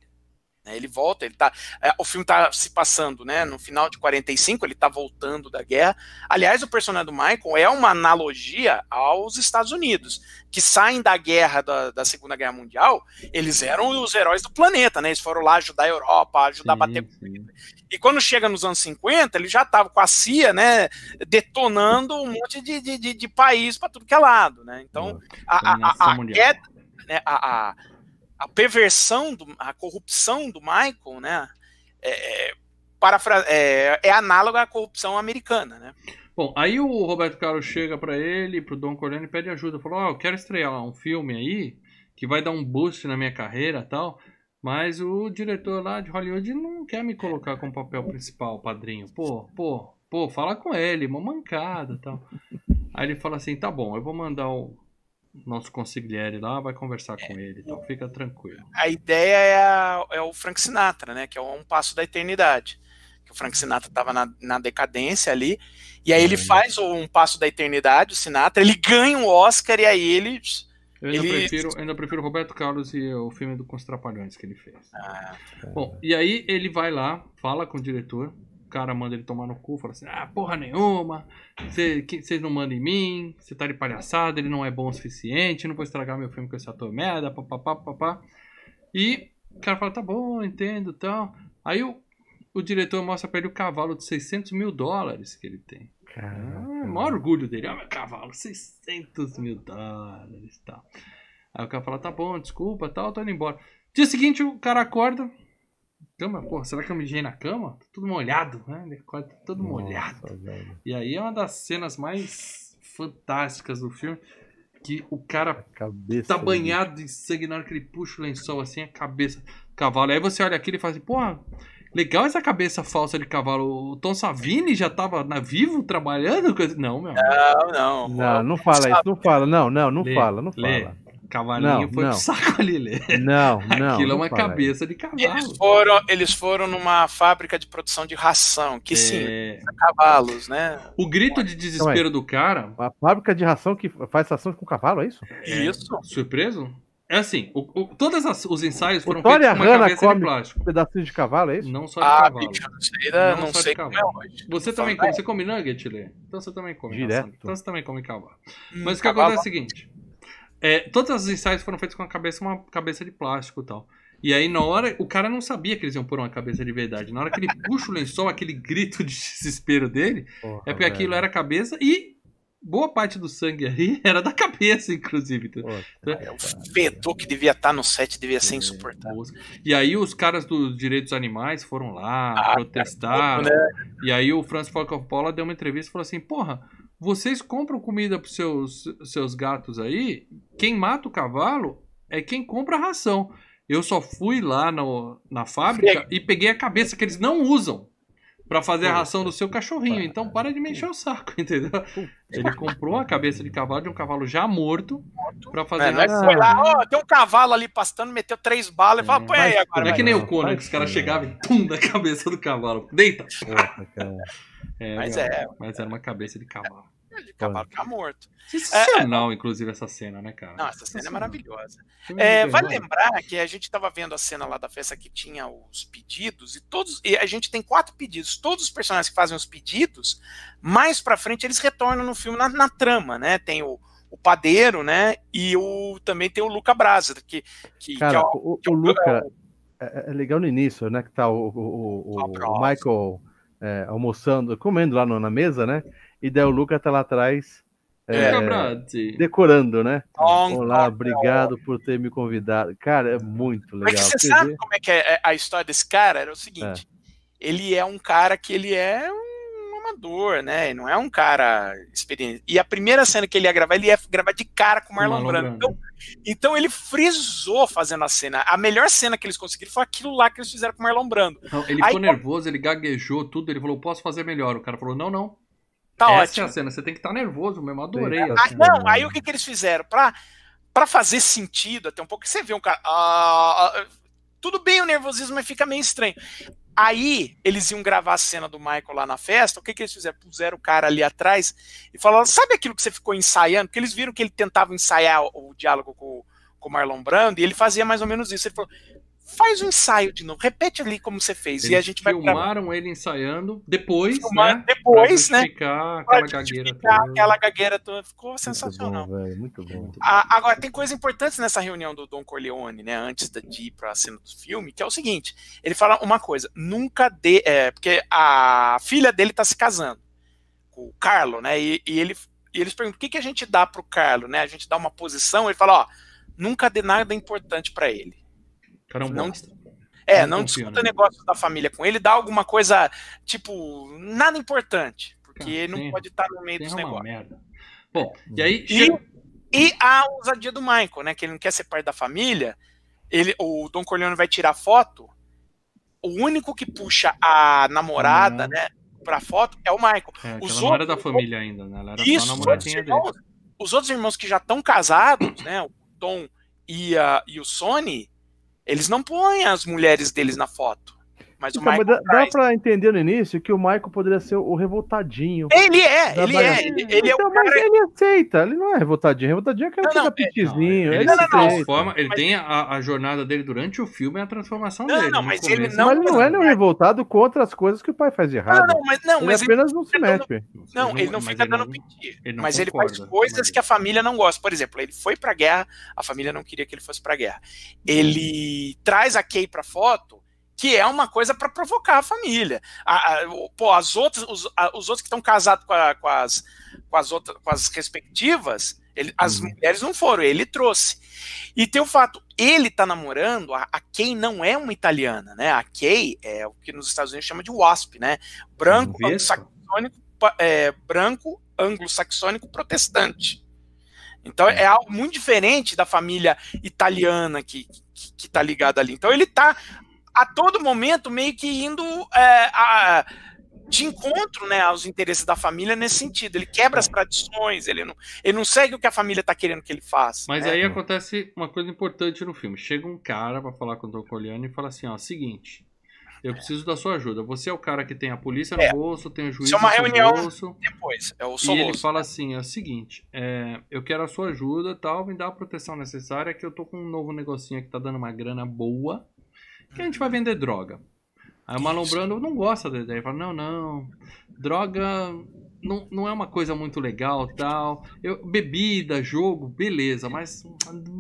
Né? Ele volta, ele tá. É, o filme tá se passando, né? No final de 45, ele tá voltando da guerra. Aliás, o personagem do Michael é uma analogia aos Estados Unidos, que saem da guerra da, da Segunda Guerra Mundial, eles eram os heróis do planeta, né? Eles foram lá ajudar a Europa, ajudar sim, a bater. Sim. E quando chega nos anos 50, ele já tava com a CIA, né? Detonando um monte de, de, de, de país para tudo que é lado, né? Então, a, a, a, a queda. Né, a, a, a perversão, do, a corrupção do Michael, né, é, parafra, é, é análoga à corrupção americana, né? Bom, aí o Roberto Carlos chega para ele, pro Don Corleone e pede ajuda. Falou, ó, oh, eu quero estrear um filme aí que vai dar um boost na minha carreira tal. Mas o diretor lá de Hollywood não quer me colocar como papel principal, padrinho. Pô, pô, pô, fala com ele, uma mancada tal. Aí ele fala assim, tá bom, eu vou mandar o, nosso consigliere lá vai conversar é. com ele, então fica tranquilo. A ideia é, a, é, o Frank Sinatra, né? Que é um passo da eternidade. Que o Frank Sinatra estava na, na, decadência ali, e aí ele uhum. faz um passo da eternidade, o Sinatra, ele ganha um Oscar e aí ele. Eu ainda, ele... prefiro, ainda prefiro Roberto Carlos e o filme do Constrapalhões que ele fez. Ah. Bom, e aí ele vai lá, fala com o diretor, cara manda ele tomar no cu, fala assim: ah, porra nenhuma, vocês não mandam em mim, você tá de palhaçada, ele não é bom o suficiente, não vou estragar meu filme com esse ator merda, papapá, papapá. E o cara fala: tá bom, entendo tal. Aí o, o diretor mostra pra ele o cavalo de 600 mil dólares que ele tem. Caramba. Ah, o maior orgulho dele: ah, meu cavalo, 600 mil dólares tal. Aí o cara fala: tá bom, desculpa tal, tô indo embora. Dia seguinte o cara acorda Cama, porra, será que eu mijei na cama? Tá tudo molhado, né? Tá todo Nossa, molhado. Velho. E aí é uma das cenas mais fantásticas do filme. Que o cara tá banhado de sangue na hora que ele puxa o lençol assim, a cabeça do cavalo. Aí você olha aquilo e fala assim, porra, legal essa cabeça falsa de cavalo. O Tom Savini já tava na vivo trabalhando? Não, meu. Não, não. Não, não fala isso, não fala. Não, não, não lê, fala, não lê. Cavalinho não, foi não. pro saco ali, Lê. Não, não. Aquilo é uma cabeça de cavalo. Eles foram, eles foram numa fábrica de produção de ração, que é... sim, cavalos, né? O grito de desespero do cara. A fábrica de ração que faz ração com cavalo, é isso? É, isso. Surpreso? É assim, o, o, todos os ensaios foram feitos com uma Hanna cabeça come de plástico. Um pedacinho de cavalo, é isso? Não só de ah, cavalo. Bicho, não sei, não, não sei como é hoje. Você também é. É, todas as ensaios foram feitos com a cabeça, uma cabeça de plástico e tal. E aí, na hora, o cara não sabia que eles iam pôr uma cabeça de verdade. Na hora que ele puxa o lençol, aquele grito de desespero dele, Porra, é porque velho. aquilo era a cabeça e boa parte do sangue aí era da cabeça, inclusive. Então, é, o fedor que devia estar no set devia ser é, insuportável. E aí os caras dos direitos animais foram lá ah, protestar. Cara, né? E aí o Francis Ford Coppola deu uma entrevista e falou assim, porra, vocês compram comida para seus seus gatos aí, quem mata o cavalo é quem compra a ração. Eu só fui lá no, na fábrica e peguei a cabeça que eles não usam para fazer a ração do seu cachorrinho. Então para de me encher o saco, entendeu? Ele comprou a cabeça de cavalo de um cavalo já morto para fazer é, ração. Foi lá, ó, tem um cavalo ali pastando, meteu três balas e falou, põe aí agora. Não é que nem o Conan, que os caras chegavam e pum da cabeça do cavalo. Deita! Porra, cara. É, mas, é, mas era uma cabeça de cavalo. É, de cavalo que tá morto. Sensacional, é, inclusive, essa cena, né, cara? Não, essa cena é maravilhosa. É, vale lembrar que a gente estava vendo a cena lá da festa que tinha os pedidos, e todos. E a gente tem quatro pedidos. Todos os personagens que fazem os pedidos, mais pra frente eles retornam no filme na, na trama, né? Tem o, o padeiro, né? E o, também tem o Luca Brasa, que, que, cara, que é o, o, o Luca é, é, legal no início, né? Que tá o, o, o, o Michael é, almoçando, comendo lá no, na mesa, né? E daí o Luca tá lá atrás. É, decorando, né? Olá, obrigado por ter me convidado. Cara, é muito legal. Mas você sabe como é que é a história desse cara? Era o seguinte: é. ele é um cara que ele é um amador, né? Não é um cara experiente. E a primeira cena que ele ia gravar, ele ia gravar de cara com o Marlon, Marlon Brando. Então, então, ele frisou fazendo a cena. A melhor cena que eles conseguiram foi aquilo lá que eles fizeram com o Marlon Brando. Então, ele Aí, ficou nervoso, ele gaguejou tudo, ele falou: posso fazer melhor. O cara falou: não, não. Tá Essa ótimo. é a cena, você tem que estar tá nervoso mesmo, adorei. Ah, não, aí o que, que eles fizeram? Pra, pra fazer sentido, até um pouco, você vê um cara. Ah, ah, tudo bem o nervosismo, mas fica meio estranho. Aí eles iam gravar a cena do Michael lá na festa. O que, que eles fizeram? Puseram o cara ali atrás e falaram: sabe aquilo que você ficou ensaiando? Porque eles viram que ele tentava ensaiar o, o diálogo com, com o Marlon Brando e ele fazia mais ou menos isso. Ele falou: faz um ensaio de novo, repete ali como você fez Eles e a gente vai filmaram ele ensaiando depois, Filmaram né? depois, pra né? Pra aquela gagueira toda. aquela gagueira toda. Ficou Muito sensacional. bom. Muito bom. A- agora, tem coisa importante nessa reunião do Don Corleone, né? Antes de ir pra cena do filme, que é o seguinte: ele fala uma coisa, nunca dê. É, porque a filha dele tá se casando com o Carlo, né? E, e ele, e eles perguntam o que, que a gente dá pro Carlo, né? A gente dá uma posição, ele fala, ó, nunca dê nada importante pra ele. Cara é um Não- bosta. É, Não não discuta nele. negócios da família com ele, dá alguma coisa, tipo, nada importante. Porque Cara, ele não tem- pode estar no meio dos negócios. merda. Bom, e aí E- chega... E a ousadia do Michael, né? Que ele não quer ser parte da família. Ele, o Don Corleone vai tirar foto. O único que puxa a namorada, Uhum. né? Pra foto é o Michael. É, os ela não era outros- da família ainda, né? Ela era Isso, só outros, namoradinha dele. os outros irmãos que já estão casados, né? O Tom e, a, e o Sony, eles não põem as mulheres deles na foto. Mas o Então, mas Michael dá, dá traz. pra entender no início que o Michael poderia ser o revoltadinho. Ele é, ele é. Ele, ele é então, o mas cara. ele aceita, ele não é revoltadinho. Revoltadinho é aquele Não, que não, fica é- pitizinho. Ele ele se transforma, ele Mas- tem a, a jornada dele durante o filme, é a transformação Não, dele. não, mas ele não- Mas ele não é nenhum revoltado contra as coisas que o pai faz de errado. Não, não, mas não, ele mas ele, apenas não se mete. não, ele não mas fica dando piti. Mas ele faz coisas mas- que a família não gosta. Por exemplo, ele foi pra guerra, a família não queria que ele fosse pra guerra. Ele traz a Kay pra foto, que é uma coisa pra provocar a família. A- a- pô, as outras, os, a- os outros que estão casados com, com as, com as outras, com as respectivas, ele- as Uhum. mulheres não foram, ele trouxe. E tem o fato, ele tá namorando, a, a Kay não é uma italiana, né? A Kay é o que nos Estados Unidos chama de WASP, né? Branco, anglo-saxônico, é, branco, anglo-saxônico, protestante. Então é algo muito diferente da família italiana que, que, que tá ligada ali. Então ele tá a todo momento meio que indo é, a- de encontro né, aos interesses da família nesse sentido. Ele quebra as tradições, ele não, ele não segue o que a família tá querendo que ele faça. Mas né? aí acontece uma coisa importante no filme. Chega um cara pra falar com o Don Corleone e fala assim, ó, seguinte, eu preciso da sua ajuda. Você é o cara que tem a polícia no É. bolso, tem o juiz Isso é uma no reunião bolso. depois, é o E ele fala assim, é o seguinte, é, eu quero a sua ajuda, tal, me dá a proteção necessária, que eu tô com um novo negocinho que tá dando uma grana boa, que a gente vai vender droga. Aí o Marlon. Brando não gosta da ideia, fala, não, não, droga não, não é uma coisa muito legal, tal, eu, bebida, jogo, beleza, mas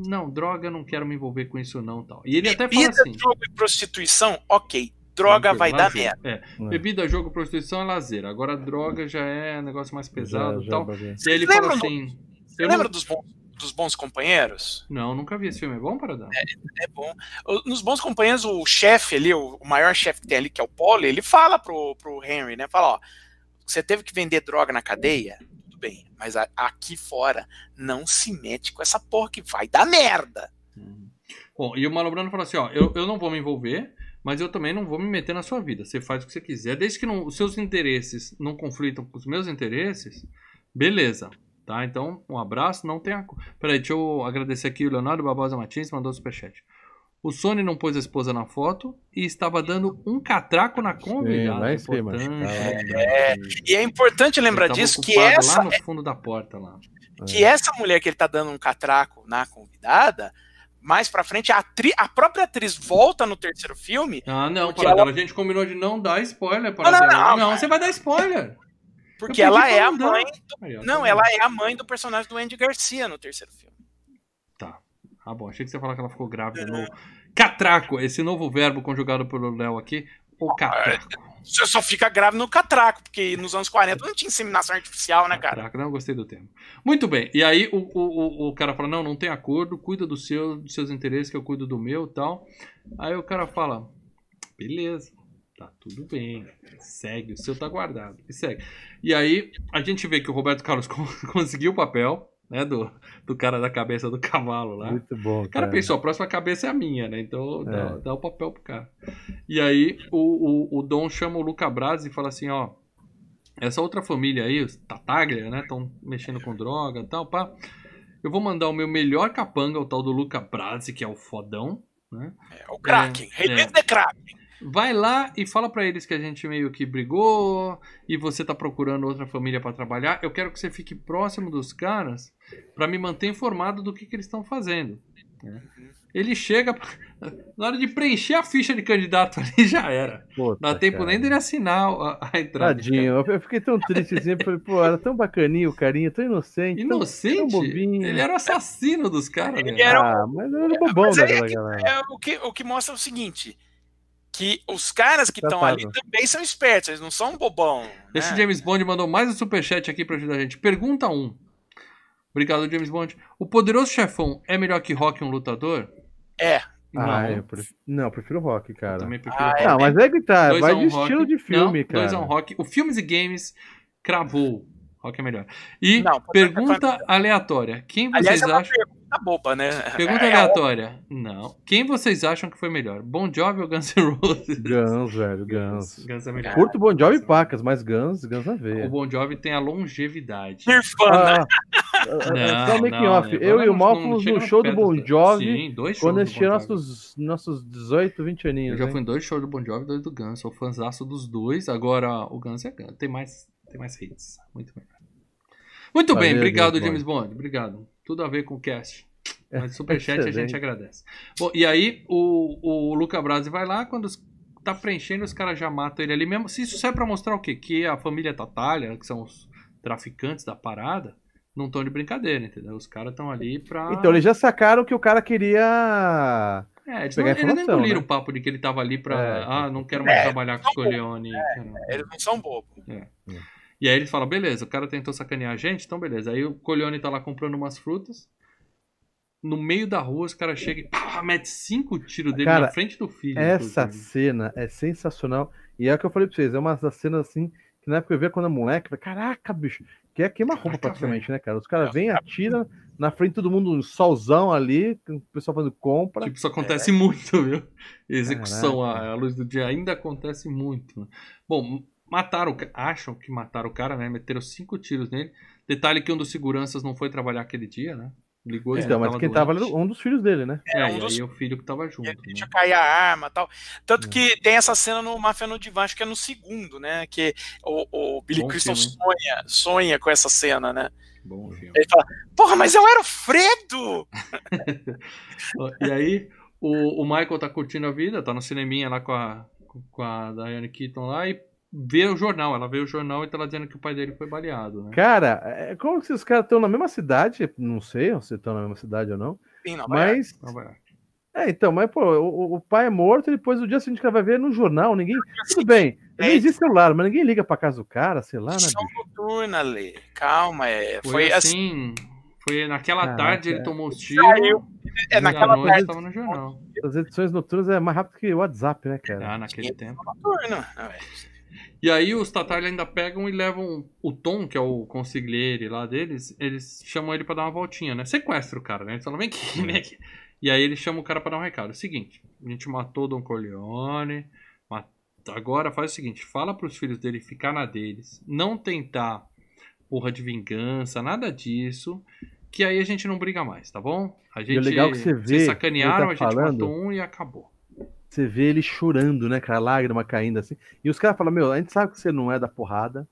não, droga, eu não quero me envolver com isso não, tal. E ele até fala Bebida, assim... jogo e prostituição, ok. Droga vai dar merda. É, É. bebida, jogo, prostituição é lazer. Agora droga já é negócio mais pesado Já- e tal. já baguei. E aí ele fala assim... Você eu lembra não- dos, bons, dos bons companheiros? Não, nunca vi esse filme. É bom, Paradão? É bom. O- Nos bons companheiros, o chefe ali, o, maior chefe que tem ali, que é o Paulo, ele fala pro, pro Henry, né? Fala, ó, você teve que vender droga na cadeia? Tudo bem, mas aqui fora não se mete com essa porra que vai dar merda. Uhum. Bom, e o Marlon Brando falou assim, ó, eu, eu não vou me envolver, mas eu também não vou me meter na sua vida. Você faz o que você quiser, desde que não- os seus interesses não conflitam com os meus interesses, beleza. Tá, então, um abraço, não tenha... Peraí, deixa eu agradecer aqui o Leonardo Barbosa Martins, mandou o superchat. O Sony não pôs a esposa na foto e estava dando um catraco na convidada. lá em cima, Importante tá lembrar disso. E é importante lembrar disso que essa, lá no fundo da porta lá. que essa mulher que ele tá dando um catraco na convidada, mais pra frente, a, atri- a própria atriz volta no terceiro filme, Ah, não, Paradela, a gente combinou de não dar spoiler, não, Paradela. não, Não, mas- você vai dar spoiler. Porque ela é a mãe. Aí, ó, Não, tá ela é a mãe do personagem do Andy Garcia no terceiro filme. Tá. Ah, bom, achei que você ia falar que ela ficou grávida no. Catraco, esse novo verbo conjugado pelo Léo aqui. O catraco. Você só fica grave no catraco, porque nos anos 40 não tinha inseminação artificial, né, cara? Catraco, não gostei do termo. Muito bem. E aí o, o, o, cara fala: não, não tem acordo, cuida do seu, dos seus interesses, que eu cuido do meu tal. Aí o cara fala: beleza, tá tudo bem. Segue, o seu tá guardado. E segue. E aí a gente vê que o Roberto Carlos con- conseguiu o papel, né? Do, do cara da cabeça do cavalo lá. Muito bom. O cara cara. pensou, a próxima cabeça é a minha, né? Então dá, É. dá o papel pro cara. E aí o, o, o Dom chama o Luca Brasi e fala assim, ó. Essa outra família aí, os Tataglia, né? Estão mexendo com droga e tal, pá. Eu vou mandar o meu melhor capanga, o tal do Luca Brasi, que é o fodão, né? É, o Kraken. É, Release é. the Kraken. Vai lá e fala pra eles que a gente meio que brigou e você tá procurando outra família pra trabalhar. Eu quero que você fique próximo dos caras pra me manter informado do que, que eles estão fazendo. né? Ele chega. Na hora de preencher a ficha de candidato ali já era. Puta, Não dá tempo cara. nem dele assinar a, a entrada. Tadinho, eu fiquei tão triste assim, falei, pô, era tão bacaninho o carinha, tão inocente. tão- Tão, Inocente? bobinho. Ele era o assassino dos caras, Ele era Ah, mas era o bobão é que- galera. É, o, que, o que mostra o seguinte: que os caras que estão ali também são espertos, eles não são bobão. Esse né? James Bond mandou mais um superchat aqui pra ajudar a gente. Pergunta 1. Obrigado, James Bond. O poderoso chefão é melhor que Rock um lutador? É. Ah, não. eu prefiro, não, eu prefiro rock, Eu cara. também prefiro Ah, Rock. é Não, mas é que tá, Dois vai um de estilo Rock. de filme, não, cara. 2 a 1 Rock. O Filmes e Games cravou. Rock é melhor. E Não, pergunta aleatória. Quem Aliás, vocês é uma acham? pergunta boba, né? Pergunta É, aleatória. Não. Quem vocês acham que foi melhor? Bon Jovi ou Guns N' Roses? Guns, velho, Guns. Guns é melhor. Curto Bon Jovi e pacas, mas Guns, Guns na O veia. Bon Jovi tem a longevidade. Nirvana. Ah, making não, off. Eu e o Não- Mal não fomos chega no show do Bon Jovi Sim, dois shows quando do eles tinham nossos, nossos 18, 20 Eu aninhos. já hein? fui em dois shows do Bon Jovi e dois do Guns. Sou fãzaço dos dois. Agora o Guns é Guns. Tem mais, tem mais hits. Muito melhor. Muito bem, obrigado, James James Bond. Obrigado. Tudo a ver com o cast. Mas superchat a gente agradece. Bom, e aí o, o Luca Brasi vai lá, quando tá preenchendo, os caras já matam ele ali mesmo. Se isso serve pra mostrar o quê? Que a família Tatalha, que são os traficantes da parada, não estão de brincadeira, entendeu? Os caras estão ali pra. Então, eles já sacaram que o cara queria. É, eles, não, eles não informação, engoliram né? o papo de que ele tava ali pra. É. Ah, não quero mais É, trabalhar com o Corleone. quero- Eles não são bobos. E aí ele fala, beleza, o cara tentou sacanear a gente, então beleza. Aí o Corleone tá lá comprando umas frutas. No meio da rua, os caras chegam e pá, mete cinco tiros dele Cara, na frente do filho. Essa inclusive. cena é sensacional. E é o que eu falei pra vocês, é uma das cenas assim, que na época eu via quando era moleque, falei, caraca, bicho, que é queima-roupa praticamente, né, cara? Os caras vêm, atiram na frente de todo mundo, um solzão ali, o pessoal fazendo compra. Tipo, isso acontece muito, viu? Execução à luz do dia ainda acontece muito. né? Bom, mataram, acham que mataram o cara, né? Meteram cinco tiros nele. Detalhe que um dos seguranças não foi trabalhar aquele dia, né? Ligou e então, mas quem tava ali, doente. um dos filhos dele, né? É, É, um e dos- aí o filho que tava junto. E né? deixa cair a arma e tal. Tanto É. que tem essa cena no Máfia no Divã, acho que é no segundo, né? Que o, o Billy Bom Crystal filme, sonha, sonha com essa cena, né? Bom filme. Ele fala, porra, mas eu era o Fredo! E aí, o, o Michael tá curtindo a vida, tá no cineminha lá com a, com a Diane Keaton lá e vê o jornal. Ela vê o jornal e tá lá dizendo que o pai dele foi baleado, né? Cara, é como se os caras estão na mesma cidade, não sei se estão na mesma cidade ou não, Sim, Nova mas... Nova York. É, então, mas, pô, o, o pai é morto e depois o dia seguinte que ela vai ver no jornal, ninguém... Tudo bem, nem existe celular, mas ninguém liga pra casa do cara, sei lá, né, noturna, Lê. Calma, é. Foi, Foi, assim. assim. Foi naquela Caraca, tarde ele é. tomou os tiros. Saiu. É na naquela noite tarde tava no jornal. As edições noturnas é mais rápido que o WhatsApp, né, cara? Ah, naquele tempo. noturna. É. E aí os Tatarli ainda pegam e levam o Tom, que é o consigliere lá deles, eles chamam ele pra dar uma voltinha, né? Sequestra o cara, né? Eles falam, vem aqui, vem aqui. E aí eles chamam o cara pra dar um recado. Seguinte, a gente matou o Don Corleone, mat- agora faz o seguinte, fala pros filhos dele ficar na deles, não tentar porra de vingança, nada disso, que aí a gente não briga mais, tá bom? A gente, é legal que você vê, vocês sacanearam, ele tá a gente falando. matou um e acabou. Você vê ele chorando, né, cara? Lágrima caindo assim. E os caras falam, meu, a gente sabe que você não é da porrada,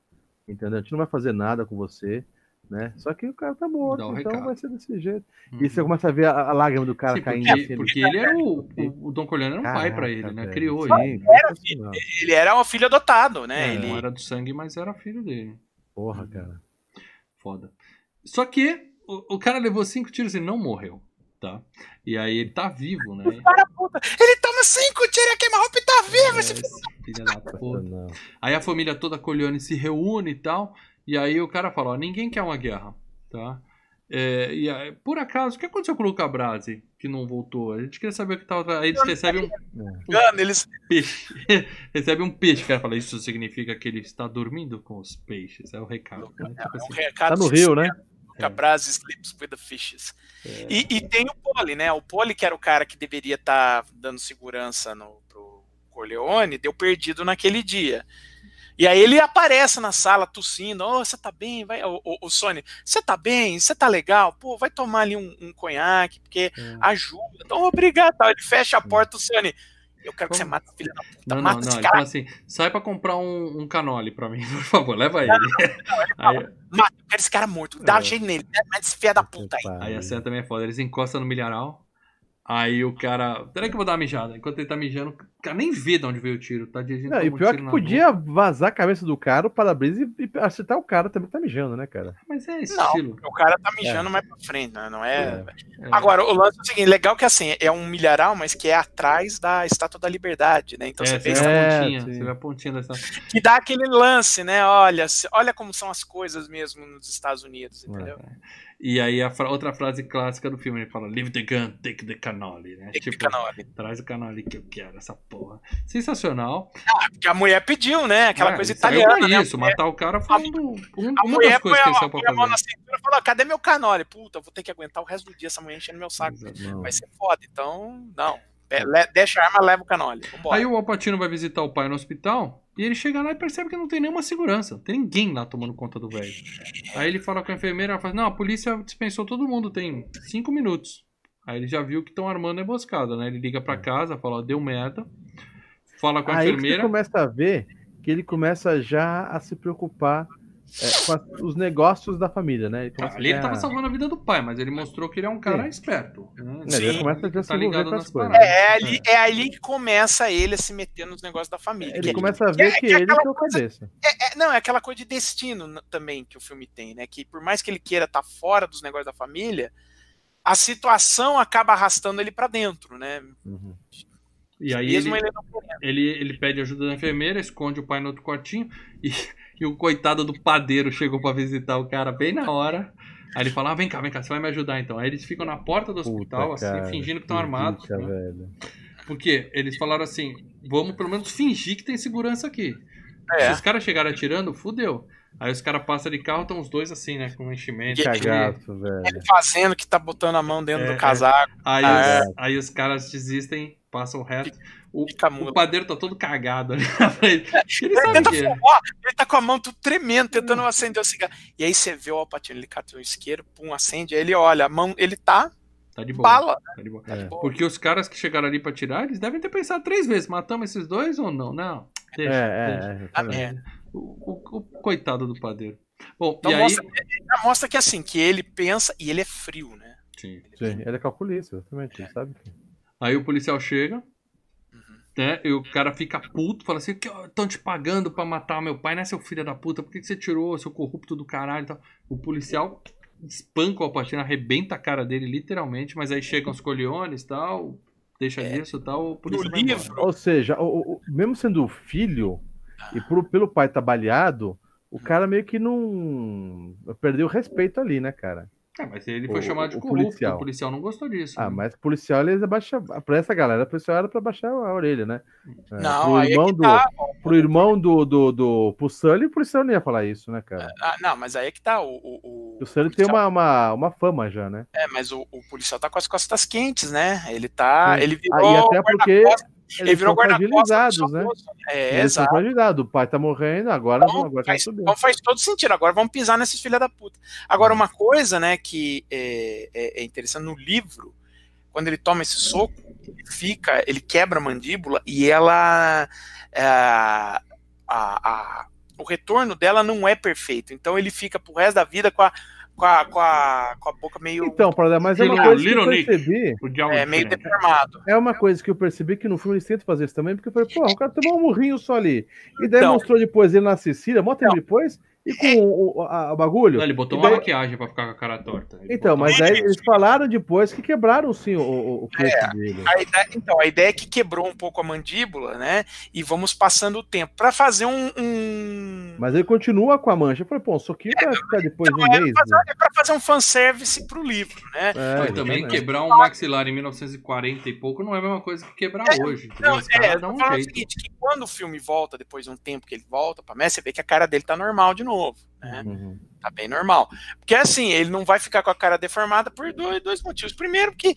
entendeu? A gente não vai fazer nada com você, né? Só que o cara tá morto, o então recado. vai ser desse jeito. Uhum. E você começa a ver a, a lágrima do cara Sim, caindo porque, assim. porque ele era o, o, o Don Corleone era um pai pra ele, Caraca, né? velho. Criou ele. sensacional. Ele era um filho adotado, né? É, ele... Não era do sangue, mas era filho dele. Porra, cara. Foda. Só que o, o cara levou cinco tiros e não morreu, tá? E aí ele tá vivo, né? Ele toma cinco tiros e queima-roupa e tá vivo. É, esse filho. da puta. Não. Aí a família toda Corleone se reúne e tal. E aí o cara fala: ó, ninguém quer uma guerra, tá? É, e aí, por acaso, o que aconteceu com o Luca Brasi, que não voltou? A gente queria saber o que tava. Aí eles recebem um Mano, eles... peixe. Recebe um peixe. O cara fala: Isso significa que ele está dormindo com os peixes. É o recado. né? Tipo Um assim. recado Tá no Rio, né? Luca Brasi sleeps with the fishes. E, e tem o Poli, né? O Poli, que era o cara que deveria estar dando segurança no, pro Corleone, deu perdido naquele dia. E aí ele aparece na sala tossindo, ô, você tá bem? Vai, o, o, o Sony, você tá bem? Você tá legal? Pô, vai tomar ali um, um conhaque, porque É. ajuda. Então, obrigado. Ele fecha a porta, o Sony, eu quero que você Como? mate filha da puta, Não, não, mata não. esse Ele fala assim: sai pra comprar um, um canole pra mim, por favor, leva ele. Aí, mata, eu quero esse cara morto, dá É. um jeito nele, né? mata esse filho da puta aí. aí a cena também é foda. Eles encostam no milharal. Aí o cara. Peraí que eu vou dar uma mijada. Enquanto ele tá mijando, o cara nem vê de onde veio o tiro. Tá dirigindo. Não, e um pior que podia vazar a cabeça do cara, o para-brisa e, e acertar o cara também que tá mijando, né, cara? nuca. Mas é Não, estilo. o cara tá mijando mais pra frente, né? Não é. É. É. Agora, o lance é o seguinte: legal que assim, é um milharal, mas que é atrás da Estátua da Liberdade, né? Então É, você vê vê a É, pontinha. sim. Você vê a pontinha dessa. que dá aquele lance, né? Olha, olha como são as coisas mesmo nos Estados Unidos, entendeu? E aí a fra- outra frase clássica do filme, ele fala, leave the gun, take the cannoli, né? Que Tipo, hora. traz o canoli que eu quero, essa porra. Sensacional. Porque a mulher pediu, né? Aquela Ah, coisa italiana, né? isso, matar o cara foi um, do- um- A uma mulher das coisas que a, eles são pra a mão na fazer. cintura e falou: cadê meu canole? Puta, vou ter que aguentar o resto do dia essa mulher enchendo meu saco. Não. Vai ser foda. Então, não. Le- Deixa a arma, leva o canole. Vambora. Aí o Alpatino vai visitar o pai no hospital e ele chega lá e percebe que não tem nenhuma segurança. Não tem ninguém lá tomando conta do velho. Aí ele fala com a enfermeira, ela fala, não, a polícia dispensou todo mundo, tem cinco minutos. Aí ele já viu que estão armando a emboscada, né? Ele liga pra casa, fala, ó, deu merda. Fala com a Aí enfermeira. começa a ver que ele começa já a se preocupar é, com as- os negócios da família, né? Ele Ah, Ali ele a- tava salvando a vida do pai, mas ele mostrou que ele é um cara Sim. esperto. né? É, ele Sim. começa a já se Tá envolver ligado nas as coisas. paradas. É ali, é ali que começa ele a se meter nos negócios da família. Ele que- começa a ver que é- que que é ele que é o cabeça. é- é- não, é aquela coisa de destino também que o filme tem, né? Que por mais que ele queira estar fora dos negócios da família, a situação acaba arrastando ele pra dentro, né? Uhum. E aí ele, Mesmo ele ele, ele pede ajuda da enfermeira, esconde o pai no outro quartinho e, e o coitado do padeiro chegou pra visitar o cara bem na hora. Aí ele fala, ah, vem cá, vem cá, você vai me ajudar então. Aí eles ficam na porta do hospital, Puta, assim, cara, fingindo que estão que armados. né? velho. Porque eles falaram assim, vamos pelo menos fingir que tem segurança aqui. É. Se os caras chegarem atirando, fudeu. Aí os caras passam de carro, estão os dois assim, né, com enchimento. E- Cagaço, velho. Ele fazendo que tá botando a mão dentro É, do casaco, Aí, Ah, os, aí os caras desistem, passam reto. O, o padeiro tá todo cagado ali na frente. Ele Ele tenta que é. fumar, ele tá com a mão tudo tremendo, tentando acender o cigarro. E aí você vê o Alpatino, ele cata o isqueiro, pum, acende, aí ele olha, a mão, ele tá Tá de boa. bala. Tá de boa. É. Porque os caras que chegaram ali pra tirar, eles devem ter pensado três vezes: matamos esses dois ou não? Não. É, Deixa, é, deixa. é, A exatamente. merda. O, o- o coitado do padeiro. Bom, Então e aí. mostra, já mostra que assim, que ele pensa e ele é frio, né? Sim. Sim, ele é calculista, exatamente. Ele sabe. Aí o policial chega. Né? E o cara fica puto, fala assim: estão te pagando pra matar meu pai, né, seu filho da puta? Por que, que você tirou, seu corrupto do caralho e tal? O policial espanca o Alpatino, arrebenta a cara dele, literalmente, mas aí chegam os coliones e tal, deixa disso e tal, o No policial vai embora. livro, Ou seja, o- o- o- mesmo sendo o filho, e pro- pelo pai tá baleado, o cara meio que não. Perdeu o respeito ali, né, cara? É, mas ele foi O- chamado de o corrupto, policial. o policial não gostou disso. Ah, né? mas policial, eles abaixam. Pra essa galera, policial era pra baixar a orelha, né? É, não, pro aí é irmão que do, tá. pro irmão do, do, do. Pro Sully, o policial não ia falar isso, né, cara? Ah, não, mas aí é que tá. O, o, o Sully tem policial- uma, uma, uma fama já, né? É, mas o, o policial tá com as costas quentes, né? Ele tá. Sim. Ele virou. Ah, e até porque guarda-costas- Ele eles virou guarda-costas. né? É, Eles são exato. O pai tá morrendo, agora, Então, agora tá faz, bem. então faz todo sentido. Agora vamos pisar nesses filha da puta. Agora, uma coisa, né, que é, é- é interessante no livro, quando ele toma esse soco, ele fica, ele quebra a mandíbula e ela. é, a- a- o retorno dela não é perfeito. Então ele fica pro resto da vida com a, com a, com a, com a boca meio. Então, Paulo, mas é uma coisa que eu percebi. É, meio diferente. deformado. É uma coisa que eu percebi que no filme eles tentam fazer isso também, porque eu falei, pô, o cara tomou um murrinho só ali. E daí Então. mostrou depois ele na Cecília, mó tempo depois, e com o, o- a- o bagulho. Não, ele botou E uma daí- maquiagem pra ficar com a cara torta. Ele Então, mas aí eles falaram depois que quebraram sim o, o, o queixo É. dele. A ideia- então, a ideia é que quebrou um pouco a mandíbula, né? E vamos passando o tempo para fazer um. um... Mas ele continua com a mancha. Eu falei, pô, isso aqui vai ficar depois de um é mês. pra fazer, né? é pra fazer um fanservice pro livro, né? É, Mas também quebrar um maxilar em 1940 e pouco não é a mesma coisa que quebrar hoje. Não, é, tô um o seguinte, que quando o filme volta, depois de um tempo que ele volta pra Messi, você vê que a cara dele tá normal de novo, né? Uhum. Tá bem normal. Porque assim, ele não vai ficar com a cara deformada por dois, dois motivos. Primeiro, que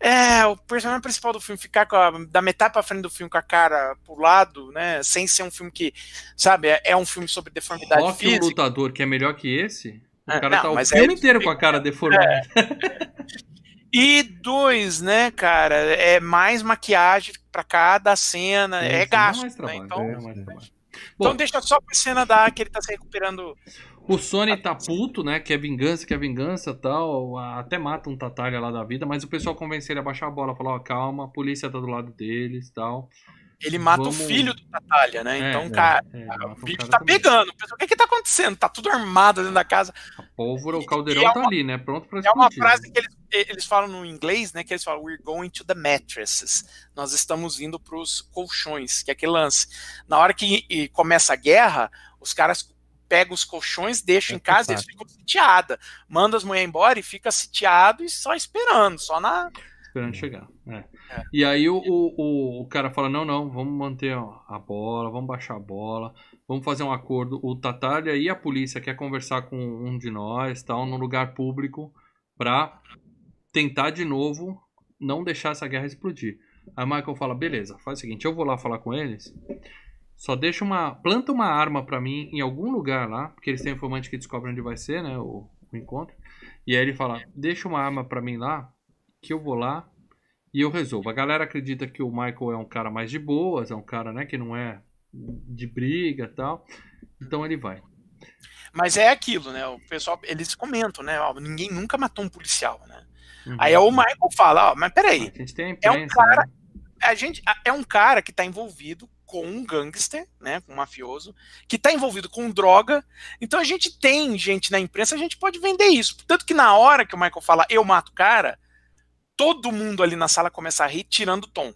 é, o personagem principal do filme ficar com a, da metade pra frente do filme com a cara pro lado, né? Sem ser um filme que, sabe, é, é um filme sobre deformidade Rock o física. lutador, que é melhor que esse, o É, cara não, tá o filme aí- inteiro com a cara deformada. E dois, né, cara, é mais maquiagem pra cada cena, é, gasto, mais né? trabalho, Então, é mais trabalho. Então Bom, deixa só pra cena da que ele tá se recuperando. O Sony tá puto, né? Que é vingança, que é vingança tal. Até mata um Tatalha lá da vida, mas o pessoal convence ele a baixar a bola. Falou, ó, calma, a polícia tá do lado deles tal. Ele mata Vamos- o filho do Tatalha, né? É, então, é, cara, é, o um bicho cara tá também. pegando. O que que tá acontecendo? Tá tudo armado dentro da casa. A pólvora, o caldeirão é tá ali, né? Pronto pra É uma explodir. frase que eles, eles falam no inglês, né? Que eles falam, we're going to the mattresses. Nós estamos indo pros colchões, que é aquele lance. Na hora que começa a guerra, os caras pegam os colchões, deixam É em casa e eles ficam sitiados. Manda as mulheres embora e fica sitiado e só esperando, só na. Esperando chegar. é. É. E aí o, o, o, cara fala: não, não, vamos manter a bola, vamos baixar a bola, vamos fazer um acordo. O Tatalha e a polícia quer conversar com um de nós, tal, num lugar público, pra tentar de novo não deixar essa guerra explodir. Aí Michael fala: beleza, faz o seguinte, eu vou lá falar com eles. Só deixa uma. Planta uma arma pra mim em algum lugar lá, porque eles têm informante que descobre onde vai ser, né? O, o encontro. E aí ele fala: deixa uma arma pra mim lá, que eu vou lá e eu resolvo. A galera acredita que o Michael é um cara mais de boas, é um cara, né, que não é de briga tal. Então ele vai. Mas é aquilo, né? O pessoal, eles comentam, né? Ó, ninguém nunca matou um policial, né? Uhum. Aí o Michael fala, ó, mas peraí, A gente tem a É um imprensa, cara- né? a gente é um cara que está envolvido com um gangster, né, com um mafioso, que está envolvido com droga. Então a gente tem gente na imprensa, a gente pode vender isso. Tanto que na hora que o Michael fala eu mato o cara, todo mundo ali na sala começa a rir, tirando o tom.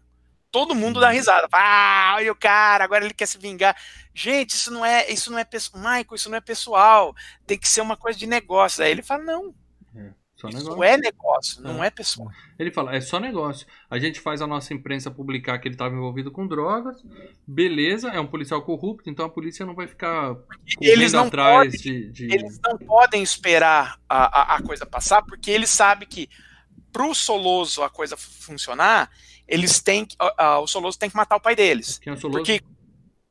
Todo mundo dá risada. Ah, olha o cara, agora ele quer se vingar. Gente, isso não é, isso não é pessoal. Michael, isso não é pessoal. Tem que ser uma coisa de negócio. Aí ele fala: "Não, Só isso negócio. é negócio, não é pessoal". Ele fala, é só negócio. A gente faz a nossa imprensa publicar que ele estava envolvido com drogas. Beleza, é um policial corrupto, então a polícia não vai ficar Eles não atrás de, de- eles não podem esperar a, a, a coisa passar, porque eles sabem que pro Soloso a coisa fu- funcionar, eles têm que- a- a- o Soloso tem que matar o pai deles. Quem é o Soloso? Porque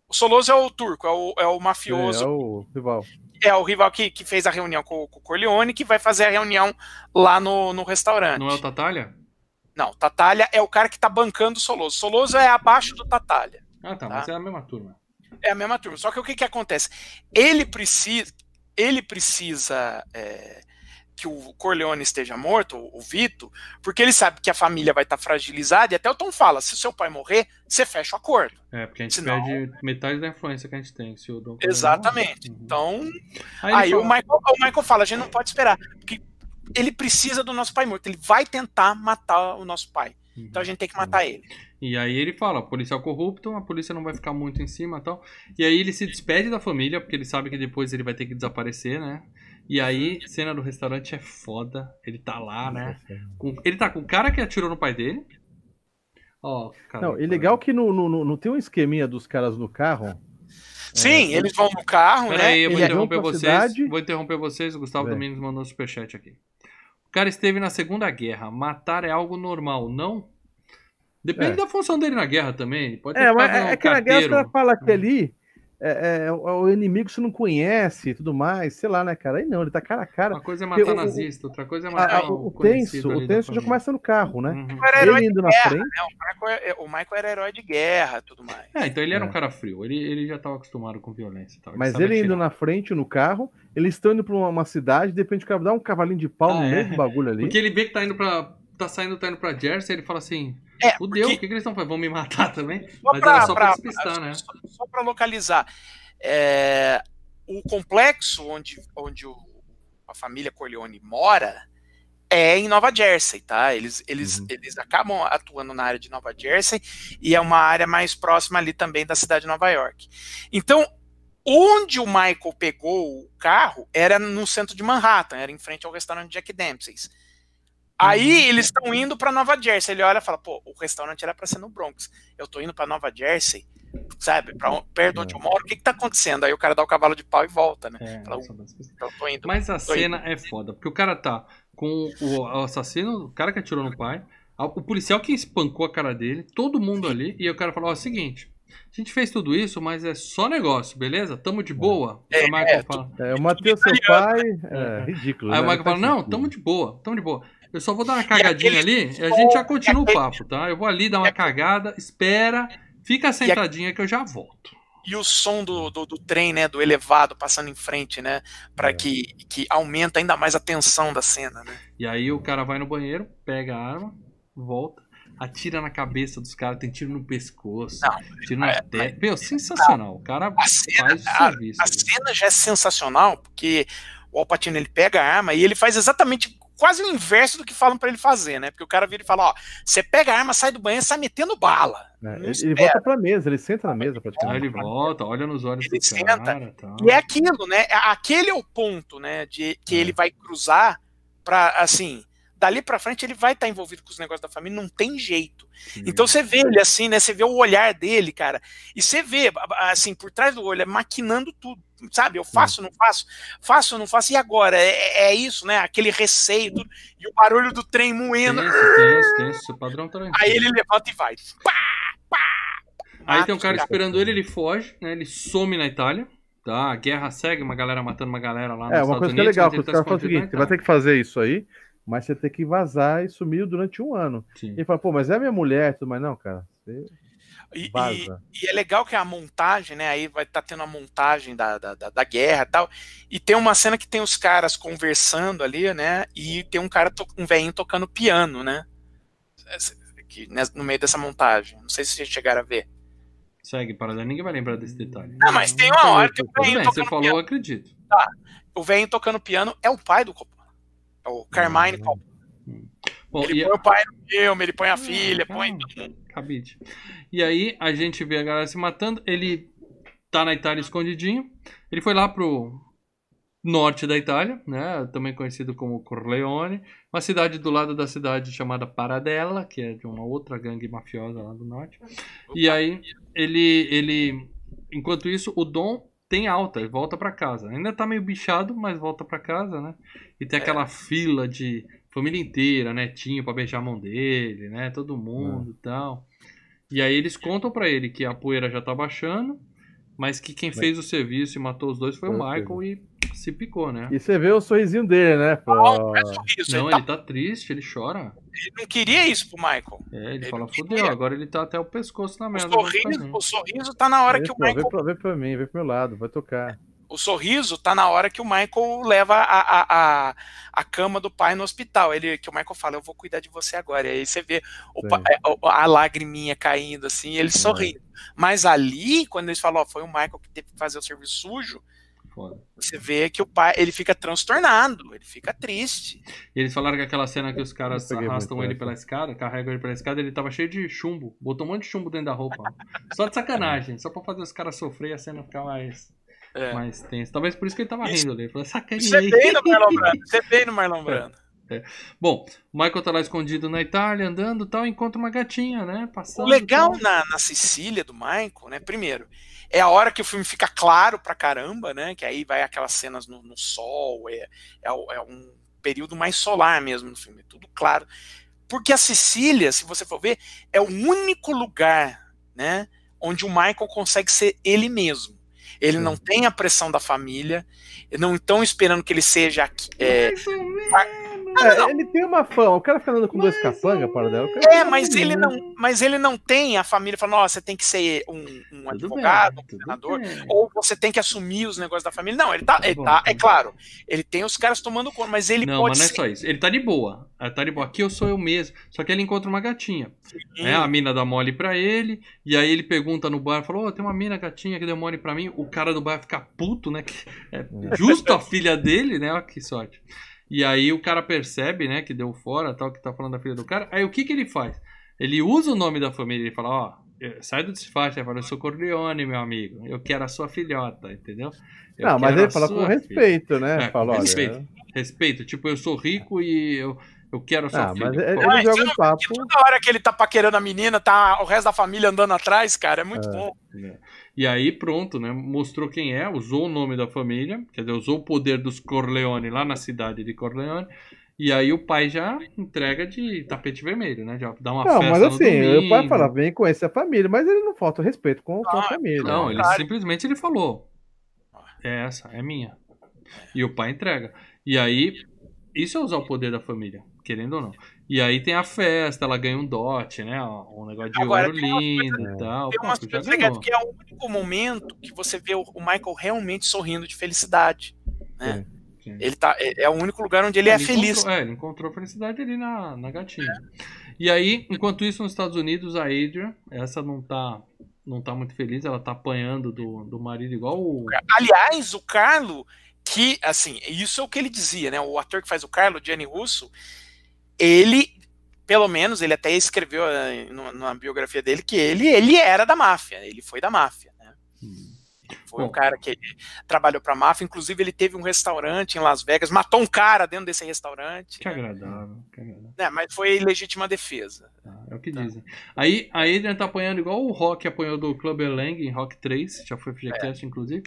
o Soloso é o turco, é o, é o É, mafioso, é o rival. É o rival que, que fez a reunião com, com o Corleone, que vai fazer a reunião lá no, no restaurante. Não é o Tatalha? Não, Tatalha é o cara que tá bancando o Soloso. Soloso é abaixo do Tatalha. Ah, tá, Tá. mas é a mesma turma. É a mesma turma. Só que o que, que acontece? Ele precisa, ele precisa é, que o Corleone esteja morto, o o Vito, porque ele sabe que a família vai estar fragilizada. E até o Tom fala: se o seu pai morrer, você fecha o acordo. É, porque a gente Senão- perde metade da influência que a gente tem. Se o Dom Exatamente. Uhum. Então, Aí, aí ele o fala- Michael, o Michael fala: a gente não pode esperar, porque ele precisa do nosso pai morto. Ele vai tentar matar o nosso pai. Uhum. Então a gente tem que matar ele. E aí ele fala, policial corrupto, a polícia não vai ficar muito em cima e tal. E aí ele se despede da família, porque ele sabe que depois ele vai ter que desaparecer, né? E aí, cena do restaurante é foda. Ele tá lá, né? Com- ele tá com o cara que atirou no pai dele. Ó, cara. Não, e legal que no, no, no- não tem um esqueminha dos caras no carro. Sim, eles vão no carro, Pera né? aí, eu vou interromper vocês. cidade. Vou interromper vocês. O Gustavo Vai. Domingos mandou um superchat aqui. O cara esteve na Segunda Guerra. Matar é algo normal, não? Depende É. da função dele na guerra também. Ele Pode ter É, mas um é, é que na guerra carteiro. caras falam que ali é, é, o inimigo você não conhece e tudo mais, sei lá, né, cara? Aí não, ele tá cara a cara. Uma coisa é matar o- nazista, outra coisa é matar o, um o conhecido tenso, o tenso já começa no carro, né? Uhum. Era herói Ele de indo na guerra, frente. né? O Michael, é- o Michael era herói de guerra e tudo mais. É, então ele era É. um cara frio. Ele, ele já estava acostumado com violência e tal. Mas ele indo atirar. na frente no carro, eles estão indo pra uma, uma cidade, de repente o cara dá um cavalinho de pau Ah, no é. meio do bagulho ali. Porque ele vê que tá indo pra. tá saindo, tá indo pra Jersey, ele fala assim. É, Fudeu, porque- o que, que eles estão fazendo? Vão me matar também? Só Mas pra- era só pra pra- despistar, né? Só, só para localizar. É, o complexo onde, onde o- a família Corleone mora é em Nova Jersey, tá? Eles, eles, Uhum. eles acabam atuando na área de Nova Jersey e é uma área mais próxima ali também da cidade de Nova York. Então, onde o Michael pegou o carro era no centro de Manhattan, era em frente ao restaurante Jack Dempsey's. Aí eles estão indo para Nova Jersey. Ele olha e fala: pô, o restaurante era para ser no Bronx. Eu tô indo para Nova Jersey, sabe? Pra, perto de onde eu moro. O que que tá acontecendo? Aí o cara dá o cavalo de pau e volta, né? É, Fala. Então tô indo. Mas a Tô indo. cena é foda, porque o cara tá com o assassino, o cara que atirou no pai, o policial que espancou a cara dele, todo mundo ali, e o cara falou: ó, é o seguinte, a gente fez tudo isso, mas é só negócio, beleza? Tamo de boa? É, o Michael é, fala. É, eu matei o seu pai. É ridículo. Aí o né? Michael fala: não, tamo de boa, tamo de boa. Eu só vou dar uma cagadinha ali e a gente já continua o papo, tá? Eu vou ali dar uma cagada, espera, fica sentadinha que eu já volto. E o som do, do, do trem, né, do elevado passando em frente, né, para É. que, que aumenta ainda mais a tensão da cena, né? E aí o cara vai no banheiro, pega a arma, volta, atira na cabeça dos caras, tem tiro no pescoço, Não, tiro na é, testa. Meu, sensacional. O cara A cena, faz o a, serviço. a ali. cena já é sensacional, porque o Alpatino ele pega a arma e ele faz exatamente quase o inverso do que falam pra ele fazer, né? Porque o cara vira e fala, ó, você pega a arma, sai do banheiro, sai metendo bala. Não Ele, espera. volta pra mesa, ele senta na mesa Aí praticamente. ele volta, olha nos olhos Ele do senta. cara. Tal. E é aquilo, né? Aquele é o ponto, né? De que É. ele vai cruzar pra, assim, dali pra frente ele vai estar envolvido com os negócios da família, não tem jeito. Sim. Então você vê ele assim, né? Você vê o olhar dele, cara. E você vê, assim, por trás do olho, é maquinando tudo. Sabe? Eu faço, não faço, faço, não faço. E agora? É, é isso, né? Aquele receio, tudo. E o barulho do trem moendo. Tenso, tenso. Padrão Tarantino. Aí ele levanta e vai. Pá, pá. Aí tem um cara Mata, esperando ele, ele foge, né? Ele some na Itália. Tá? A guerra segue, uma galera matando uma galera lá nos É, uma Estados coisa que é Unidos. legal, que ele os tá caras falam o seguinte, você vai ter que fazer isso aí, mas você tem que vazar e sumiu durante um ano. Sim. E ele fala, pô, mas é minha mulher, e tudo, mas não, cara, você E, e, vaza. e é legal que a montagem, né? Aí vai estar tendo a montagem da, da, da, da guerra e tal. E tem uma cena que tem os caras conversando ali, né? E tem um cara, um velhinho tocando piano, né? Aqui, né, no meio dessa montagem. Não sei se vocês chegaram a ver. Segue, Parada. Ninguém vai lembrar desse detalhe. Não, mas tem uma hora que o velhinho você falou, piano. eu acredito. O velhinho tocando piano é o pai do. É o Carmine Hum. Coppola. Bom, Ele e- põe o pai no filme, ele põe a Ah, filha, calma. põe mundo. Cabide. E aí a gente vê a galera se matando. Ele tá na Itália escondidinho. Ele foi lá pro norte da Itália, né? Também conhecido como Corleone, uma cidade do lado da cidade chamada Paradella, que é de uma outra gangue mafiosa lá do norte. E aí ele ele enquanto isso o Dom tem alta, ele volta pra casa. Ainda tá meio bichado, mas volta pra casa, né? E tem aquela fila de família inteira, netinho pra beijar a mão dele, né? Todo mundo e tal. E aí eles contam pra ele que a poeira já tá baixando, mas que quem fez o serviço e matou os dois foi o o Michael e se picou, né? E você vê o sorrisinho dele, né? Pra... Não, é. Não, ele, tá- ele tá triste, ele chora. ele não queria isso pro Michael. É, ele Ele fala, queria. agora ele tá até o pescoço na O merda. ficar sorriso, ruim." o sorriso tá na hora Vê que o Michael vê, pra, vê pra mim, vê pro meu lado, vai tocar. O sorriso tá na hora que o Michael leva a, a, a, a cama do pai no hospital. Ele, que o Michael fala, eu vou cuidar de você agora. E aí você vê pa- é, o- a lagriminha caindo assim, ele sorrindo. Mas ali, quando eles falam, ó, foi o Michael que teve que fazer o serviço sujo, Foda. você vê que o pai, ele fica transtornado, ele fica triste. E eles falaram que aquela cena que os caras arrastam ele pela escada, carregam ele pela escada, ele tava cheio de chumbo. Botou um monte de chumbo dentro da roupa. Só de sacanagem, só pra fazer os caras sofrer e a cena ficar mais, É. mais tensa. Talvez por isso que ele tava Isso- rindo ali. Ele falou, Isso é bem no Marlon Brando. Isso é bem no Marlon Brando. Bom, o Michael tá lá escondido na Itália, andando e tal, encontra uma gatinha, né? Passando. O legal tal. na, na Sicília do Michael, né? Primeiro, é a hora que o filme fica claro pra caramba, né? Que aí vai aquelas cenas no, no sol, é, é, é um período mais solar mesmo no filme, tudo claro. Porque a Sicília, se você for ver, é o único lugar, né? Onde o Michael consegue ser ele mesmo. Ele Sim. não tem a pressão da família, não estão esperando que ele seja aqui, é. É, ele tem uma fama. O cara fica andando com dois Mas capanga, eu- para dela. É, mas ele não, mas ele não tem a família falando, ó, você tem que ser um, um advogado, bem, um bem. ou você tem que assumir os negócios da família. Não, ele tá, Tá ele bom, tá, tá é claro, ele tem os caras tomando conta, mas ele não, pode mas não é ser. só isso. Ele tá de boa. Ele tá de boa. Aqui eu sou eu mesmo. Só que ele encontra uma gatinha. Né? A mina dá mole pra ele. E aí ele pergunta no bar, falou, "Ô, tem uma mina gatinha que deu mole pra mim. O cara do bar fica puto, né? que É justo a filha dele, né? Olha que sorte. E aí o cara percebe, né, que deu fora, tal, que tá falando da filha do cara. Aí o que que ele faz? Ele usa o nome da família, ele fala, ó, eh, sai do disfarce, ele fala, eu sou Corleone, meu amigo. Eu quero a sua filhota, entendeu? Eu Não, mas ele fala com filha." respeito, né? É, com fala, olha. respeito. Respeito, tipo, eu sou rico e eu, eu quero a sua Ah, filha. mas ele, ele joga um papo. Toda hora que ele tá paquerando a menina, tá o resto da família andando atrás, cara, é muito É. bom. E aí, pronto, né? Mostrou quem é, usou o nome da família, quer dizer, usou o poder dos Corleone lá na cidade de Corleone. E aí o pai já entrega de tapete vermelho, né? Já dá uma Não, festa mas no assim, domingo. o pai fala, vem conhecer a família, mas ele não falta respeito com, com a Não, família. Não, né? ele Claro. simplesmente ele falou. É essa, é minha. E o pai entrega. E aí Isso é usar o poder da família, querendo ou não. E aí tem a festa, ela ganha um dote, né? Um negócio de Agora, ouro lindo e tal. Tem umas coisas legais, porque é o único momento que você vê o Michael realmente sorrindo de felicidade. Né? Sim. Ele tá, é, é o único lugar onde ele é feliz. Encontrou, é, ele encontrou felicidade ali na, na gatinha. E aí, enquanto isso, nos Estados Unidos, a Adrian, essa não tá, não tá muito feliz, ela tá apanhando do, do marido igual o. Aliás, o Carlo, que, assim, isso é o que ele dizia, né? O ator que faz o Carlo, Gianni Russo, ele, pelo menos, ele até escreveu no- na biografia dele que ele, ele era da máfia, ele foi da máfia, né? Foi Bom. um cara que trabalhou pra máfia, inclusive ele teve um restaurante em Las Vegas, matou um cara dentro desse restaurante. Que agradável, que agradável. né? Mas foi legítima defesa. Tá, é o que dizem. Aí a Adrian tá apanhando igual o Rock apanhou do Clubber Lang em Rock 3, já foi FGCast, inclusive.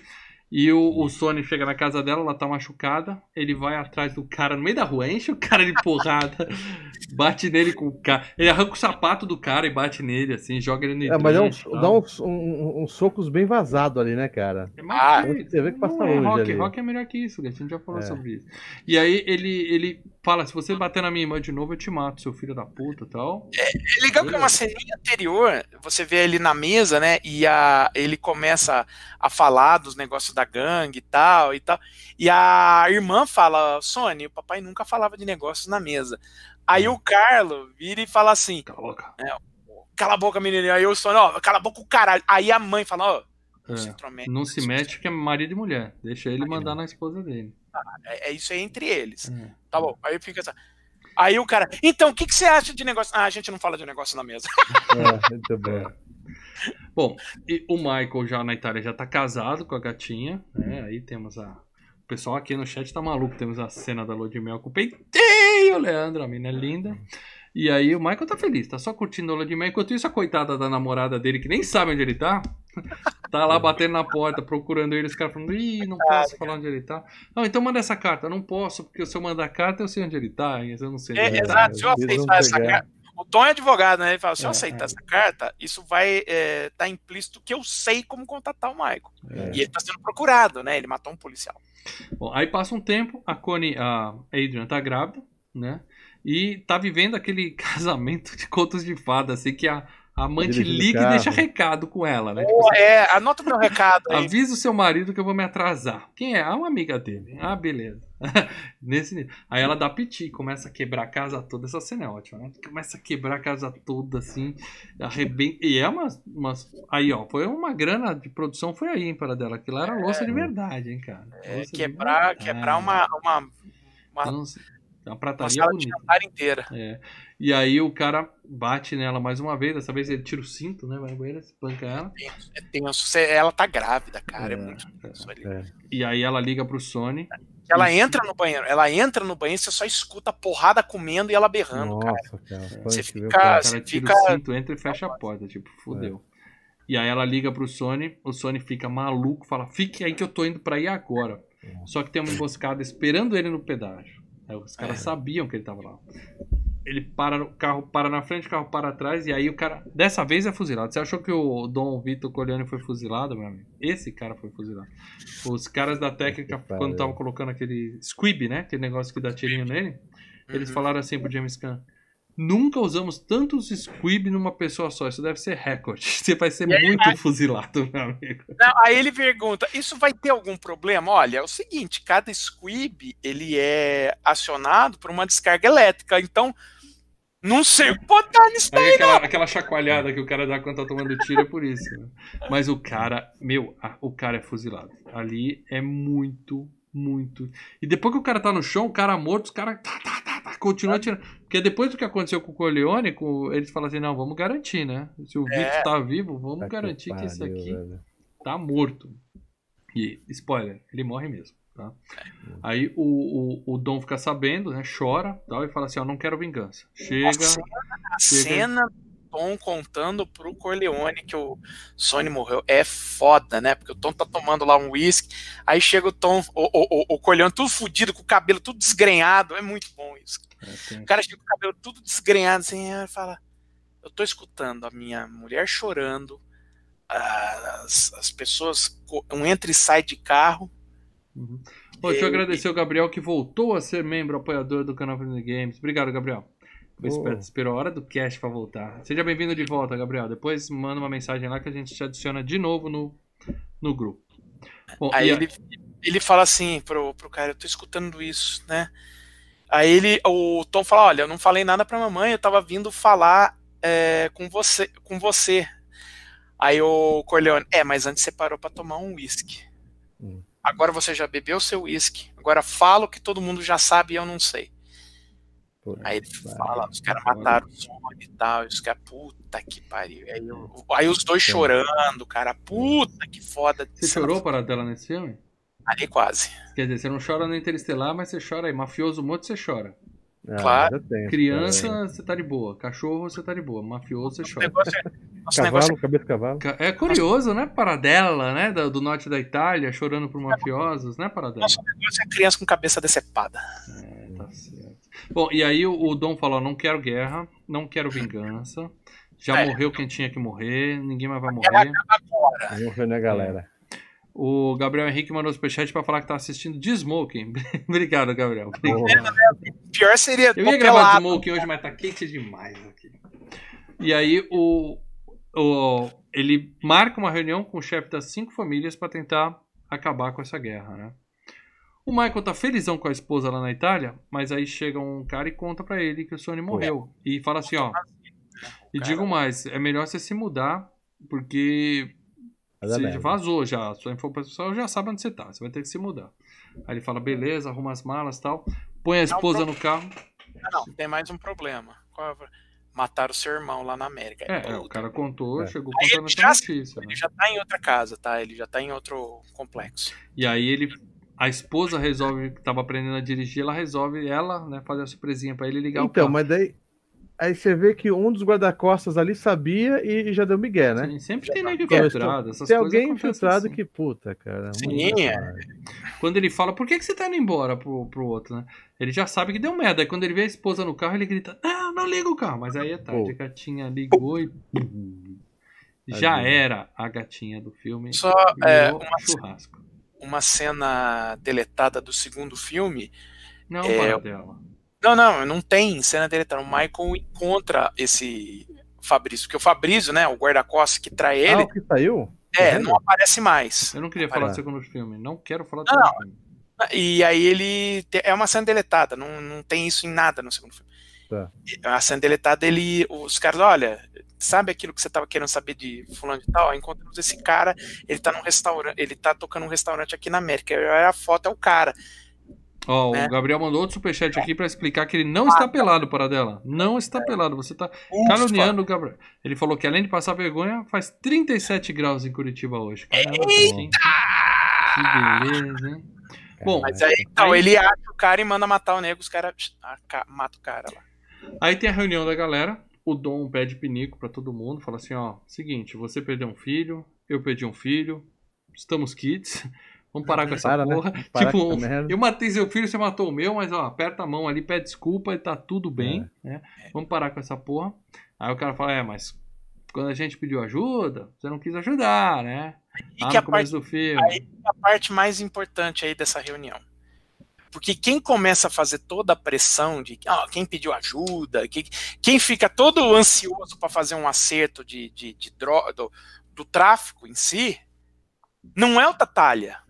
E o, o Sony chega na casa dela, ela tá machucada. Ele vai atrás do cara no meio da rua, enche o cara de porrada, bate nele com o cara. Ele arranca o sapato do cara e bate nele, assim, joga ele no É, mas é um, dá uns, um- um- uns socos bem vazados ali, né, cara? É mais Ah, que- você vê que passa é longe rock, ali. rock é melhor que isso, a gente já falou É. sobre isso. E aí ele, ele fala: se você bater na minha irmã de novo, eu te mato, seu filho da puta e tal. É legal que é uma ceninha anterior, você vê ele na mesa, né? E a, ele começa a falar dos negócios da gangue e tal e tal. E a irmã fala: Sony, o papai nunca falava de negócios na mesa. Aí o Carlo vira e fala assim: Cala a boca. cala a boca, menino. Aí o Sony, ó, cala a boca o caralho. Aí a mãe fala: ó, não se É, intromete. não se mete que é marido e mulher. Deixa ele mandar na esposa dele. É, é isso aí entre eles. É. Tá bom. Aí fica assim. Aí o cara, então, o que, que você acha de negócio? Ah, a gente não fala de negócio na mesa. É, muito bom. Bom, e o Michael já na Itália já tá casado com a gatinha, né? Aí temos a. O pessoal aqui no chat tá maluco. Temos a cena da lua de mel com o peitinho, Leandro, a mina é linda. E aí o Michael tá feliz, tá só curtindo a lua de mel. Enquanto isso, a coitada da namorada dele, que nem sabe onde ele tá, tá lá batendo na porta, procurando ele. Os caras falando, ih, não posso falar onde ele tá. Não, então manda essa carta. Não posso, porque se eu mandar a carta, eu sei onde ele tá. Eu não sei onde É, ele tá. exato, se eu aceitar essa carta. O Tom é advogado, né? Ele fala: se eu É, aceitar é. essa carta, isso vai estar tá implícito que eu sei como contatar o Michael. É. E ele tá sendo procurado, né? Ele matou um policial. Bom, aí passa um tempo, a Connie, a Adrian tá grávida, né? E tá vivendo aquele casamento de contos de fada, assim, que a amante liga e deixa recado com ela, né? Tipo assim, é, anota o meu recado aí. Avisa o seu marido que eu vou me atrasar. Quem é? Ah, uma amiga dele. Ah, beleza. Nesse nível. Aí ela dá piti, começa a quebrar a casa toda. Essa cena é ótima, né? Começa a quebrar a casa toda, assim, arrebenta. E é umas, umas. Aí, ó, foi uma grana de produção, foi aí, hein, para dela. Aquilo era louça de verdade, hein, cara. É, quebrar, quebrar uma, uma, uma, Então, uma uma prataria sala de jantar inteira. É. E aí o cara bate nela mais uma vez. Dessa vez ele tira o cinto, né? Vai no banheiro, espanca ela. É tenso. Cê- Ela tá grávida, cara. É, É, muito tenso ali. É. E aí ela liga pro Sony. Ela Isso. entra no banheiro, ela entra no banheiro, você só escuta a porrada comendo e ela berrando, cara. Nossa, cara. Quando Você o fica- cara- O você cara tira fica- o cinto, entra e fecha a porta. Tipo, fudeu. E aí ela liga pro Sony. O Sony fica maluco, fala: Fique aí que eu tô indo pra ir agora. Só que tem uma emboscada esperando ele no pedágio. Aí os caras sabiam que ele tava lá. Ele para, o carro para na frente, o carro para atrás, e aí o cara. Dessa vez é fuzilado. Você achou que o Dom Vitor Coliani foi fuzilado, meu amigo? Esse cara foi fuzilado. Os caras da técnica, Que quando estavam colocando aquele squib, né? Aquele negócio que dá tirinho nele, eles Uhum. falaram assim pro James Gunn. Nunca usamos tantos squib numa pessoa só. Isso deve ser recorde. Você vai ser aí, muito fuzilado, meu amigo. Não, aí ele pergunta: isso vai ter algum problema? Olha, é o seguinte: cada squib ele é acionado por uma descarga elétrica, então não sei o que dar nisso Aí daí, aquela, aquela chacoalhada que o cara dá quando tá tomando tiro é por isso. né? Mas o cara, meu, a- o cara é fuzilado. Ali é muito, muito. E depois que o cara tá no chão, o cara morto, os caras tá, tá, tá, tá, continua tirando. Porque depois do que aconteceu com o Corleone, com, eles falam assim: não, vamos garantir, né? Se o É. Vitor tá vivo, vamos Tá que garantir que isso pariu, aqui velho. tá morto. E, spoiler, ele morre mesmo, tá? Aí o, o, o Dom fica sabendo, né? Chora tal, e fala assim: ó, não quero vingança. Chega. A chega- cena do Tom contando pro Corleone que o Sony morreu é foda, né? Porque o Tom tá tomando lá um whisky, aí chega o Tom, o, o, o, Corleone tudo fudido, com o cabelo tudo desgrenhado, é muito bom isso. É, O cara chega com o cabelo tudo desgrenhado, assim, aí fala: Eu tô escutando a minha mulher chorando, as, as pessoas um entra e sai de carro. Uhum. Pô, deixa eu agradecer o Gabriel que voltou a ser membro apoiador do canal Family Games. Obrigado, Gabriel. Foi Oh. esperto, esperou a hora do cast pra voltar. Seja bem-vindo de volta, Gabriel. Depois manda uma mensagem lá que a gente te adiciona de novo no, no grupo. Bom, Aí a- ele, ele fala assim pro, pro cara, eu tô escutando isso, né? Aí ele, o Tom fala, olha, eu não falei nada pra mamãe, eu tava vindo falar é, com você, com você. Aí o Corleone, é, mas antes você parou pra tomar um uísque. Hum. Agora você já bebeu seu uísque. Agora fala o que todo mundo já sabe e eu não sei. Pô, Aí ele fala, os caras mataram o Sony e tal, e os caras, puta que pariu. Aí, eu- aí os dois chorando, cara, puta que foda. Você chorou para dela nesse filme? Ali quase. Quer dizer, você não chora no Interestelar, mas você chora aí. Mafioso morto, você chora. Ah, Claro. Criança, cara. você tá de boa. Cachorro, você tá de boa. Mafioso, você chora. negócio é, nosso Cavalo, negócio cabeça de cavalo. Ca- É curioso, né? Paradela, né? Do, do norte da Itália, chorando por mafiosos, né, é, Paradela? nosso negócio é criança com cabeça decepada. É, tá certo. Bom, e aí o, o Dom falou: não quero guerra, não quero vingança. Já É. morreu quem tinha que morrer, ninguém mais vai morrer. agora. Vamos ver, né, galera? O Gabriel Henrique mandou o superchat pra falar que tá assistindo de Smoking. Obrigado, Gabriel. Porra. Pior seria Eu ia gravar de pelado. Smoking hoje, mas tá quente demais aqui. E aí o, o ele marca uma reunião com o chefe das cinco famílias pra tentar acabar com essa guerra, né? O Michael tá felizão com a esposa lá na Itália, mas aí chega um cara e conta pra ele que o Sony morreu. E fala assim, ó. E Cara. digo mais, é melhor você se mudar, porque é você leve. vazou já, a sua informação já sabe onde você tá, você vai ter que se mudar. Aí ele fala, beleza, arruma as malas e tal, põe a esposa no carro. Ah, Não, tem mais um problema. Qual é o Mataram o seu irmão lá na América. É, é, o cara contou, É. chegou Aí contando ele essa já- notícia. né? Ele já tá em outra casa, tá? Ele já tá em outro complexo. E aí ele. A esposa resolve, que tava aprendendo a dirigir, ela resolve, ela, né, fazer a surpresinha pra ele ligar o Então, carro. mas daí. Aí você vê que um dos guarda-costas ali sabia e já deu migué, né? Sim, sempre tem nego Então, infiltrado. Essas Tem coisas alguém infiltrado assim. que, puta, cara. Sim, é. Quando ele fala, por que, que você tá indo embora pro, pro outro, né? Ele já sabe que deu merda. Aí quando ele vê a esposa no carro, ele grita, não, não liga o carro. Mas aí é tarde, Pô. a gatinha ligou e. Já era a gatinha do filme. Só é, uma, churrasco. uma cena deletada do segundo filme. Não, É, dela. Não, não, não tem cena deletada. O Michael encontra esse Fabrício, porque o Fabrício, né, o guarda-costas que trai Ah, ele, o que saiu? é, Tá vendo? não aparece mais. Eu não queria falar Ah. do segundo filme. Não quero falar do Não, segundo filme. E aí ele. te- É uma cena deletada, não, não tem isso em nada no segundo filme. Tá. É uma cena deletada, ele. Os caras, olha, sabe aquilo que você tava querendo saber de fulano de tal? Encontramos esse cara, ele tá num restaurante, ele tá tocando um restaurante aqui na América. A foto é o cara. Ó, né? o Gabriel mandou outro superchat aqui pra explicar que ele não está pelado, para dela. Não está pelado. Você tá Ufa. caluniando o Gabriel. Ele falou que além de passar vergonha, faz 37 graus em Curitiba hoje. Caramba, gente. Que beleza, hein? Bom, Mas aí, então, Aí- ele acha o cara e manda matar o nego, os caras ah, matam o cara lá. Aí tem a reunião da galera. O Dom pede pinico pra todo mundo. Fala assim: ó, seguinte, você perdeu um filho, eu perdi um filho, estamos kits. Vamos parar com essa Para, né? porra. Parar tipo, eu matei seu filho, você matou o meu, mas ó, aperta a mão ali, pede desculpa e tá tudo bem, né? Vamos parar com essa porra. Aí o cara fala: é, mas quando a gente pediu ajuda, você não quis ajudar, né? E que a parte, começo do filme. aí- a parte mais importante aí dessa reunião. Porque quem começa a fazer toda a pressão de ah, quem pediu ajuda, quem, quem fica todo ansioso para fazer um acerto de, de, de dro- do, do tráfico em si, não é o Tatalha.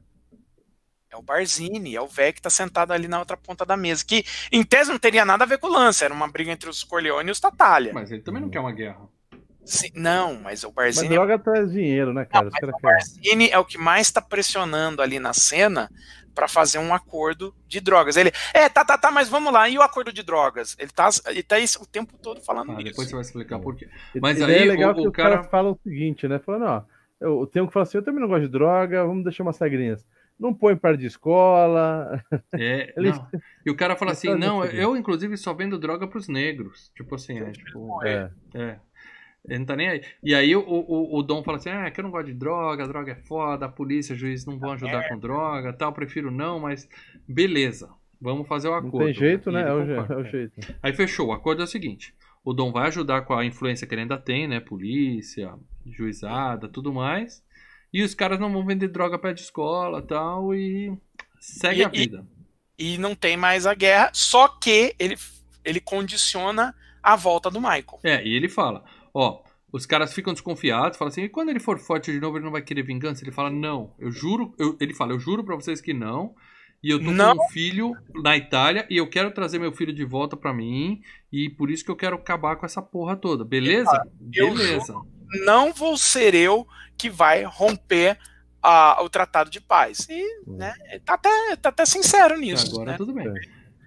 É o Barzini, é o velho que tá sentado ali na outra ponta da mesa. Que em tese não teria nada a ver com o lance, era uma briga entre os Corleone e os Tatalha. Mas ele também não quer uma guerra. Sim, não, mas o Mas Barzini droga traz dinheiro, né, cara? Mas caras o. Barzini é o que mais está pressionando ali na cena para fazer um acordo de drogas. Ele, é, tá, tá, tá, mas vamos lá. E o acordo de drogas? Ele tá, ele tá isso o tempo todo falando Ah, isso. depois você vai explicar por quê. Mas e aí é legal o- que o os caras cara- falam o seguinte, né? Falando, ó, eu tenho que falar assim, eu também não gosto de droga, vamos deixar umas regrinhas. Não põe par de escola. É, Ele- não. E o cara fala assim, não, eu inclusive só vendo droga pros negros. Tipo assim, é, tipo, É. é. Ele não tá nem aí. E aí o, o, o Dom fala assim, ah, que eu não gosto de droga, droga é foda, a polícia, o juiz não vão ajudar com droga, tal, prefiro não, mas beleza, vamos fazer o Não acordo. tem jeito, né? É o, je- é o é. jeito. Aí fechou, o acordo é o seguinte, o Dom vai ajudar com a influência que ele ainda tem, né, polícia, juizada, tudo mais, e os caras não vão vender droga perto de escola tal, e segue E- a vida. E não tem mais a guerra, só que ele, ele condiciona a volta do Michael. É, e ele fala, ó, os caras ficam desconfiados, falam assim, e quando ele for forte de novo, ele não vai querer vingança? Ele fala, não, eu juro, eu- ele fala, eu juro pra vocês que não, e eu tô Não. com um filho na Itália, e eu quero trazer meu filho de volta pra mim, e por isso que eu quero acabar com essa porra toda, beleza? eu Beleza. Não vou ser eu que vai romper a- o tratado de paz. E né, tá, até, tá até sincero nisso. Agora né? tudo bem.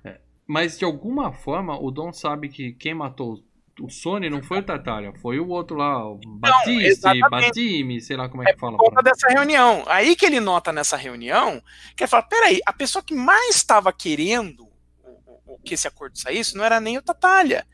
É, Mas de alguma forma, o Dom sabe que quem matou o Sony não foi o Tartaglia, foi o outro lá, o Batiste. Batime, sei lá como é que fala. Por conta dessa reunião. Aí que ele nota nessa reunião que ele fala: peraí, a pessoa que mais estava querendo que esse acordo saísse não era nem o Tatalha,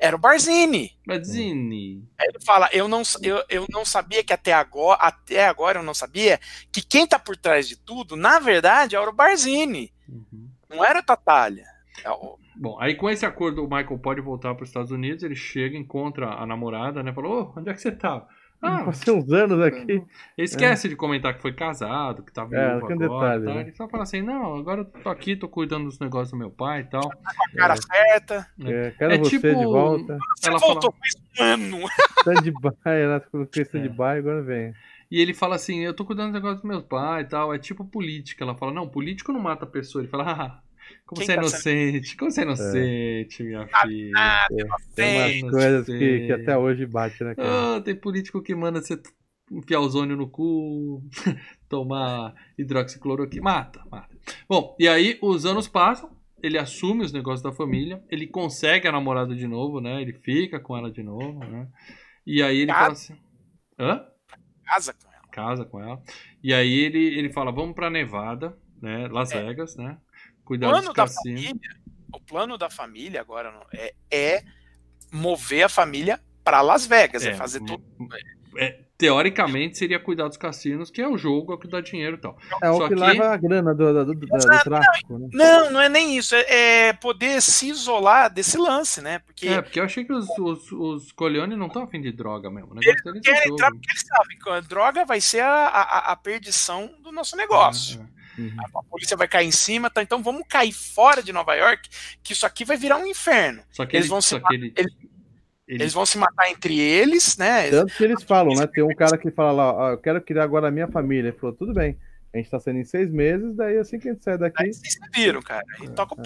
era o Barzini. Batini. Aí ele fala: eu não, eu, eu não sabia que até agora, até agora eu não sabia que quem tá por trás de tudo, na verdade, era o Barzini, Uhum. não era o Tatalha. É o- Bom, aí com esse acordo o Michael pode voltar para os Estados Unidos, ele chega, encontra a namorada, né? Falou, ô, onde é que você tá? Ah, Passei uns anos aqui. ele esquece de comentar que foi casado, que tá viúvo É, agora. detalhe, tá? né? Ele só fala assim, não, agora eu tô aqui, tô cuidando dos negócios do meu pai e tal. a cara certa. É, quero É você tipo- de volta. Você Ela voltou faz um ano. Stand-by, ela ficou com É. stand-by, agora vem. E ele fala assim, eu tô cuidando dos negócios do meu pai e tal. É tipo política. Ela fala, não, político não mata a pessoa. Ele fala, ah, como Quem você é tá inocente, como você é inocente, minha filha. Ah, Tem umas coisas que, que até hoje bate, né, cara? Ah, tem político que manda você enfiar ozônio no cu, tomar hidroxicloroquina. Mata, mata. Bom, e aí os anos passam, ele assume os negócios da família, ele consegue a namorada de novo, né? Ele fica com ela de novo, né? E aí ele Casa. fala assim. Hã? Casa com ela. Casa com ela. E aí ele, ele fala: vamos pra Nevada, né? Las É. Vegas, né? O Cuidar dos plano da cassinos. família, o plano da família agora não- é, é mover a família para Las Vegas, é, É, fazer tudo. É, teoricamente seria cuidar dos cassinos, que é o jogo, é o que dá dinheiro e tal. É o só que que- leva a grana do, do, do, do- tráfico, né? Não, não é nem isso, é, é poder se isolar desse lance, né? Porque É, porque eu achei que os, os, os Corleone não estão afim de droga mesmo. O negócio deles é querem entrar porque eles sabem que a droga vai ser a, a, a perdição do nosso negócio. É, é. Uhum. A polícia vai cair em cima, tá? Então vamos cair fora de Nova York, que isso aqui vai virar um inferno. Só que Eles ele, vão se que ele, eles- ele- Eles vão se matar entre eles, né? Tanto que eles falam, né? Tem um cara que fala lá, ó, eu quero criar agora a minha família. Ele falou, tudo bem, a gente tá saindo em seis meses, daí assim que a gente sai daqui. Aí vocês se viram, cara. E toca o é.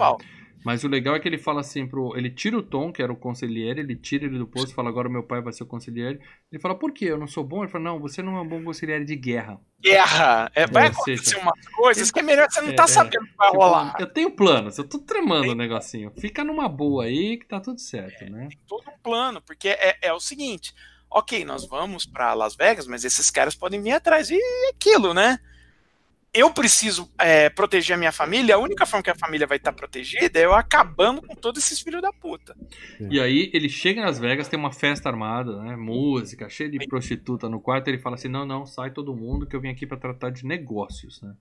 Mas o legal é que ele fala assim pro. Ele tira o Tom, que era o conselheiro, ele tira ele do posto e fala, agora meu pai vai ser o conselheiro. Ele fala, por quê? Eu não sou bom? Ele fala, não, você não é um bom conselheiro de guerra. Guerra. É, vai Ou acontecer umas coisas que é melhor você não é, tá é. sabendo que vai Tipo, rolar. eu tenho planos, eu tô tramando o negocinho. Fica numa boa aí que tá tudo certo, né? todo um plano, porque é, é o seguinte, ok, nós vamos para Las Vegas, mas esses caras podem vir atrás e é aquilo, né? Eu preciso é, proteger a minha família, a única forma que a família vai estar protegida é eu acabando com todos esses filhos da puta. E aí ele chega em Las Vegas, tem uma festa armada, né? Música, cheia de prostituta no quarto. Ele fala assim: não, não, sai todo mundo que eu vim aqui pra tratar de negócios, né?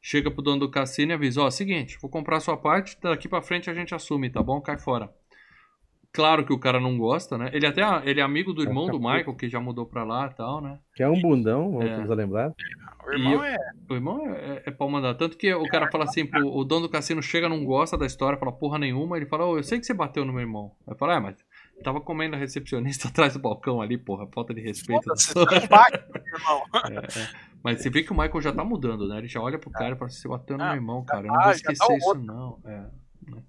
Chega pro dono do cassino e avisa: ó, seguinte, vou comprar a sua parte, daqui pra frente a gente assume, tá bom? Cai fora. Claro que o cara não gosta, né? Ele até ele é amigo do irmão do Michael, que já mudou pra lá e tal, né? Que é um bundão, É. vamos a lembrar. O irmão E eu- é. O irmão é, é pau mandar. Tanto que o cara fala assim, pro, o dono do cassino chega, não gosta da história, fala porra nenhuma. Ele fala, ô, eu sei que você bateu no meu irmão. Aí fala, ah, mas tava comendo a recepcionista atrás do balcão ali, porra, falta de respeito. Não bate no meu irmão. É, é. Mas você vê que o Michael já tá mudando, né? Ele já olha pro cara e fala assim, você bateu no Ah, meu irmão, cara. Eu tá, não vou já tá esquecer isso, outro. não. É, né?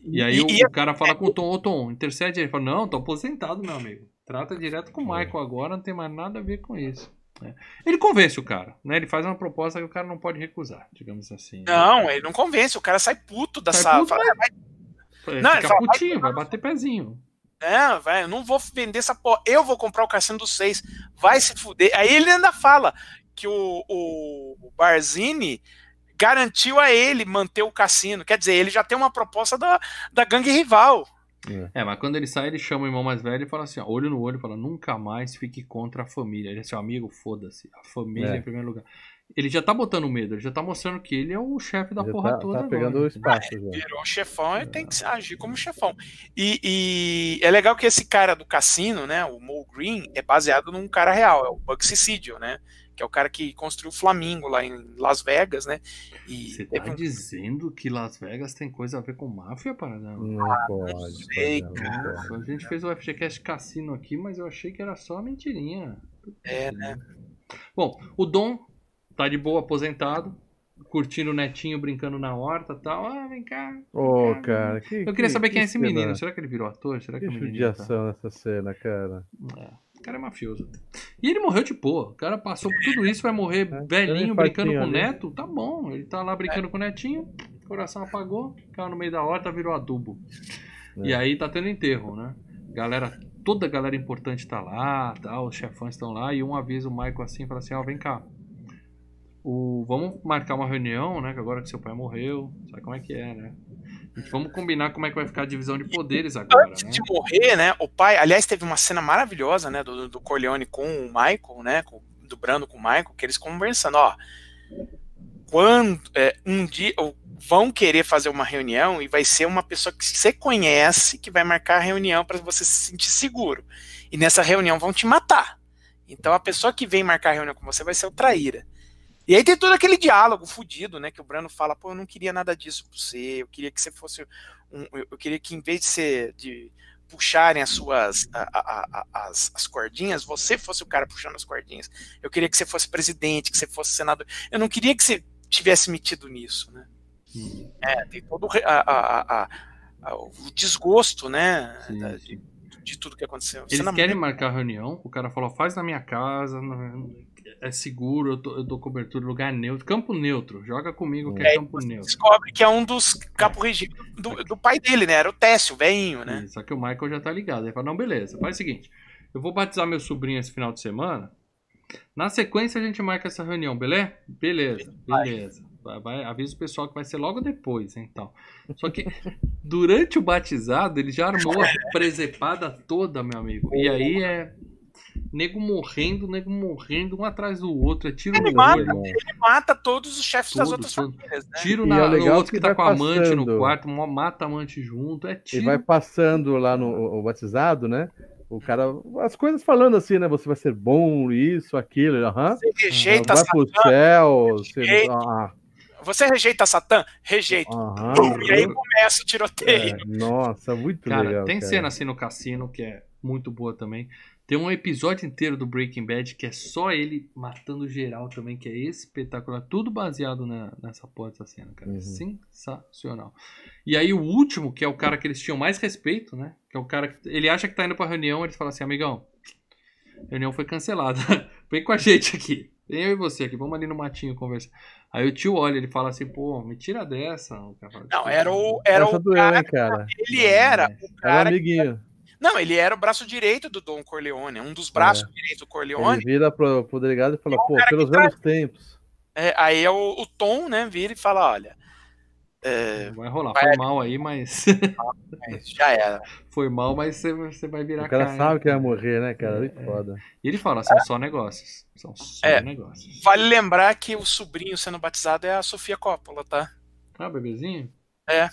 E aí o, e- o cara fala com o Tom, ô Tom, intercede. Ele fala, não, tô aposentado, meu amigo. Trata direto com o Michael agora, não tem mais nada a ver com isso. né? Ele convence o cara, né? Ele faz uma proposta que o cara não pode recusar, digamos assim. Não, ele não convence, o cara sai puto da Sai sala. puto, Fala, É, Não, ele fica fala, vai putinho, vai bater pezinho. É, velho, eu não vou vender essa porra. Eu vou comprar o cassino dos seis. Vai se fuder. Aí ele ainda fala que o, o Barzini garantiu a ele manter o cassino. Quer dizer, ele já tem uma proposta da, da gangue rival. É, mas quando ele sai, ele chama o irmão mais velho e fala assim, ó, olho no olho, fala, nunca mais fique contra a família. Ele é seu amigo, foda-se. A família É. em primeiro lugar. Ele já tá botando medo, ele já tá mostrando que ele é o chefe da Já porra tá, toda. tá pegando agora, o espaço já. Virou chefão e tem que agir como chefão. E, e é legal que esse cara do cassino, né, o Mo Green, é baseado num cara real, é o Bugsy Sidio, né? Que é o cara que construiu o Flamingo lá em Las Vegas, né? E Você tá um... dizendo que Las Vegas tem coisa a ver com máfia, Paradão? Não ah, pode. Não sei, cara. A gente fez o FGCast Cassino aqui, mas eu achei que era só mentirinha. É, né? Bom, o Dom tá de boa aposentado, curtindo o netinho brincando na horta e tal. Ah, vem cá. Ô, oh, cara. Que, eu queria saber que, quem é esse menino. Será que ele virou ator? Será que, que judiação tá... nessa cena, cara. É. O cara é mafioso. E ele morreu de boa. O cara passou por tudo isso, vai morrer é, velhinho, brincando com o neto. Tá bom. Ele tá lá brincando é. com o netinho, coração apagou, caiu no meio da horta, virou adubo. É. E aí tá tendo enterro, né? Galera, toda a galera importante tá lá, tá, os chefões estão lá, e um avisa o Michael assim, fala assim, ó, oh, vem cá. O, vamos marcar uma reunião, né? Que agora que seu pai morreu, sabe como é que é, né? Vamos combinar como é que vai ficar a divisão de poderes agora. Antes né? de morrer, né? O pai, aliás, teve uma cena maravilhosa, né? Do, do Corleone com o Michael, né? Com, do Brando com o Michael, que eles conversando, ó. Quando é, um dia vão querer fazer uma reunião e vai ser uma pessoa que você conhece que vai marcar a reunião para você se sentir seguro. E nessa reunião vão te matar. Então a pessoa que vem marcar a reunião com você vai ser o traíra. E aí tem todo aquele diálogo fudido, né? Que o Brano fala, pô, eu não queria nada disso pra você, eu queria que você fosse um. Eu queria que em vez de ser. De, puxarem as suas a, a, a, as, as cordinhas, você fosse o cara puxando as cordinhas. Eu queria que você fosse presidente, que você fosse senador. Eu não queria que você tivesse metido nisso, né? Hum. É, tem todo o desgosto, né? Sim, da, de, de, tudo que aconteceu. Eles querem marcar a reunião, o cara falou, faz na minha casa, é seguro, eu, tô, eu dou cobertura, lugar neutro, campo neutro, joga comigo que é, é campo neutro. Descobre que é um dos capos regidos do, do, pai dele, né? Era o Técio, o velhinho, né? Só que o Michael já tá ligado. Ele fala, não, beleza, faz o seguinte, eu vou batizar meu sobrinho esse final de semana, na sequência a gente marca essa reunião, beleza? Beleza, beleza. Vai, vai, avisa o pessoal que vai ser logo depois, então. Só que durante o batizado ele já armou a presepada toda, meu amigo. E aí é nego morrendo, nego morrendo, um atrás do outro, é tiro ele no mata, olho. Ele mata todos os chefes todos, das outras todos. famílias, né? Tiro na, é no outro que, que tá com a amante no quarto, mata a amante junto, é tiro. E vai passando lá no o batizado, né? O cara, as coisas falando assim, né? Você vai ser bom, isso, aquilo, aham. Você rejeita vai pro céu, você, ah, você rejeita Satã? Rejeito. Uhum. E aí começa o tiroteio. É, nossa, muito cara, legal. Tem cara. cena assim no cassino que é muito boa também. Tem um episódio inteiro do Breaking Bad que é só ele matando geral também, que é espetacular. Tudo baseado na, nessa porra dessa cena, cara. Uhum. Sensacional. E aí o último, que é o cara que eles tinham mais respeito, né? Que é o cara que. Ele acha que tá indo pra reunião, eles falam assim, amigão, a reunião foi cancelada. Vem com a gente aqui. Vem eu e você aqui, vamos ali no matinho conversar. Aí o tio olha, ele fala assim, pô, me tira dessa. Fala, não, era o. Era Essa o doeu, cara, hein, cara. Ele era é. o cara. Era amiguinho. Não, ele era o braço direito do Dom Corleone, um dos braços é. direitos do Corleone. Ele vira pro, pro delegado e fala, pô, pelos velhos tra... tempos. É, aí é o, o, Tom, né, vira e fala, olha. É, vai rolar, vai... foi mal aí, mas. Já era. Foi mal, mas você, você vai virar O cara sabe que vai morrer, né, cara? É, foda. E ele fala, são só negócios. São só é, negócios. Vale lembrar que o sobrinho sendo batizado é a Sofia Coppola, tá? Ah, bebezinho? É.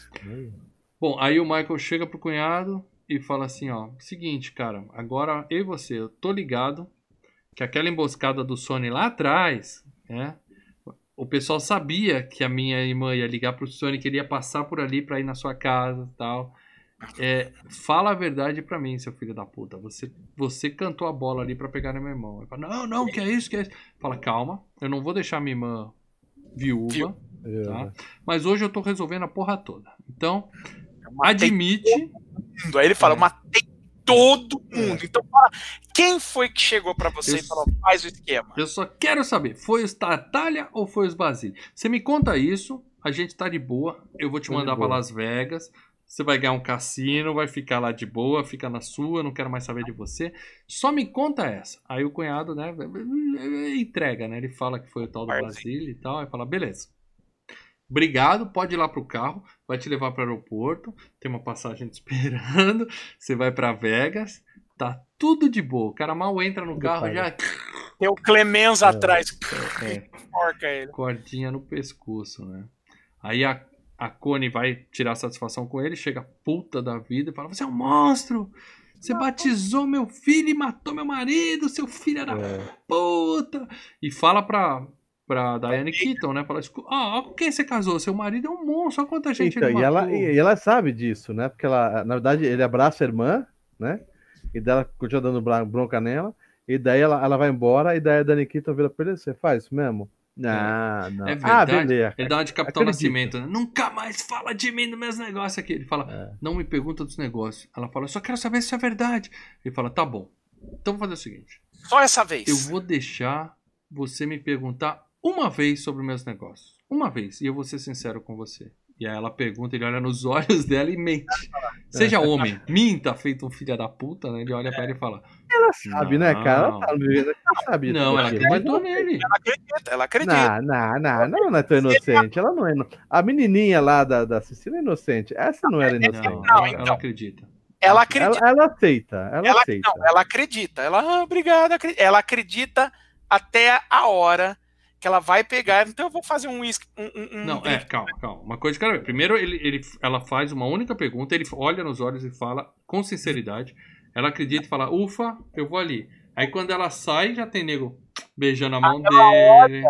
Bom, aí o Michael chega pro cunhado, e fala assim, ó, seguinte, cara, agora eu e você, eu tô ligado que aquela emboscada do Sony lá atrás, né? O pessoal sabia que a minha irmã ia ligar pro Sony, que ele ia passar por ali para ir na sua casa tal. É, fala a verdade para mim, seu filho da puta. Você, você cantou a bola ali para pegar na minha mão. Fala, não, não, que é isso, que é isso. Fala, calma, eu não vou deixar minha irmã viúva, tá? Mas hoje eu tô resolvendo a porra toda. Então, admite mundo. Aí ele fala, é. matei todo mundo. Então, fala, quem foi que chegou para você eu, e falou, faz o esquema? Eu só quero saber, foi os Tartalha ou foi os Basílio? Você me conta isso, a gente tá de boa, eu vou te mandar para Las Vegas, você vai ganhar um cassino, vai ficar lá de boa, fica na sua, não quero mais saber de você. Só me conta essa. Aí o cunhado, né, entrega, né? Ele fala que foi o tal do Basílio e tal, aí fala, beleza. Obrigado, pode ir lá pro carro, vai te levar para o aeroporto, tem uma passagem te esperando, você vai para Vegas, tá tudo de boa. O cara mal entra no tudo carro já. Tem o Clemens é, atrás. É, é. Cordinha no pescoço, né? Aí a, a Connie vai tirar satisfação com ele, chega puta da vida e fala: Você é um monstro! Você batizou meu filho e matou meu marido, seu filho era É. puta. E fala pra, pra Diane Keaton, né? Fala, tipo, ah, com quem você casou? Seu marido é um monstro, olha quanta gente Então, ele e ela, matou. e ela sabe disso, né? Porque ela, na verdade, ele abraça a irmã, né? E dela continua dando bronca nela. E daí ela, ela vai embora, e daí a Dani Keaton vira pra ele, você faz isso mesmo? Não, não. É ah, verdade. beleza. Ele dá uma de Capitão Acredito. Nascimento, né? Nunca mais fala de mim nos meus negócios aqui. Ele fala, É. não me pergunta dos negócios. Ela fala, eu só quero saber se isso é verdade. Ele fala, tá bom. Então vou fazer o seguinte. Só essa vez. Eu vou deixar você me perguntar uma vez sobre meus negócios. Uma vez. E eu vou ser sincero com você. E aí ela pergunta, ele olha nos olhos dela e mente. Seja homem, minta, feito um filho da puta, né? Ele olha pra ela e fala. Ela sabe, né, cara? Ela Não. tá vivendo, ela sabe. Não, ela daquilo, acreditou nele. Ela acredita, ela acredita. Não, não, não, não, não é tão inocente. Ela não é. A menininha lá da, da Cecília é inocente. Essa não era inocente. Não, Não, ela, então. ela acredita. Ela Ela, acredita. ela aceita, ela, Ela, aceita. não, ela acredita. Ela, ah, obrigada. Ela acredita até a hora que ela vai pegar. Então eu vou fazer um uísque. Um, um, um Não, é, calma, calma. Uma coisa de cada vez. Primeiro, ele, ele, ela faz uma única pergunta, ele olha nos olhos e fala com sinceridade. Ela acredita e fala, ufa, eu vou ali. Aí quando ela sai, já tem nego beijando a mão dele.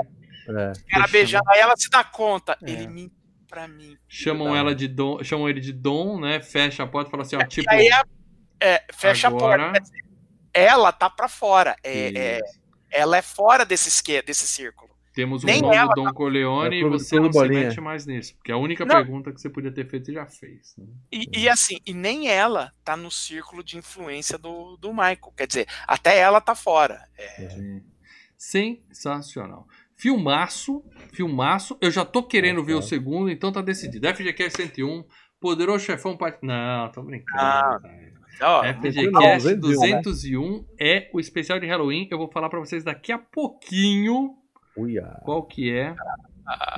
É. Ela beijando, aí ela se dá conta. É. Ele mentiu pra mim. Chamam Não. ela de Dom, chamam ele de Dom, né? Fecha a porta e fala assim, ó, tipo. e aí é, fecha agora- a porta. Ela tá pra fora. É, é, ela é fora desse, esque- desse círculo. Temos um nem novo ela Dom Corleone É, e você não se bolinha. mete mais nisso. Porque a única Não. pergunta que você podia ter feito, você já fez. né? E, e assim, e nem ela tá no círculo de influência do, do Michael. Quer dizer, até ela tá fora. É, Sim. Sensacional. Filmaço, filmaço. Eu já tô querendo ver o segundo, então tá decidido. FGCast 101, Poderoso Chefão Parte. Não, tô brincando. Ah, velho. ó, FGCast 201, 201 é o especial de Halloween. Eu vou falar pra vocês daqui a pouquinho Uia. qual que é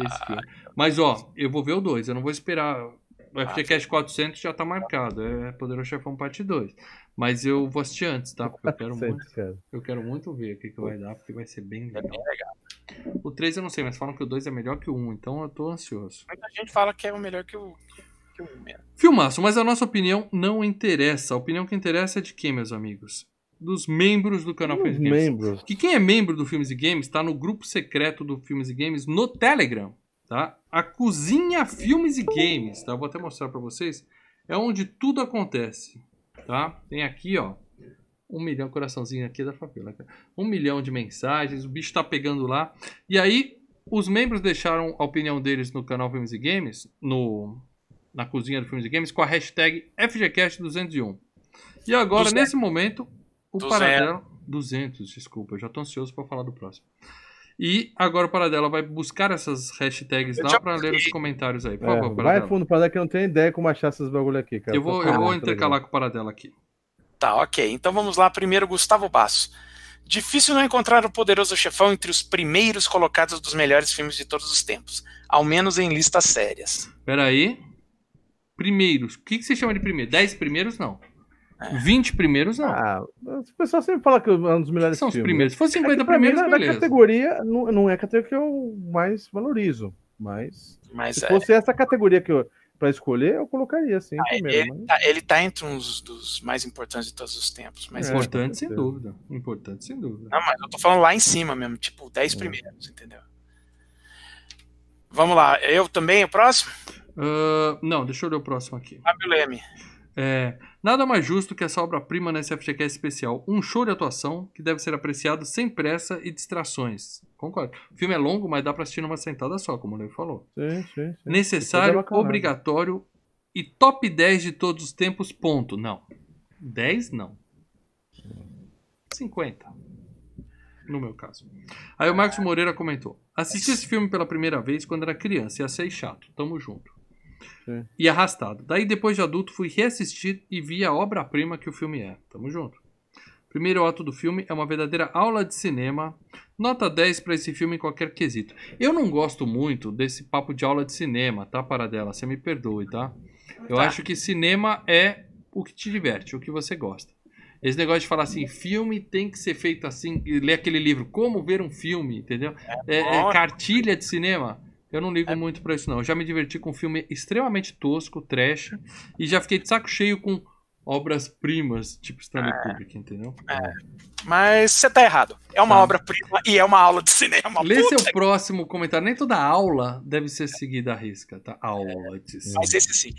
esse filme. Mas ó, eu vou ver o 2, eu não vou esperar. O FGCast 400 já tá marcado, é Poderoso Chefão Parte 2. Mas eu vou assistir antes, tá? Porque eu quero muito, eu quero muito ver o que, que vai dar, porque vai ser bem é legal. O 3 eu não sei, mas falam que o 2 é melhor que o 1, então eu tô ansioso. Muita gente fala que é o melhor que o, que o mesmo. Filmaço, mas a nossa opinião não interessa. A opinião que interessa é de quem, meus amigos? Dos membros do canal Filmes e Games. membros. Que quem é membro do Filmes e Games está no grupo secreto do Filmes e Games no Telegram, tá? A Cozinha Filmes e Games, tá? Vou até mostrar para vocês. É onde tudo acontece, tá? Tem aqui, ó, um milhão, coraçãozinho aqui da Fabiola. cara. Um milhão de mensagens, o bicho tá pegando lá. E aí, os membros deixaram a opinião deles no canal Filmes e Games, no, na Cozinha do Filmes e Games, com a hashtag FGCast201. E agora, 200. nesse momento, o 200. Paradela... 200, desculpa, eu já tô ansioso para falar do próximo. E agora o Paradela vai buscar essas hashtags Eu lá para ler os comentários aí. Por É, favor, vai Paradela. fundo pra dar que eu não tenho ideia como achar esses bagulho aqui, cara. Eu vou, eu vou intercalar com o Paradela aqui. Tá, ok. Então vamos lá. Primeiro, Gustavo Basso. Difícil não encontrar o Poderoso Chefão entre os primeiros colocados dos melhores filmes de todos os tempos. Ao menos em listas sérias. Pera aí. Primeiros. O que, que você chama de primeiro? 10 primeiros, não. É. 20 primeiros, não. Ah, o pessoal sempre fala que é um dos melhores São os filmes. primeiros. Se fosse É que 50 pra mim, primeiros, na, na categoria, não, não é a categoria que eu mais valorizo. Mas Mas se é, fosse essa categoria que eu, pra escolher, eu colocaria assim Ah, primeiro. ele, mas- tá, ele tá entre uns dos mais importantes de todos os tempos. Mas, É. Importante, sem dúvida. Importante, sem dúvida. não, mas eu tô falando lá em cima mesmo, tipo, 10 É. primeiros, entendeu? Vamos lá. Eu também, o próximo? Ah, não, deixa eu ler o próximo aqui. Fábio Leme. É, nada mais justo que essa obra-prima nesse FGCast especial. Um show de atuação que deve ser apreciado sem pressa e distrações. Concordo. O filme é longo, mas dá pra assistir numa sentada só, como o Leo falou. Sim, sim, sim. Necessário, Toda bacanagem. obrigatório e top 10 de todos os tempos, ponto. Não. 10, não. 50. No meu caso. Aí o Marcos Moreira comentou. Assisti esse filme pela primeira vez quando era criança e achei chato. Tamo junto. Sim. E arrastado. Daí, depois de adulto, fui reassistir e vi a obra-prima que o filme é. Tamo junto. Primeiro ato do filme é uma verdadeira aula de cinema. Nota 10 pra esse filme em qualquer quesito. Eu não gosto muito desse papo de aula de cinema, tá, Paradela? Você me perdoe, tá? Eu Tá. acho que cinema é o que te diverte, o que você gosta. Esse negócio de falar assim, filme tem que ser feito assim, e ler aquele livro, como ver um filme, entendeu? É, é bom. cartilha de cinema. Eu não É ligo muito pra isso, não. Eu já me diverti com um filme extremamente tosco, trash, e já fiquei de saco cheio com obras-primas, tipo Stanley Kubrick, entendeu? Mas você tá errado. É uma Tá. obra-prima e é uma aula de cinema. Lê Puta seu próximo comentário. Nem toda aula deve ser seguida à risca, tá? Aula de Mas esse sim.